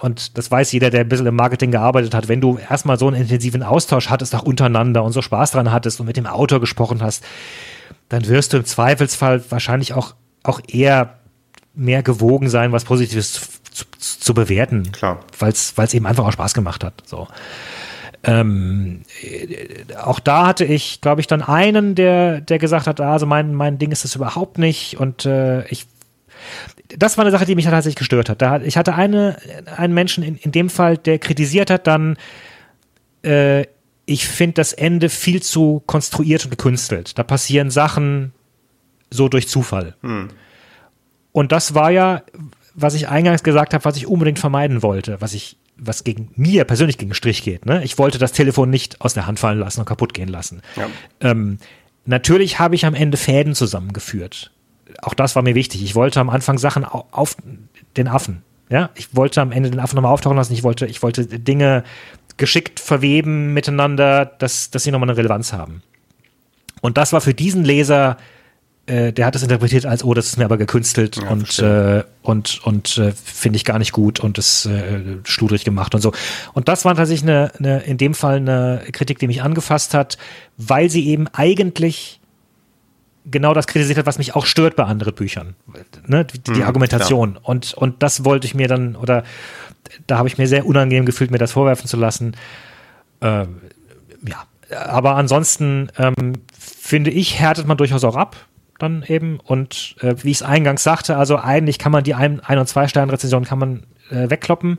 und das weiß jeder, der ein bisschen im Marketing gearbeitet hat, wenn du erstmal so einen intensiven Austausch hattest, auch untereinander und so Spaß dran hattest und mit dem Autor gesprochen hast, dann wirst du im Zweifelsfall wahrscheinlich auch, auch eher mehr gewogen sein, was Positives zu, zu, zu bewerten. Klar. Weil es eben einfach auch Spaß gemacht hat. So. Ähm, äh, auch da hatte ich, glaube ich, dann einen, der, der gesagt hat, also mein, mein Ding ist das überhaupt nicht und äh, ich das war eine Sache, die mich tatsächlich gestört hat. Da, ich hatte eine, einen Menschen in, in dem Fall, der kritisiert hat dann, äh, ich finde das Ende viel zu konstruiert und gekünstelt. Da passieren Sachen so durch Zufall. Hm. Und das war ja, was ich eingangs gesagt habe, was ich unbedingt vermeiden wollte, was ich was gegen mir persönlich gegen Strich geht. Ne? Ich wollte das Telefon nicht aus der Hand fallen lassen und kaputt gehen lassen. Ja. Ähm, natürlich habe ich am Ende Fäden zusammengeführt. Auch das war mir wichtig. Ich wollte am Anfang Sachen auf den Affen. Ja, ich wollte am Ende den Affen nochmal auftauchen lassen. Ich wollte, ich wollte Dinge geschickt verweben miteinander, dass, dass sie nochmal eine Relevanz haben. Und das war für diesen Leser äh, der hat es interpretiert als, oh, das ist mir aber gekünstelt ja, und, äh, und, und äh, finde ich gar nicht gut und ist äh, schludrig gemacht und so. Und das war tatsächlich eine, eine, in dem Fall eine Kritik, die mich angefasst hat, weil sie eben eigentlich genau das kritisiert hat, was mich auch stört bei anderen Büchern. Ne? Die, die hm, Argumentation. Und, und das wollte ich mir dann, oder da habe ich mir sehr unangenehm gefühlt, mir das vorwerfen zu lassen. Ähm, ja, aber ansonsten ähm, finde ich, härtet man durchaus auch ab dann eben. Und äh, wie ich es eingangs sagte, also eigentlich kann man die Ein-, Ein und Zwei-Sterne-Rezension kann man äh, wegkloppen.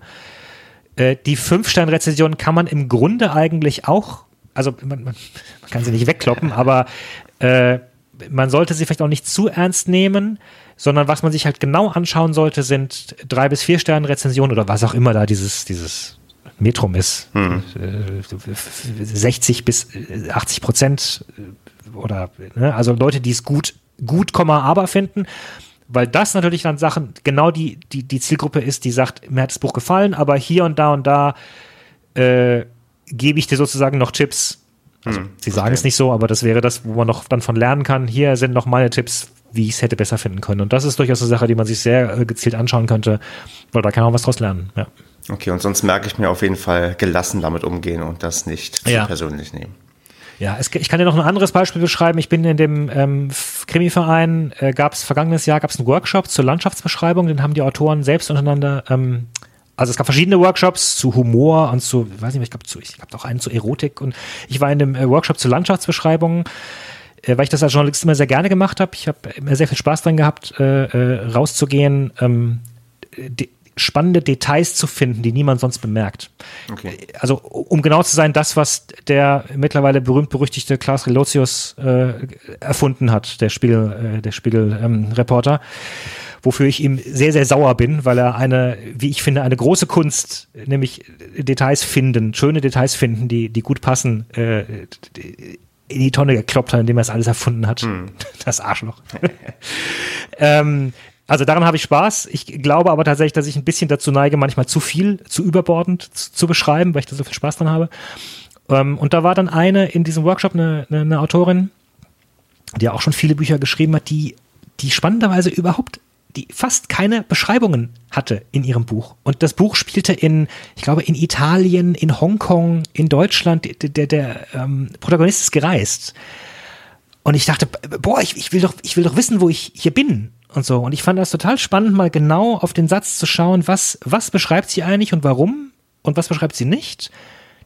Äh, die Fünf-Sterne-Rezension kann man im Grunde eigentlich auch, also man, man, man kann sie nicht wegkloppen, aber äh, man sollte sie vielleicht auch nicht zu ernst nehmen, sondern was man sich halt genau anschauen sollte, sind drei bis vier Sterne Rezensionen oder was auch immer da dieses, dieses Metrum ist. Hm. 60 äh, bis 80 Prozent äh, oder ne? also Leute, die es gut gut, aber finden, weil das natürlich dann Sachen, genau die, die, die Zielgruppe ist, die sagt, mir hat das Buch gefallen, aber hier und da und da äh, gebe ich dir sozusagen noch Tipps. Also, hm, sie sagen es nicht so, aber das wäre das, wo man noch dann von lernen kann. Hier sind noch meine Tipps, wie ich es hätte besser finden können. Und das ist durchaus eine Sache, die man sich sehr äh, gezielt anschauen könnte, weil da kann man was draus lernen. Ja. Okay, und sonst merke ich mir auf jeden Fall gelassen damit umgehen und das nicht ja. persönlich nehmen. Ja, es, ich kann dir noch ein anderes Beispiel beschreiben. Ich bin in dem ähm, Krimi-Verein, äh, gab es vergangenes Jahr gab's einen Workshop zur Landschaftsbeschreibung, den haben die Autoren selbst untereinander ähm, also es gab verschiedene Workshops zu Humor und zu, ich weiß nicht, ich glaube zu, ich glaube auch einen zu Erotik und ich war in dem äh, Workshop zu Landschaftsbeschreibungen, äh, weil ich das als Journalist immer sehr gerne gemacht habe. Ich habe immer sehr viel Spaß dran gehabt, äh, äh, rauszugehen, ähm, die, spannende Details zu finden, die niemand sonst bemerkt. Okay. Also um genau zu sein, das, was der mittlerweile berühmt-berüchtigte Klaas Relotius äh, erfunden hat, der Spiegel, äh, der Spiegel-Reporter, ähm, wofür ich ihm sehr, sehr sauer bin, weil er eine, wie ich finde, eine große Kunst, nämlich Details finden, schöne Details finden, die, die gut passen, äh, in die Tonne gekloppt hat, indem er es alles erfunden hat. Hm. Das Arschloch. ähm, also daran habe ich Spaß. Ich glaube aber tatsächlich, dass ich ein bisschen dazu neige, manchmal zu viel, zu überbordend zu, zu beschreiben, weil ich da so viel Spaß dran habe. Ähm, und da war dann eine in diesem Workshop, eine, eine, eine Autorin, die auch schon viele Bücher geschrieben hat, die, die spannenderweise überhaupt die fast keine Beschreibungen hatte in ihrem Buch. Und das Buch spielte in, ich glaube, in Italien, in Hongkong, in Deutschland. Der, der, der ähm, Protagonist ist gereist. Und ich dachte, boah, ich, ich, will doch, ich will doch wissen, wo ich hier bin und so. Und ich fand das total spannend, mal genau auf den Satz zu schauen, was, was beschreibt sie eigentlich und warum und was beschreibt sie nicht.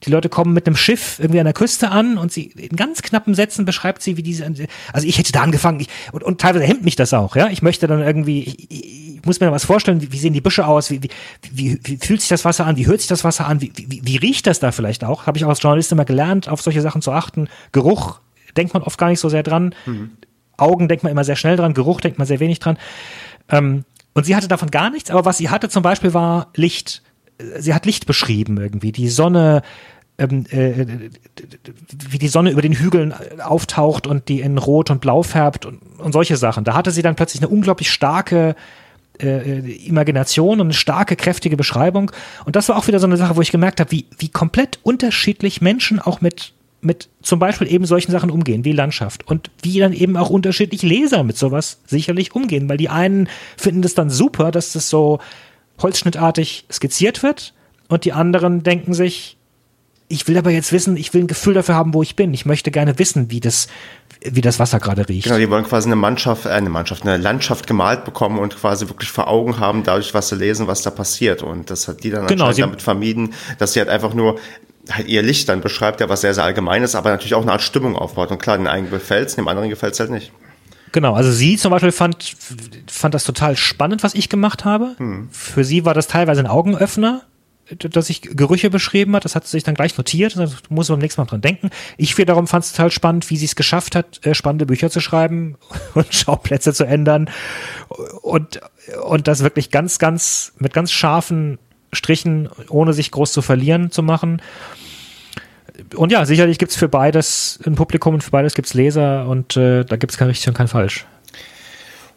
Die Leute kommen mit einem Schiff irgendwie an der Küste an und sie in ganz knappen Sätzen beschreibt sie, wie diese, also ich hätte da angefangen ich, und, und teilweise hemmt mich das auch, ja. Ich möchte dann irgendwie, ich, ich muss mir da was vorstellen, wie, wie sehen die Büsche aus, wie, wie, wie, wie fühlt sich das Wasser an, wie hört sich das Wasser an, wie, wie, wie riecht das da vielleicht auch? Habe ich auch als Journalist immer gelernt, auf solche Sachen zu achten. Geruch denkt man oft gar nicht so sehr dran. Mhm. Augen denkt man immer sehr schnell dran, Geruch denkt man sehr wenig dran. Ähm, und sie hatte davon gar nichts, aber was sie hatte zum Beispiel war Licht. Sie hat Licht beschrieben irgendwie. Die Sonne, ähm, äh, wie die Sonne über den Hügeln auftaucht und die in Rot und Blau färbt und, und solche Sachen. Da hatte sie dann plötzlich eine unglaublich starke äh, Imagination und eine starke, kräftige Beschreibung. Und das war auch wieder so eine Sache, wo ich gemerkt habe, wie, wie komplett unterschiedlich Menschen auch mit mit zum Beispiel eben solchen Sachen umgehen, wie Landschaft. Und wie dann eben auch unterschiedlich Leser mit sowas sicherlich umgehen. Weil die einen finden das dann super, dass das so holzschnittartig skizziert wird. Und die anderen denken sich, ich will aber jetzt wissen, ich will ein Gefühl dafür haben, wo ich bin. Ich möchte gerne wissen, wie das, wie das Wasser gerade riecht. Genau, die wollen quasi eine Mannschaft, äh, eine Mannschaft, eine Landschaft gemalt bekommen und quasi wirklich vor Augen haben, dadurch, was sie lesen, was da passiert. Und das hat die dann genau, anscheinend damit vermieden, dass sie halt einfach nur halt ihr Licht dann beschreibt, ja was sehr, sehr allgemein ist, aber natürlich auch eine Art Stimmung aufbaut. Und klar, den einen gefällt's, dem anderen gefällt's halt nicht. Genau, also sie zum Beispiel fand, fand das total spannend, was ich gemacht habe. Hm. Für sie war das teilweise ein Augenöffner, dass ich Gerüche beschrieben hat. Das hat sie sich dann gleich notiert. Da muss man beim nächsten Mal dran denken. Ich wiederum fand es total spannend, wie sie es geschafft hat, äh, spannende Bücher zu schreiben und Schauplätze zu ändern und, und das wirklich ganz, ganz, mit ganz scharfen Strichen, ohne sich groß zu verlieren, zu machen. Und ja, sicherlich gibt es für beides ein Publikum und für beides gibt es Leser und äh, da gibt es kein richtig und kein falsch.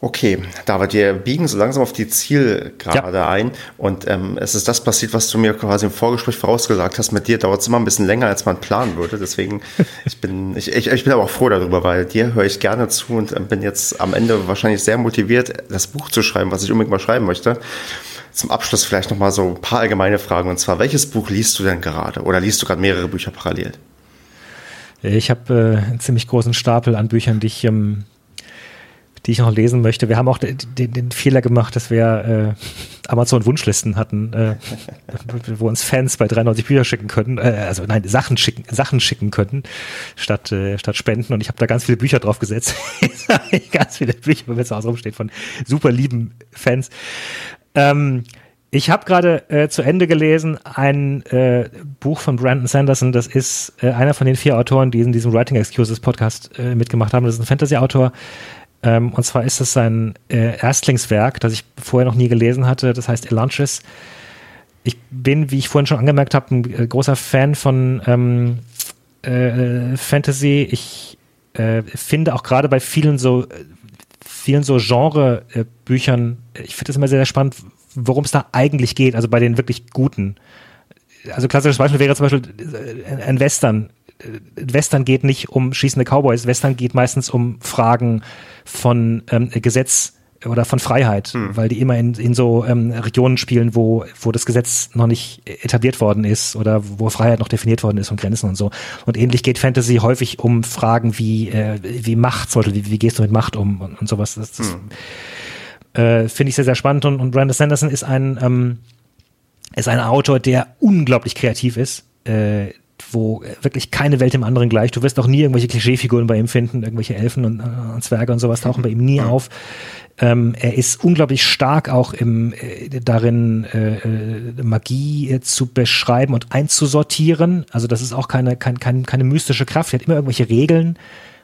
Okay, David, wir biegen so langsam auf die Zielgerade ja. ein und ähm, es ist das passiert, was du mir quasi im Vorgespräch vorausgesagt hast. Mit dir dauert es immer ein bisschen länger, als man planen würde. Deswegen, ich bin, ich, ich, ich bin aber auch froh darüber, weil dir höre ich gerne zu und äh, bin jetzt am Ende wahrscheinlich sehr motiviert, das Buch zu schreiben, was ich unbedingt mal schreiben möchte. Zum Abschluss vielleicht nochmal so ein paar allgemeine Fragen und zwar, welches Buch liest du denn gerade oder liest du gerade mehrere Bücher parallel? Ich habe äh, einen ziemlich großen Stapel an Büchern, die ich ähm, die ich noch lesen möchte. Wir haben auch den, den, Fehler gemacht, dass wir äh, Amazon-Wunschlisten hatten, äh, wo uns Fans bei 93 Bücher schicken können, äh, also nein, Sachen schicken, Sachen schicken könnten, statt, äh, statt Spenden. Und ich habe da ganz viele Bücher drauf gesetzt. ganz viele Bücher, wenn mir zu Hause rumsteht, von super lieben Fans. Ähm, ich habe gerade äh, zu Ende gelesen ein äh, Buch von Brandon Sanderson. Das ist äh, einer von den vier Autoren, die in diesem Writing Excuses Podcast äh, mitgemacht haben. Das ist ein Fantasy-Autor. Ähm, und zwar ist es sein äh, Erstlingswerk, das ich vorher noch nie gelesen hatte. Das heißt Elantris. Ich bin, wie ich vorhin schon angemerkt habe, ein äh, großer Fan von ähm, äh, Fantasy. Ich finde auch gerade bei vielen so vielen so Genre-Büchern, ich finde es immer sehr, sehr spannend, worum es da eigentlich geht, also bei den wirklich guten. Also klassisches Beispiel wäre zum Beispiel äh, ein Western. Western geht nicht um schießende Cowboys, Western geht meistens um Fragen von ähm, Gesetz oder von Freiheit, hm. weil die immer in, in so ähm, Regionen spielen, wo, wo das Gesetz noch nicht etabliert worden ist oder wo Freiheit noch definiert worden ist und Grenzen und so. Und ähnlich geht Fantasy häufig um Fragen wie, äh, wie Macht, zum Beispiel, wie, wie gehst du mit Macht um und, und sowas. Das, das hm. äh, finde ich sehr, sehr spannend. Und, und Brandon Sanderson ist ein, ähm, ist ein Autor, der unglaublich kreativ ist. Äh, wo wirklich keine Welt im anderen gleicht. Du wirst auch nie irgendwelche Klischeefiguren bei ihm finden, irgendwelche Elfen und, äh, Zwerge und sowas tauchen bei ihm nie auf. Ähm, er ist unglaublich stark auch im, äh, darin, äh, äh Magie äh, zu beschreiben und einzusortieren. Also das ist auch keine, kein, kein, keine mystische Kraft. Er hat immer irgendwelche Regeln.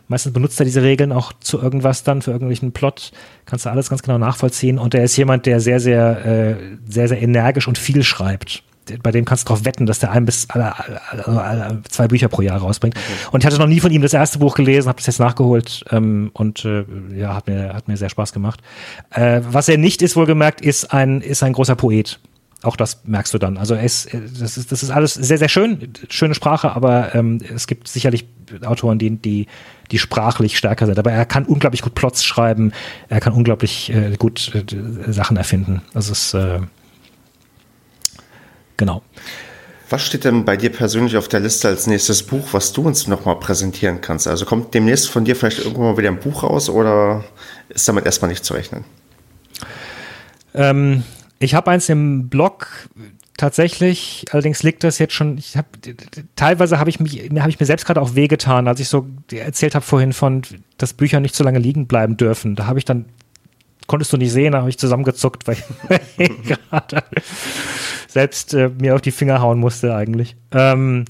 Meistens benutzt er diese Regeln auch zu irgendwas dann, für irgendwelchen Plot. Kannst du alles ganz genau nachvollziehen. Und er ist jemand, der sehr, sehr, äh, sehr, sehr energisch und viel schreibt bei dem kannst du darauf wetten, dass der ein bis alle, alle, alle, zwei Bücher pro Jahr rausbringt. Okay. Und ich hatte noch nie von ihm das erste Buch gelesen, habe das jetzt nachgeholt ähm, und äh, ja, hat mir, hat mir sehr Spaß gemacht. Äh, was er nicht ist, wohlgemerkt, ist ein, ist ein großer Poet. Auch das merkst du dann. Also er ist, das ist, das ist alles sehr, sehr schön, schöne Sprache, aber ähm, es gibt sicherlich Autoren, die, die, die sprachlich stärker sind. Aber er kann unglaublich gut Plots schreiben, er kann unglaublich äh, gut äh, Sachen erfinden. Das ist äh, Genau. Was steht denn bei dir persönlich auf der Liste als nächstes Buch, was du uns nochmal präsentieren kannst? Also kommt demnächst von dir vielleicht irgendwann mal wieder ein Buch raus oder ist damit erstmal nicht zu rechnen? Ähm, ich habe eins im Blog tatsächlich, allerdings liegt das jetzt schon, ich hab, teilweise habe ich mich, habe ich mir selbst gerade auch wehgetan, als ich so erzählt habe vorhin von, dass Bücher nicht so lange liegen bleiben dürfen. Da habe ich dann, konntest du nicht sehen, da habe ich zusammengezuckt, weil ich gerade selbst äh, mir auf die Finger hauen musste eigentlich. Ähm,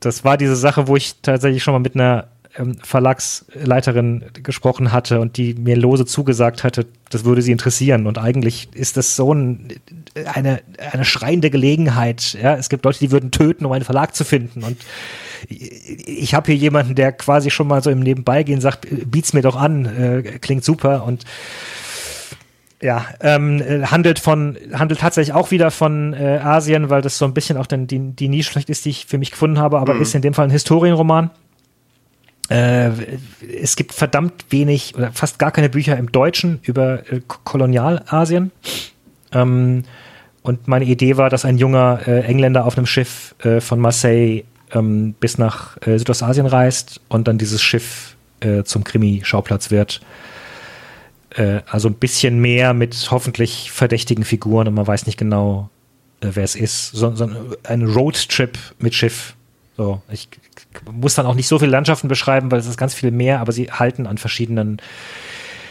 das war diese Sache, wo ich tatsächlich schon mal mit einer ähm, Verlagsleiterin gesprochen hatte und die mir lose zugesagt hatte, das würde sie interessieren. Und eigentlich ist das so ein, eine, eine schreiende Gelegenheit. Ja? Es gibt Leute, die würden töten, um einen Verlag zu finden. Und ich habe hier jemanden, der quasi schon mal so im Nebenbeigehen sagt, biet's mir doch an, äh, klingt super. Und ja, ähm, handelt von, handelt tatsächlich auch wieder von äh, Asien, weil das so ein bisschen auch dann die, die Nische vielleicht ist, die ich für mich gefunden habe, aber mhm. ist in dem Fall ein Historienroman. Äh, es gibt verdammt wenig oder fast gar keine Bücher im Deutschen über äh, Kolonialasien. Ähm, und meine Idee war, dass ein junger äh, Engländer auf einem Schiff äh, von Marseille ähm, bis nach äh, Südostasien reist und dann dieses Schiff äh, zum Krimi-Schauplatz wird äh, also ein bisschen mehr mit hoffentlich verdächtigen Figuren und man weiß nicht genau, äh, wer es ist. So, ein Roadtrip mit Schiff. So, ich muss dann auch nicht so viele Landschaften beschreiben, weil es ist ganz viel mehr, aber sie halten an verschiedenen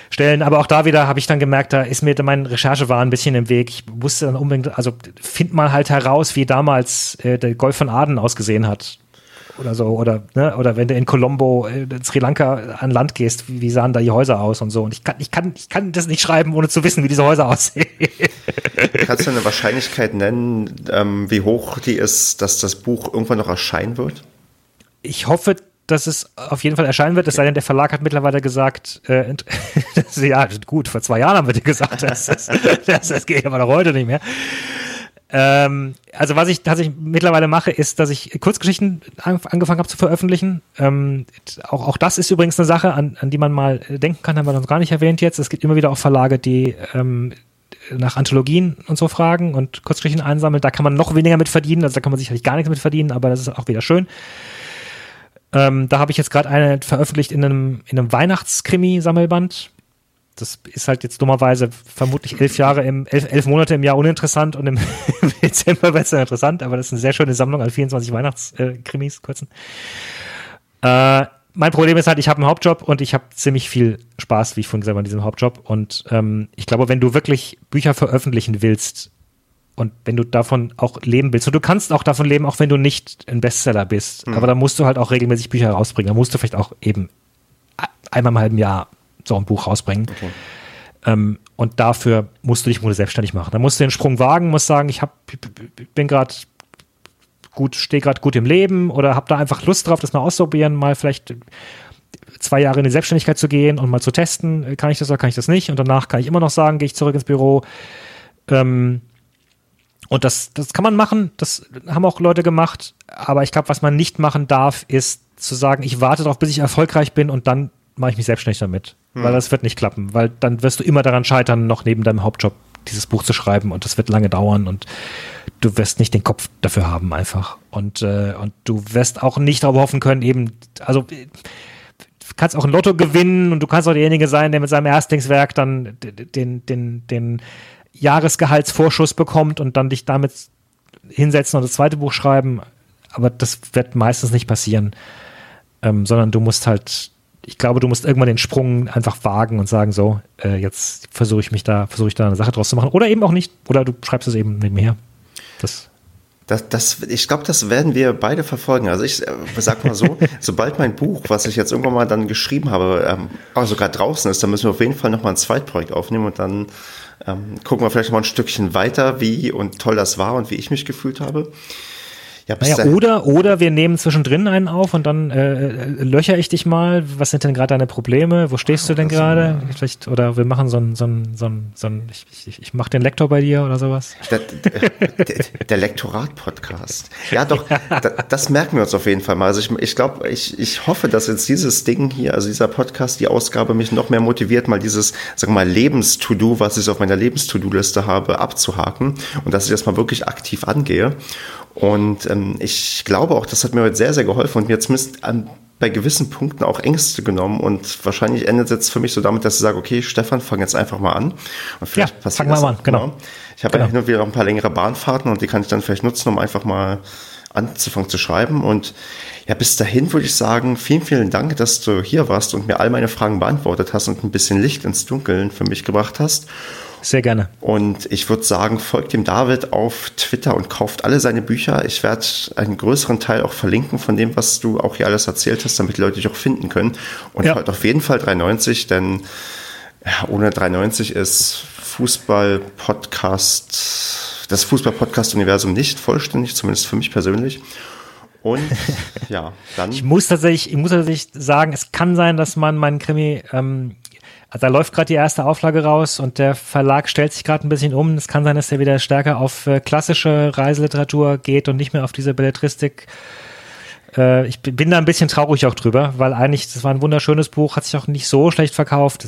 Stellen. Aber auch da wieder habe ich dann gemerkt, da ist mir mein Recherche war ein bisschen im Weg. Ich wusste dann unbedingt, also find mal halt heraus, wie damals äh, der Golf von Aden ausgesehen hat oder so. Oder, ne? oder wenn du in Colombo, äh, in Sri Lanka an Land gehst, wie, wie, sahen da die Häuser aus und so. Und ich kann, ich, kann, ich kann das nicht schreiben, ohne zu wissen, wie diese Häuser aussehen. Kannst du eine Wahrscheinlichkeit nennen, ähm, wie hoch die ist, dass das Buch irgendwann noch erscheinen wird? Ich hoffe, dass es auf jeden Fall erscheinen wird, es sei denn, der Verlag hat mittlerweile gesagt, äh, ja, gut, vor zwei Jahren haben wir dir gesagt, das, das, das, das geht aber noch heute nicht mehr. Ähm, also was ich tatsächlich mittlerweile mache, ist, dass ich Kurzgeschichten an, angefangen habe zu veröffentlichen. Ähm, auch, auch das ist übrigens eine Sache, an, an die man mal denken kann, haben wir noch gar nicht erwähnt jetzt. Es gibt immer wieder auch Verlage, die ähm, nach Anthologien und so fragen und Kurzgeschichten einsammeln. Da kann man noch weniger mit verdienen, also da kann man sicherlich gar nichts mit verdienen, aber das ist auch wieder schön. Ähm, da habe ich jetzt gerade eine veröffentlicht in einem, in einem Weihnachtskrimi-Sammelband das ist halt jetzt dummerweise vermutlich elf Jahre im, elf, elf Monate im Jahr uninteressant und im Dezember wird es dann interessant, aber das ist eine sehr schöne Sammlung an 24 Weihnachtskrimis, äh, kurzen. Äh, mein Problem ist halt, ich habe einen Hauptjob und ich habe ziemlich viel Spaß, wie ich vorhin gesagt habe, an diesem Hauptjob. Und ähm, ich glaube, wenn du wirklich Bücher veröffentlichen willst und wenn du davon auch leben willst, und du kannst auch davon leben, auch wenn du nicht ein Bestseller bist, mhm. aber da musst du halt auch regelmäßig Bücher rausbringen. Da musst du vielleicht auch eben einmal im halben Jahr so ein Buch rausbringen. Okay. Ähm, und dafür musst du dich mal selbstständig machen. Da musst du den Sprung wagen, musst sagen, ich hab, bin gerade gut, stehe gerade gut im Leben oder habe da einfach Lust drauf, das mal auszuprobieren, mal vielleicht zwei Jahre in die Selbstständigkeit zu gehen und mal zu testen, kann ich das oder kann ich das nicht? Und danach kann ich immer noch sagen, gehe ich zurück ins Büro. Ähm, und das, das kann man machen, das haben auch Leute gemacht, aber ich glaube, was man nicht machen darf, ist zu sagen, ich warte darauf, bis ich erfolgreich bin und dann mache ich mich selbstständig damit. Hm. Weil das wird nicht klappen, weil dann wirst du immer daran scheitern, noch neben deinem Hauptjob dieses Buch zu schreiben und das wird lange dauern und du wirst nicht den Kopf dafür haben einfach. Und, äh, und du wirst auch nicht darauf hoffen können, eben, also du kannst auch ein Lotto gewinnen und du kannst auch derjenige sein, der mit seinem Erstlingswerk dann den, den, den Jahresgehaltsvorschuss bekommt und dann dich damit hinsetzen und das zweite Buch schreiben. Aber das wird meistens nicht passieren, ähm, sondern du musst halt ich glaube, du musst irgendwann den Sprung einfach wagen und sagen, so, äh, jetzt versuche ich mich da, versuche ich da eine Sache draus zu machen. Oder eben auch nicht. Oder du schreibst es eben nebenher. Das das, das, ich glaube, das werden wir beide verfolgen. Also ich äh, sag mal so, sobald mein Buch, was ich jetzt irgendwann mal dann geschrieben habe, ähm, auch sogar draußen ist, dann müssen wir auf jeden Fall nochmal ein Zweitprojekt aufnehmen und dann ähm, gucken wir vielleicht mal ein Stückchen weiter, wie und toll das war und wie ich mich gefühlt habe. Ja, naja, oder, oder wir nehmen zwischendrin einen auf und dann äh, äh löcher ich dich mal. Was sind denn gerade deine Probleme? Wo stehst du denn gerade? Vielleicht, oder wir machen so ein, so ein, so ein, so ein ich, ich, ich mache den Lektor bei dir oder sowas. Der, der, der Lektorat-Podcast. Ja, doch, ja. Da, das merken wir uns auf jeden Fall mal. Also ich, ich glaube, ich, ich hoffe, dass jetzt dieses Ding hier, also dieser Podcast, die Ausgabe mich noch mehr motiviert, mal dieses, sagen wir mal, Lebens-To-Do, was ich auf meiner Lebens-To-Do-Liste habe, abzuhaken und dass ich das mal wirklich aktiv angehe. Und ähm, ich glaube auch, das hat mir heute sehr, sehr geholfen und mir zumindest an, bei gewissen Punkten auch Ängste genommen. Und wahrscheinlich endet es jetzt für mich so damit, dass ich sage, okay, Stefan, fang jetzt einfach mal an. Und vielleicht ja, passiert fang mal an, genau. Ich habe genau. ja hin und wieder noch ein paar längere Bahnfahrten und die kann ich dann vielleicht nutzen, um einfach mal anzufangen zu schreiben. Und ja, bis dahin würde ich sagen, vielen, vielen Dank, dass du hier warst und mir all meine Fragen beantwortet hast und ein bisschen Licht ins Dunkeln für mich gebracht hast. Sehr gerne. Und ich würde sagen, folgt dem David auf Twitter und kauft alle seine Bücher. Ich werde einen größeren Teil auch verlinken von dem, was du auch hier alles erzählt hast, damit die Leute dich auch finden können. Und ja. auf jeden Fall 390, denn ohne 390 ist Fußball-Podcast, das Fußball-Podcast-Universum nicht vollständig, zumindest für mich persönlich. Und ja, dann. Ich muss tatsächlich, ich muss tatsächlich sagen, es kann sein, dass man meinen Krimi, ähm, also da läuft gerade die erste Auflage raus und der Verlag stellt sich gerade ein bisschen um. Es kann sein, dass er wieder stärker auf äh, klassische Reiseliteratur geht und nicht mehr auf diese Belletristik äh, ich bin da ein bisschen traurig auch drüber, weil eigentlich, das war ein wunderschönes Buch, hat sich auch nicht so schlecht verkauft.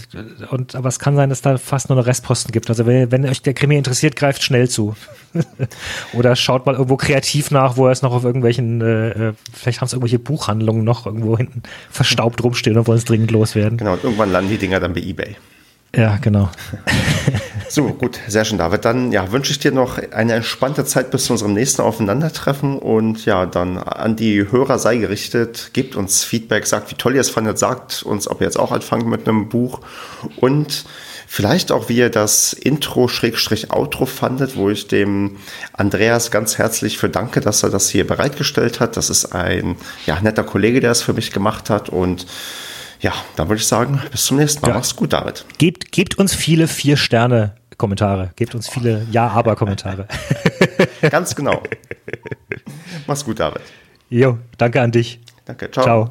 Und, aber es kann sein, dass da fast nur noch Restposten gibt. Also wenn, wenn euch der Krimi interessiert, greift schnell zu. Oder schaut mal irgendwo kreativ nach, wo er es noch auf irgendwelchen, äh, äh vielleicht haben es irgendwelche Buchhandlungen noch irgendwo hinten verstaubt rumstehen und wollen es dringend loswerden. Genau, und irgendwann landen die Dinger dann bei Ebay. Ja, genau. so, gut, sehr schön, David. Dann ja, wünsche ich dir noch eine entspannte Zeit bis zu unserem nächsten Aufeinandertreffen und ja, dann an die Hörer sei gerichtet, gebt uns Feedback, sagt, wie toll ihr es fandet, sagt uns, ob ihr jetzt auch anfangt mit einem Buch und vielleicht auch, wie ihr das Intro-Outro fandet, wo ich dem Andreas ganz herzlich für danke, dass er das hier bereitgestellt hat. Das ist ein ja, netter Kollege, der es für mich gemacht hat und ja, dann würde ich sagen, bis zum nächsten Mal. Ja. Mach's gut, David. Gebt, gebt uns viele Vier-Sterne-Kommentare. Gebt uns viele Ja-Aber-Kommentare. Ganz genau. Mach's gut, David. Jo, danke an dich. Danke, ciao. Ciao.